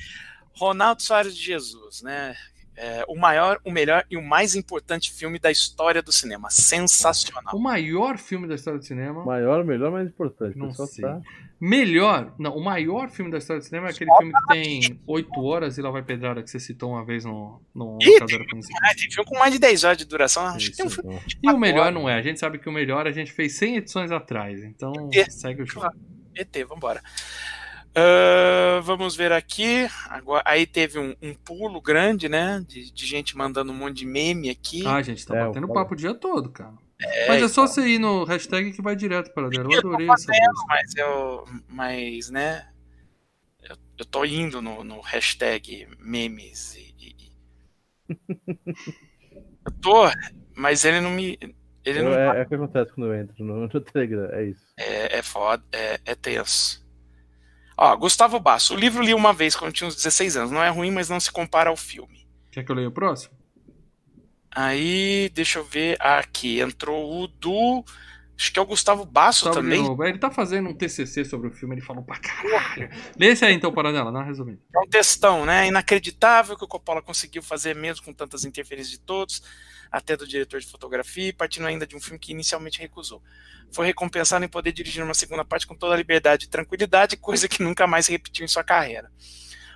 Ronaldo Soares de Jesus, né? É, o maior, o melhor e o mais importante filme da história do cinema. Sensacional. O maior filme da história do cinema. Maior, melhor, mais importante. O Não sei. tá- Melhor, não, o maior filme da história do cinema é aquele filme que tem 8 horas e lá vai pedrada que você citou uma vez no, no Ih, Musical. Ah, tem filme com mais de 10 horas de duração. Acho que tem um Isso. filme. E o melhor não é. A gente sabe que o melhor a gente fez 100 edições atrás. Então É. segue o jogo. Claro. ET, vambora. Ah, vamos ver aqui. Agora, aí teve um, um pulo grande, né? De, de gente mandando um monte de meme aqui. Ah, gente, tá É, batendo papo o dia todo, cara. Mas é só você ir no hashtag que vai direto para dela. Eu Eu adorei essa fazendo, música. mas eu. Mas, né? Eu, eu tô indo no, no hashtag memes e. e- eu tô, mas ele não me. Ele não é, é o que acontece quando eu entro no, no Telegram, é isso. É, é foda, é, é tenso. Ó, Gustavo Basso. O livro li uma vez quando eu tinha uns 16 anos. Não é ruim, mas não se compara ao filme. Quer que eu leia o próximo? Aí, deixa eu ver. Aqui entrou o do. Acho que é o Gustavo Basso também. novo. Ele tá fazendo um TCC sobre o filme, ele falou pra caralho. Lê esse aí então, Paradela, dá uma resumida. É um textão, né? Inacreditável que o Coppola conseguiu fazer mesmo com tantas interferências de todos, até do diretor de fotografia, partindo ainda de um filme que inicialmente recusou. Foi recompensado em poder dirigir uma segunda parte com toda a liberdade e tranquilidade, coisa que nunca mais repetiu em sua carreira.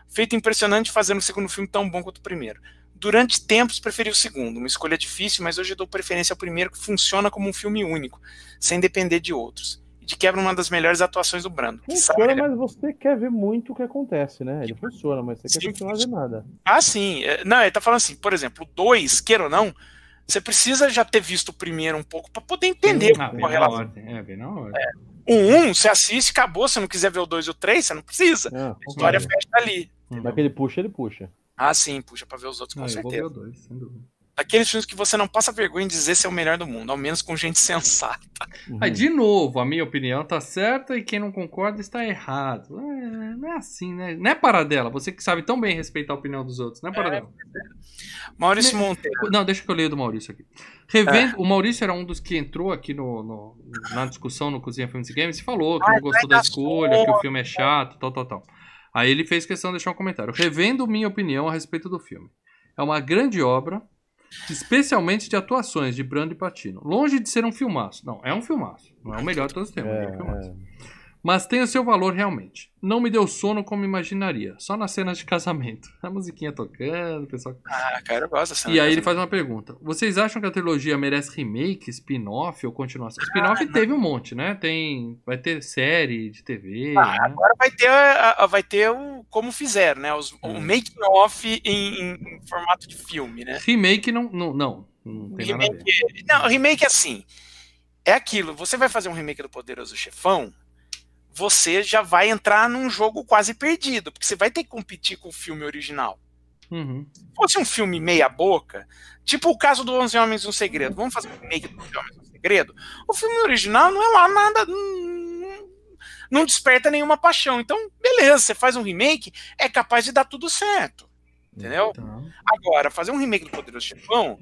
Feito impressionante fazendo um segundo filme tão bom quanto o primeiro. Durante tempos preferi o segundo, uma escolha difícil, mas hoje eu dou preferência ao primeiro que funciona como um filme único, sem depender de outros. E de quebra uma das melhores atuações do Brando. que sabe Funciona, mas você quer ver muito o que acontece, né? Ele funciona, mas você Sim, quer continuar a ver nada. Ah, sim. É, Não, ele tá falando assim, por exemplo, o 2, queira ou não, você precisa já ter visto o primeiro um pouco para poder entender Ah, qual vem a na relação. ordem. É, vem na ordem. O 1, um, você assiste, acabou. Se não quiser ver o 2 e o 3, você não precisa. Ah, A história fecha ali. Mas que ele puxa, ele puxa. Ah, sim, puxa pra ver os outros com Não, eu vou ver certeza. o dois, sem dúvida. Aqueles filmes que você não passa vergonha em dizer ser o melhor do mundo, ao menos com gente sensata. Uhum. Aí, de novo, a minha opinião tá certa e quem não concorda está errado. É, não é assim, né? Não é paradela. Você que sabe tão bem respeitar a opinião dos outros, não é paradela. Maurício Me- Monteiro. Não, deixa que eu leio do Maurício aqui. Revendo, O Maurício era um dos que entrou aqui no, no- na discussão no Cozinha Filmes e Games e falou que Ah, não gostou da escolha, que o filme é chato, tal, tal, tal. Aí ele fez questão de deixar um comentário. Revendo minha opinião a respeito do filme. É uma grande obra, especialmente de atuações de Brando e Patino. Longe de ser um filmaço. Não, é um filmaço. Não é o melhor de todos os tempos, é, um filmaço. É, Mas tem o seu valor realmente. Não me deu sono como imaginaria. Só nas cenas de casamento. A musiquinha tocando, o pessoal Ah, cara, eu gosto dessa e aí ele faz uma pergunta. Vocês acham que a trilogia merece remake, spin-off ou continuação? Spin-off teve um monte, né? Tem, vai ter série de TV. Ah, né? agora vai ter, vai ter o como fizeram, né? Os. O making-off em, em- formato de filme, né? Remake não, não, não, não tem nada a ver. Remake, não, remake assim. É aquilo, você vai fazer um remake do Poderoso Chefão, você já vai entrar num jogo quase perdido, porque você vai ter que competir com o filme original. Uhum. Se fosse um filme meia boca, tipo o caso do Onze Homens no Segredo, vamos fazer um remake do Onze Homens no Segredo, o filme original não é lá nada, não, não desperta nenhuma paixão. Então, beleza, você faz um remake, é capaz de dar tudo certo. Entendeu? Tá. Agora, fazer um remake do Poderoso Chefão,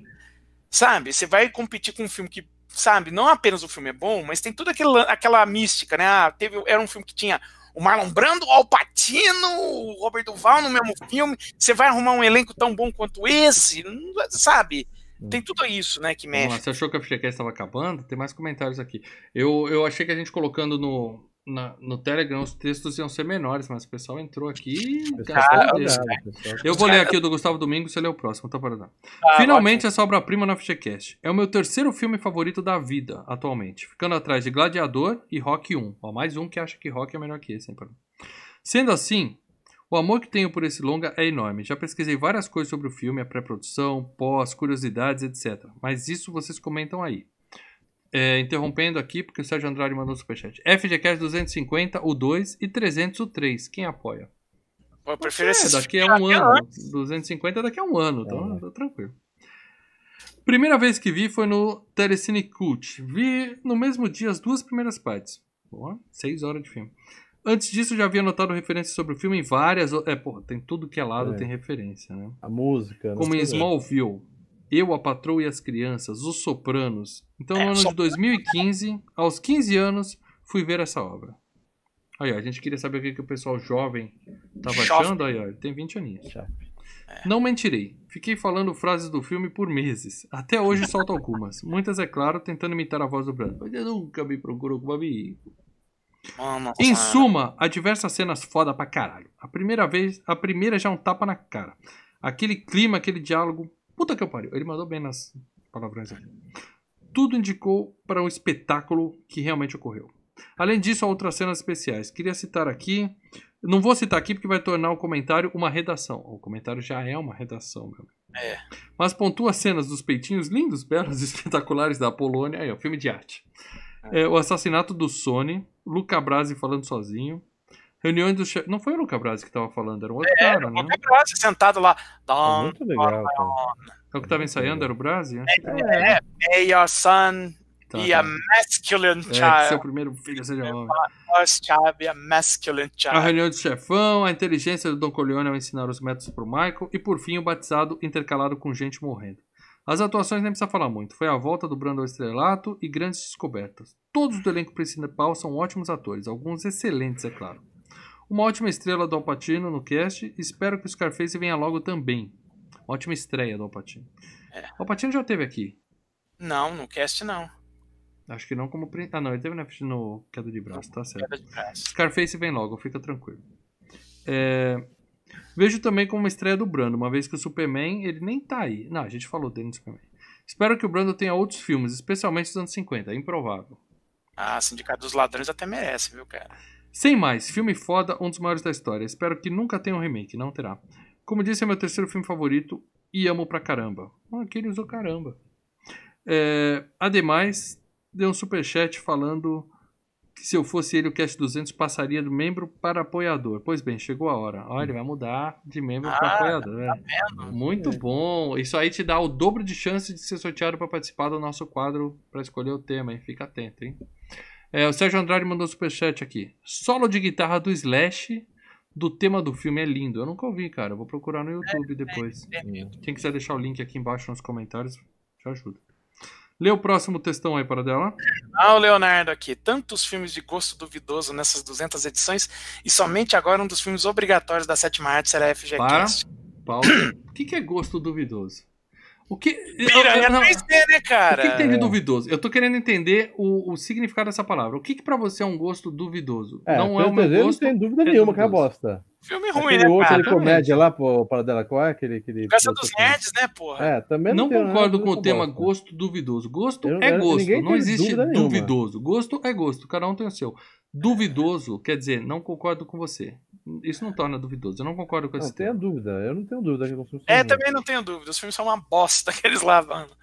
sabe? Você vai competir com um filme que, sabe, não apenas o filme é bom, mas tem toda aquela, aquela mística, né? Ah, teve, era um filme que tinha o Marlon Brando, o Al Pacino, o Robert Duval no mesmo filme. Você vai arrumar um elenco tão bom quanto esse, sabe? Tem tudo isso, né, que mexe. você achou que a FGCast estava acabando? Tem mais comentários aqui. Eu, eu achei que a gente colocando no, na- no Telegram os textos iam ser menores, mas o pessoal entrou aqui e pessoal. Eu vou ler aqui o do Gustavo Domingos, você lê o próximo, tá para dar. Ah, Finalmente essa obra-prima na FGCast. É o meu terceiro filme favorito da vida, atualmente. Ficando atrás de Gladiador e Rock 1. Ó, mais um que acha que Rock é melhor que esse, hein? Sendo assim, o amor que tenho por esse longa é enorme. Já pesquisei várias coisas sobre o filme, a pré-produção, pós, curiosidades, etc. Mas isso vocês comentam aí. É, interrompendo aqui, porque o Sérgio Andrade mandou um superchat. FGCast 250, o 2 e 300, o 3. Quem apoia? Eu prefiro É, esses daqui a filmes um ano. antes. 250 daqui a um ano, então É. tá tranquilo. Primeira vez que vi foi no Telecine Cult. Vi no mesmo dia as duas primeiras partes. Boa, seis horas de filme. Antes disso, já havia notado referências sobre o filme em várias. É, porra, tem tudo que é lado, É. tem referência, né? A música. Como em. Smallville, Eu, a Patroa e as Crianças, Os Sopranos. Então, no É, ano de Sopranos. 2015, aos 15 anos, fui ver essa obra. Aí, ó, a gente queria saber o que, que o pessoal jovem tava Jovem. achando. Aí, ó, ele tem 20 aninhos. Chape. Não mentirei. Fiquei falando frases do filme por meses. Até hoje solto algumas. Muitas, é claro, tentando imitar a voz do Brando. Mas eu nunca me procurou como amigo. Mano, Em suma, há diversas cenas foda pra caralho. A primeira vez, a primeira já é um tapa na cara. Aquele clima, aquele diálogo. Puta que eu pariu. Ele mandou bem nas palavrões aqui. Tudo indicou para um espetáculo que realmente ocorreu. Além disso, há outras cenas especiais. Queria citar aqui. Não vou citar aqui porque vai tornar o comentário uma redação. O comentário já é uma redação, meu. amigo. É. Mas pontua as cenas dos peitinhos lindos, belos e espetaculares da Polônia. Aí, ó, filme de arte. É, o assassinato do Sony, Luca Brasi falando sozinho. Reuniões do chefe. Não foi o Luca Brasi que tava falando, era um outro cara, né? Qualquer braço sentado lá. É Dom, muito legal, cara. É o que tava ensaiando, era o Brasi? Acho que é, hey, your son, tá, be tá. a masculine É, child. seu primeiro filho seja homem. First child, be a masculine A child. reunião do chefão, a inteligência do Don Corleone ao ensinar os métodos pro Michael e por fim o batizado intercalado com gente morrendo. As atuações nem precisa falar muito. Foi a volta do Brando ao estrelato e grandes descobertas. Todos do elenco principal são ótimos atores, alguns excelentes, é claro. Uma ótima estrela do Alpatino no cast. Espero que o Scarface venha logo também. Ótima estreia do Alpatino. É. O Alpatino já teve aqui. Não, no cast não. Acho que não como. Ah, não, ele teve na- no Queda de Braço, tá certo. Queda de braço. Scarface vem logo, fica tranquilo. É, Vejo também como uma estreia do Brando, uma vez que o Superman, ele nem tá aí. Não, a gente falou dele no Superman. Espero que o Brando tenha outros filmes, especialmente dos anos 50, é improvável. Ah, Sindicato dos Ladrões até merece, viu, cara? Sem mais, filme foda, um dos maiores da história. Espero que nunca tenha um remake, não terá. Como disse, é meu terceiro filme favorito e amo pra caramba. Ah, aqui ele usou caramba. É, ademais, deu um superchat falando que se eu fosse ele, o Cast 200 passaria do membro para apoiador. Pois bem, chegou a hora. Olha, ele vai mudar de membro para Ah, apoiador. é. vendo? Muito bom. Isso aí te dá o dobro de chance de ser sorteado para participar do nosso quadro para escolher o tema, hein? Fica atento, hein? É, o Sérgio Andrade mandou um superchat aqui. Solo de guitarra do Slash do tema do filme é lindo. Eu nunca ouvi, cara. Eu vou procurar no YouTube depois. Quem quiser deixar o link aqui embaixo nos comentários, te ajuda. Lê o próximo textão aí para dela. Ah, o Leonardo aqui. Tantos filmes de gosto duvidoso nessas 200 edições e somente agora um dos filmes obrigatórios da sétima arte será FGCast. Paulo, o que, que é gosto duvidoso? O que. Piranha Não, 3D, né, O cara? que, que tem de duvidoso? Eu tô querendo entender o, o significado dessa palavra. O que, que pra você é um gosto duvidoso? É, não é o meu gosto. não tem dúvida é nenhuma que é uma duvidoso. bosta. Filme ruim, Aquele né, outro cara? de comédia lá, pô, para dela, qual é aquele. aquele Casa dos Nerds, né, porra? É, também Não tem concordo com o tema gosto duvidoso. Gosto Eu- é eu- gosto. Não existe dúvida nenhuma. duvidoso. Gosto é gosto. Cada um tem o seu. Duvidoso quer dizer, não concordo com você. Isso não torna duvidoso. Eu não concordo com esse tenha tema. dúvida, eu não tenho dúvida que os filmes são É, ruins. também não tenho dúvida. Os filmes são uma bosta que eles lavando.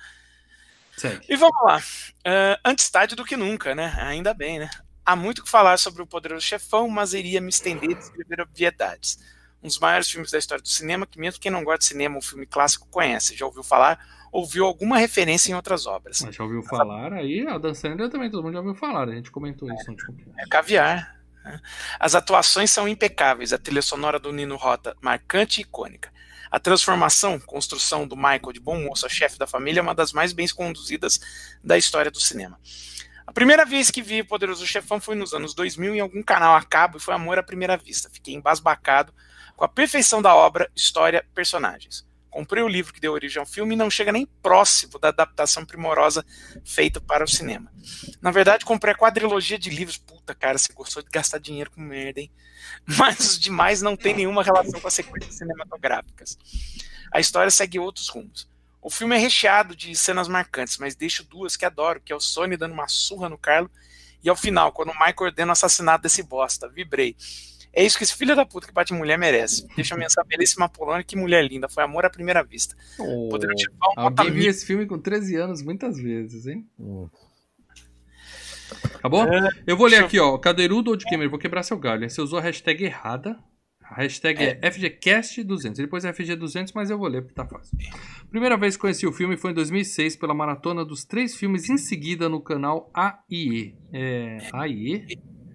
Segue. E vamos lá. Uh, antes tarde do que nunca, né? Ainda bem, né? Há muito o que falar sobre o Poderoso Chefão, mas iria me estender e descrever obviedades. Um dos maiores filmes da história do cinema, que mesmo quem não gosta de cinema, um filme clássico, conhece, já ouviu falar, ouviu alguma referência em outras obras. Mas já ouviu falar aí? A Dan Sandler também, todo mundo já ouviu falar. A gente comentou isso no último cast. É caviar. Né? As atuações são impecáveis, a trilha sonora do Nino Rota marcante e icônica. A transformação, construção do Michael de bom moço a chefe da família é uma das mais bem conduzidas da história do cinema. A primeira vez que vi Poderoso Chefão foi nos anos 2000 em algum canal a cabo e foi amor à primeira vista. Fiquei embasbacado com a perfeição da obra, história, personagens. Comprei o livro que deu origem ao filme e não chega nem próximo da adaptação primorosa feita para o cinema. Na verdade, comprei a quadrilogia de livros. Puta, cara, você gostou de gastar dinheiro com merda, hein? Mas os demais não tem nenhuma relação com as sequências cinematográficas. A história segue outros rumos. O filme é recheado de cenas marcantes, mas deixo duas que adoro, que é o Sony dando uma surra no Carlo e ao final, quando o Michael ordena o assassinato desse bosta. Vibrei. É isso que esse filho da puta que bate mulher merece. Deixa eu pensar, belíssima Polônia, que mulher linda. Foi amor à primeira vista. Oh, Poderoso Chefão, nota alguém viu mil. esse filme com 13 anos muitas vezes, hein? Hum. Acabou? É, Eu vou ler aqui, ó. Cadeirudo ou de Gamer, vou quebrar seu galho. Você usou a hashtag errada. A hashtag é, FGCast200. Ele pôs FG200, mas eu vou ler porque tá fácil. Primeira vez que conheci o filme foi em 2006, pela maratona dos três filmes em seguida no canal AIE. É. AIE?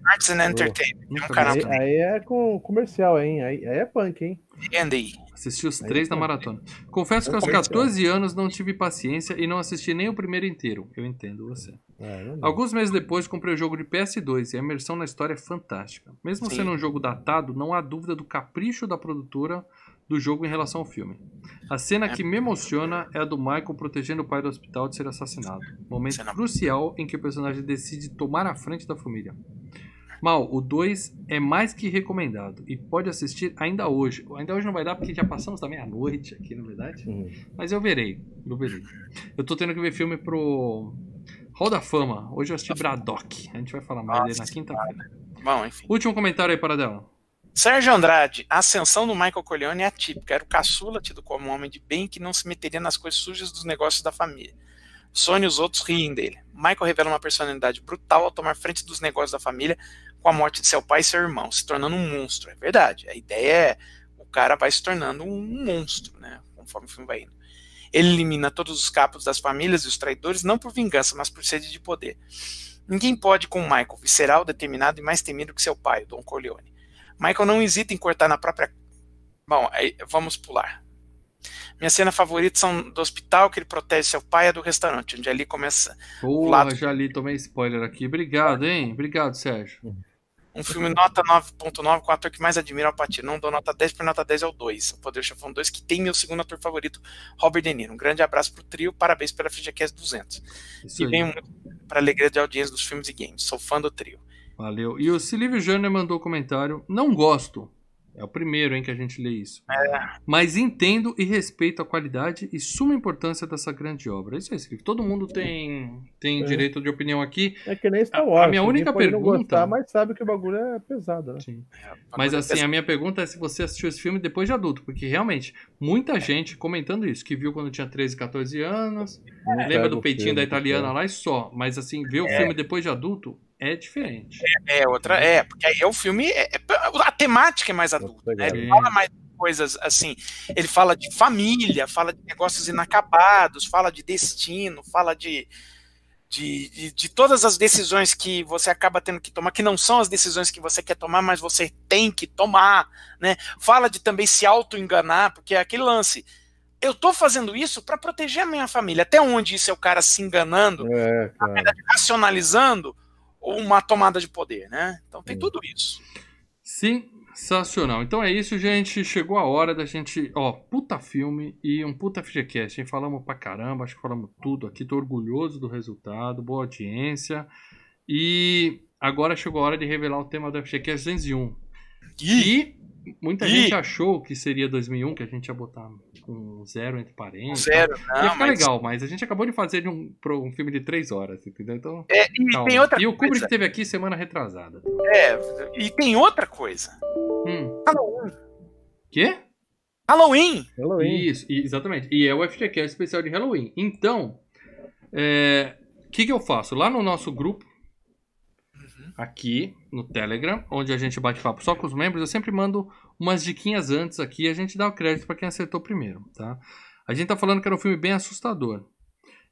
Arts and Entertainment. É um canal. Aí, aí é com comercial, hein? Aí, aí é punk, hein? Andy. Assisti os Aí três na pode. maratona. Confesso que É aos comercial. 14 anos não tive paciência e não assisti nem o primeiro inteiro. Eu entendo você. É. Alguns meses depois comprei o jogo de PS2 e a imersão na história é fantástica. Mesmo Sim. sendo um jogo datado, não há dúvida do capricho da produtora do jogo em relação ao filme. A cena que me emociona é a do Michael protegendo o pai do hospital de ser assassinado. Momento crucial em que o personagem decide tomar a frente da família. Mal, o 2 é mais que recomendado e pode assistir ainda hoje. Ainda hoje não vai dar porque já passamos da meia-noite aqui, na verdade. Uhum. Mas eu verei, eu verei. Eu tô tendo que ver filme pro Hall da Fama. Hoje eu assisti Braddock. A gente vai falar mais dele na quinta-feira. Bom, enfim. Último comentário aí, Paradela. Sérgio Andrade, a ascensão do Michael Corleone é atípica. Era o caçula, tido como um homem de bem que não se meteria nas coisas sujas dos negócios da família. Sônia e os outros riem dele. Michael revela uma personalidade brutal ao tomar frente dos negócios da família com a morte de seu pai e seu irmão, se tornando um monstro. É verdade. A ideia é o cara vai se tornando um monstro, né? Conforme o filme vai indo. Ele elimina todos os capos das famílias e os traidores, não por vingança, mas por sede de poder. Ninguém pode com Michael, visceral, determinado e mais temido que seu pai, Don Corleone. Michael não hesita em cortar na própria. Bom, vamos pular. Minha cena favorita são do hospital, que ele protege seu pai, e a do restaurante, onde ali começa Porra, lado- já li, tomei spoiler aqui. Obrigado, hein? Obrigado, Sérgio. um filme nota 9.9 com o ator que mais admira o Patino. Não dou nota 10, por nota 10 é o 2. O Poder Chefão 2, que tem meu segundo ator favorito, Robert De Niro. Um grande abraço pro trio, parabéns pela FGCast 200. é Isso E aí. venho muito para alegria de audiência dos filmes e games. Sou fã do trio. Valeu. E o Silvio Jânio mandou comentário. Não gosto. É o primeiro, hein, que a gente lê isso. Mas entendo e respeito a qualidade e suma importância dessa grande obra. Isso aí, Silvio. Todo mundo tem, tem É. direito de opinião aqui. É que nem Star A- a Wars. minha única pode não pergunta- Gostar, mas sabe que o bagulho é pesado, né? Sim. É, Mas assim, a minha pergunta é se você assistiu esse filme depois de adulto, porque realmente, muita gente comentando isso, que viu quando tinha 13, 14 anos, lembra do peitinho filme, da italiana lá e só. Mas assim, ver o filme depois de adulto é diferente. É, outra. É, porque aí é o filme. é- é- a temática é mais adulta, né? Ele fala mais coisas assim. Ele fala de família, fala de negócios inacabados, fala de destino, fala de. De, de, de todas as decisões que você acaba tendo que tomar, que não são as decisões que você quer tomar, mas você tem que tomar, né? Fala de também se auto-enganar, porque é aquele lance. Eu tô fazendo isso para proteger a minha família. Até onde isso é o cara se enganando, É, cara. racionalizando uma tomada de poder, né? Então tem tudo isso. Sensacional. Então é isso, gente. Chegou a hora da gente. Ó, puta filme e um puta FGCast, hein? Falamos pra caramba, acho que falamos tudo aqui. Tô orgulhoso do resultado, boa audiência. E agora chegou a hora de revelar o tema do FGCast 201. E muita Ih. gente achou que seria 2001, que a gente ia botar um zero entre parênteses. Zero, Ia não, ficar mas... legal, mas a gente acabou de fazer de um, um filme de três horas, entendeu? Então, É, e calma. tem outra e o Kubrick coisa. teve aqui semana retrasada. É, e tem outra coisa. Hum. Halloween. Quê? Halloween. Halloween. Isso, e- exatamente. E é o FGCast especial de Halloween. Então, o que, que eu faço? Lá no nosso grupo, aqui no Telegram, onde a gente bate papo só com os membros, eu sempre mando umas diquinhas antes aqui e a gente dá o crédito para quem acertou primeiro, tá? A gente tá falando que era um filme bem assustador.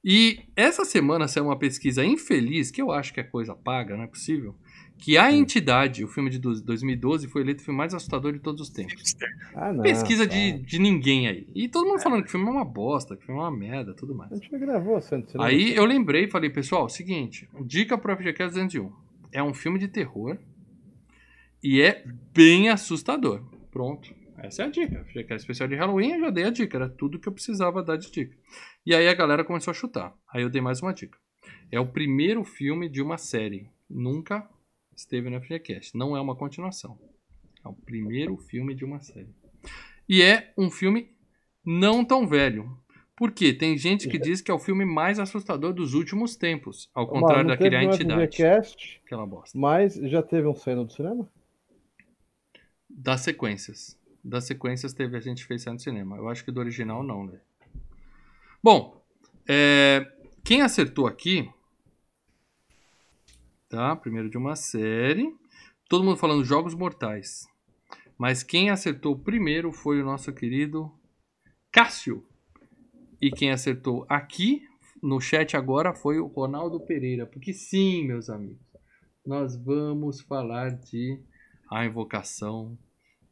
E essa semana saiu uma pesquisa infeliz, que eu acho que é coisa paga, não é possível, que A Entidade, o filme de do- 2012, foi eleito o filme mais assustador de todos os tempos Ah, não. pesquisa tá. de, de ninguém aí. E todo mundo falando que o filme é uma bosta, que o filme é uma merda, tudo mais. A gente já gravou, Santos. Aí eu lembrei e falei, pessoal, seguinte, dica pro FGCast 201. É um filme de terror e é bem assustador. Pronto. Essa é a dica. FGCast especial de Halloween, eu já dei a dica. Era tudo que eu precisava dar de dica. E aí a galera começou a chutar. Aí eu dei mais uma dica. É o primeiro filme de uma série. Nunca esteve no FGCast. Não é uma continuação. É o primeiro filme de uma série. E é um filme não tão velho. Por quê? Tem gente que diz que é o filme mais assustador dos últimos tempos. Ao contrário não daquele A Entidade. FGCast, Aquela bosta. mas já teve um cena do cinema? Das sequências. Das sequências teve, a gente fez sair no cinema. Eu acho que do original não, né? Bom, é, quem acertou aqui, tá? Primeiro de uma série. Todo mundo falando Jogos Mortais. Mas quem acertou primeiro foi o nosso querido Cássio. E quem acertou aqui no chat agora foi o Ronaldo Pereira. Porque sim, meus amigos. nós vamos falar de A Invocação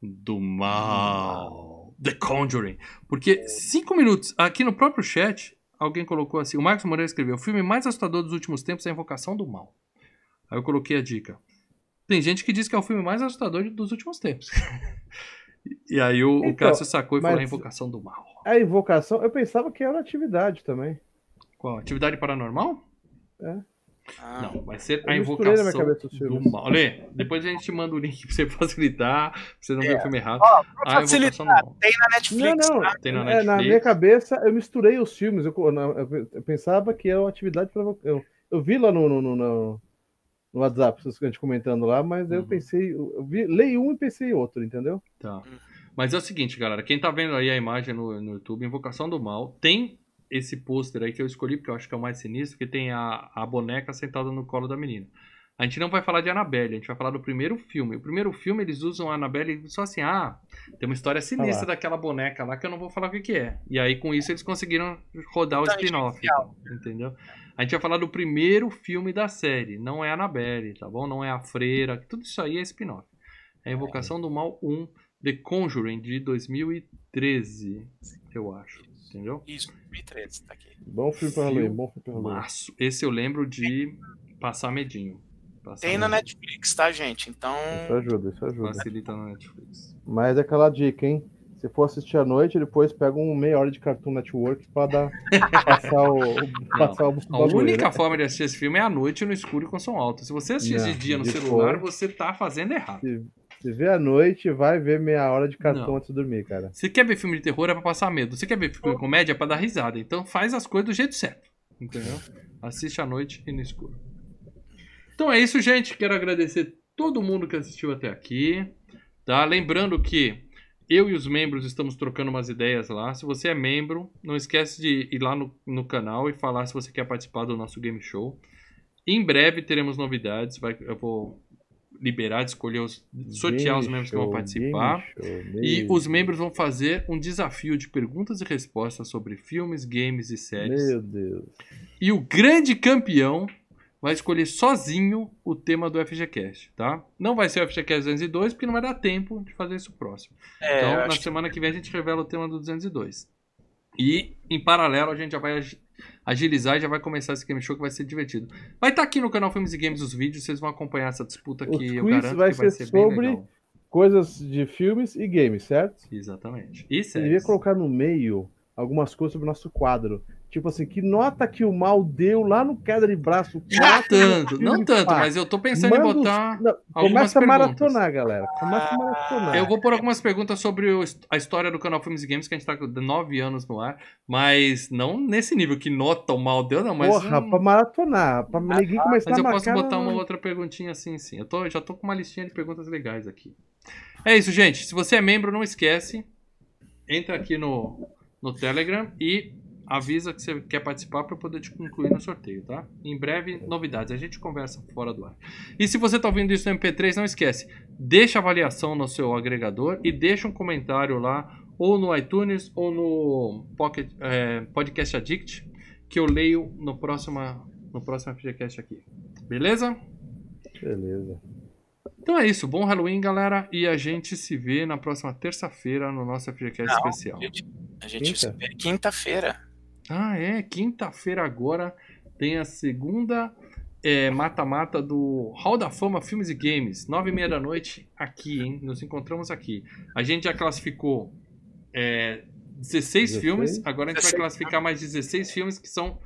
do Mal. The Conjuring. Porque cinco minutos, aqui no próprio chat, alguém colocou assim, o Marcos Moreira escreveu, o filme mais assustador dos últimos tempos é A Invocação do Mal. Aí eu coloquei a dica. Tem gente que diz que é o filme mais assustador dos últimos tempos. e aí o, Então, o Cássio sacou e falou a mas- Invocação do Mal. A invocação, eu pensava que era atividade também. Qual? Atividade paranormal? Ah, Não, vai ser Eu a Invocação cabeça do. Mal. Lê, depois a gente manda o link pra você facilitar, pra você não ver o filme errado. Ó, pra A Invocação do facilitar, Mal. tem na Netflix. Não, não. tá? Tem na É, Netflix. na minha cabeça, eu misturei os filmes. Eu, na- eu pensava que era uma atividade para eu, eu vi lá no, no, no, no- no WhatsApp, vocês a gente comentando lá, mas eu Uhum. pensei, eu vi, leio um e pensei em outro, entendeu? Tá. Mas é o seguinte, galera. Quem tá vendo aí a imagem no, no YouTube, Invocação do Mal, tem esse pôster aí que eu escolhi, porque eu acho que é o mais sinistro, que tem a, a boneca sentada no colo da menina. A gente não vai falar de Annabelle, a gente vai falar do primeiro filme. O primeiro filme eles usam a Annabelle só assim, ah, tem uma história sinistra lá. daquela boneca lá que eu não vou falar o que, que é. E aí com isso eles conseguiram rodar o Então, spin-off, especial. entendeu? A gente vai falar do primeiro filme da série, não é a Annabelle, tá bom? Não é a Freira, tudo isso aí é spin-off. É a Invocação do Mal 1, The Conjuring, de 2013, eu acho, entendeu? Isso, 2013, tá aqui. Bom filme pra Halloween, bom filme pra Halloween. Março. Esse eu lembro de passar medinho. Passar Tem na medinho. Netflix, tá, gente? Então. Isso ajuda, isso ajuda. Facilita na Netflix. Mas é aquela dica, hein? Se for assistir à noite, depois pega um meia hora de Cartoon Network pra dar, passar o, passar o A bagulho, única né? forma de assistir esse filme é à noite no escuro e com som alto. Se você assistir Não, de dia no celular, fora. você tá fazendo errado. Se, se vê à noite, vai ver meia hora de cartão Não. antes de dormir, cara. Você quer ver filme de terror é pra passar medo. Você quer ver filme de comédia é pra dar risada. Então faz as coisas do jeito certo. Entendeu? Assiste à noite e no escuro. Então é isso, gente. Quero agradecer todo mundo que assistiu até aqui. Tá? Lembrando que eu e os membros estamos trocando umas ideias lá. Se você é membro, não esquece de ir lá no, no canal e falar se você quer participar do nosso game show. Em breve teremos novidades. Vai, eu vou liberar, de escolher os. sortear os membros que vão show, participar. game show, E os membros vão fazer um desafio de perguntas e respostas sobre filmes, games e séries. Meu Deus. E o grande campeão vai escolher sozinho o tema do FGCast, tá? Não vai ser o FGCast 202, porque não vai dar tempo de fazer isso próximo. É, então, na acho que semana que vem a gente revela o tema do 202. E, em paralelo, a gente já vai agi- agilizar e já vai começar esse game show que vai ser divertido. Vai estar aqui no canal Filmes e Games os vídeos, vocês vão acompanhar essa disputa Os que eu garanto vai que vai ser ser bem sobre legal. Coisas de filmes e games, certo? Exatamente. E Você devia séries. colocar no meio algumas coisas sobre o nosso quadro. Tipo assim, que nota que o mal deu lá no queda de braço. Não tanto, não tanto, mas eu tô pensando em Manda os- botar. Não, Começa a maratonar, galera. Começa a maratonar. Eu vou pôr algumas perguntas sobre o- a história do canal Filmes e Games, que a gente tá com 9 anos no ar, mas não nesse nível que nota o mal deu, não, mas. Porra, um- pra maratonar. Pra ninguém começar mas a eu posso botar uma outra perguntinha assim, sim. Eu tô, já tô com uma listinha de perguntas legais aqui. É isso, gente. Se você é membro, não esquece. Entra aqui no, no Telegram e avisa que você quer participar para poder te incluir no sorteio, tá? Em breve, novidades. A gente conversa fora do ar. E se você tá ouvindo isso no MP3, não esquece. Deixa avaliação no seu agregador e deixa um comentário lá, ou no iTunes, ou no Pocket, é, Podcast Addict, que eu leio no próximo, no próximo FGCast aqui. Beleza? Beleza. Então é isso. Bom Halloween, galera. E a gente se vê na próxima terça-feira no nosso FGCast especial. A gente, a gente se vê quinta-feira. Ah, é. Quinta-feira agora tem a segunda é, mata-mata do Hall da Fama Filmes e Games. Nove e meia da noite aqui, hein? Nos encontramos aqui. A gente já classificou é, 16, 16? filmes. Agora a gente vai 16. classificar mais 16 filmes que são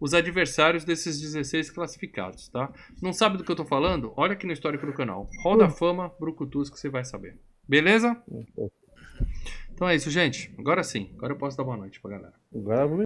os adversários desses 16 classificados, tá? Não sabe do que eu tô falando? Olha aqui no histórico do canal. Hall da Fama, Brucutus, que você vai saber. Beleza? Então é isso, gente. Agora sim. Agora eu posso dar boa noite pra galera. Agora vamos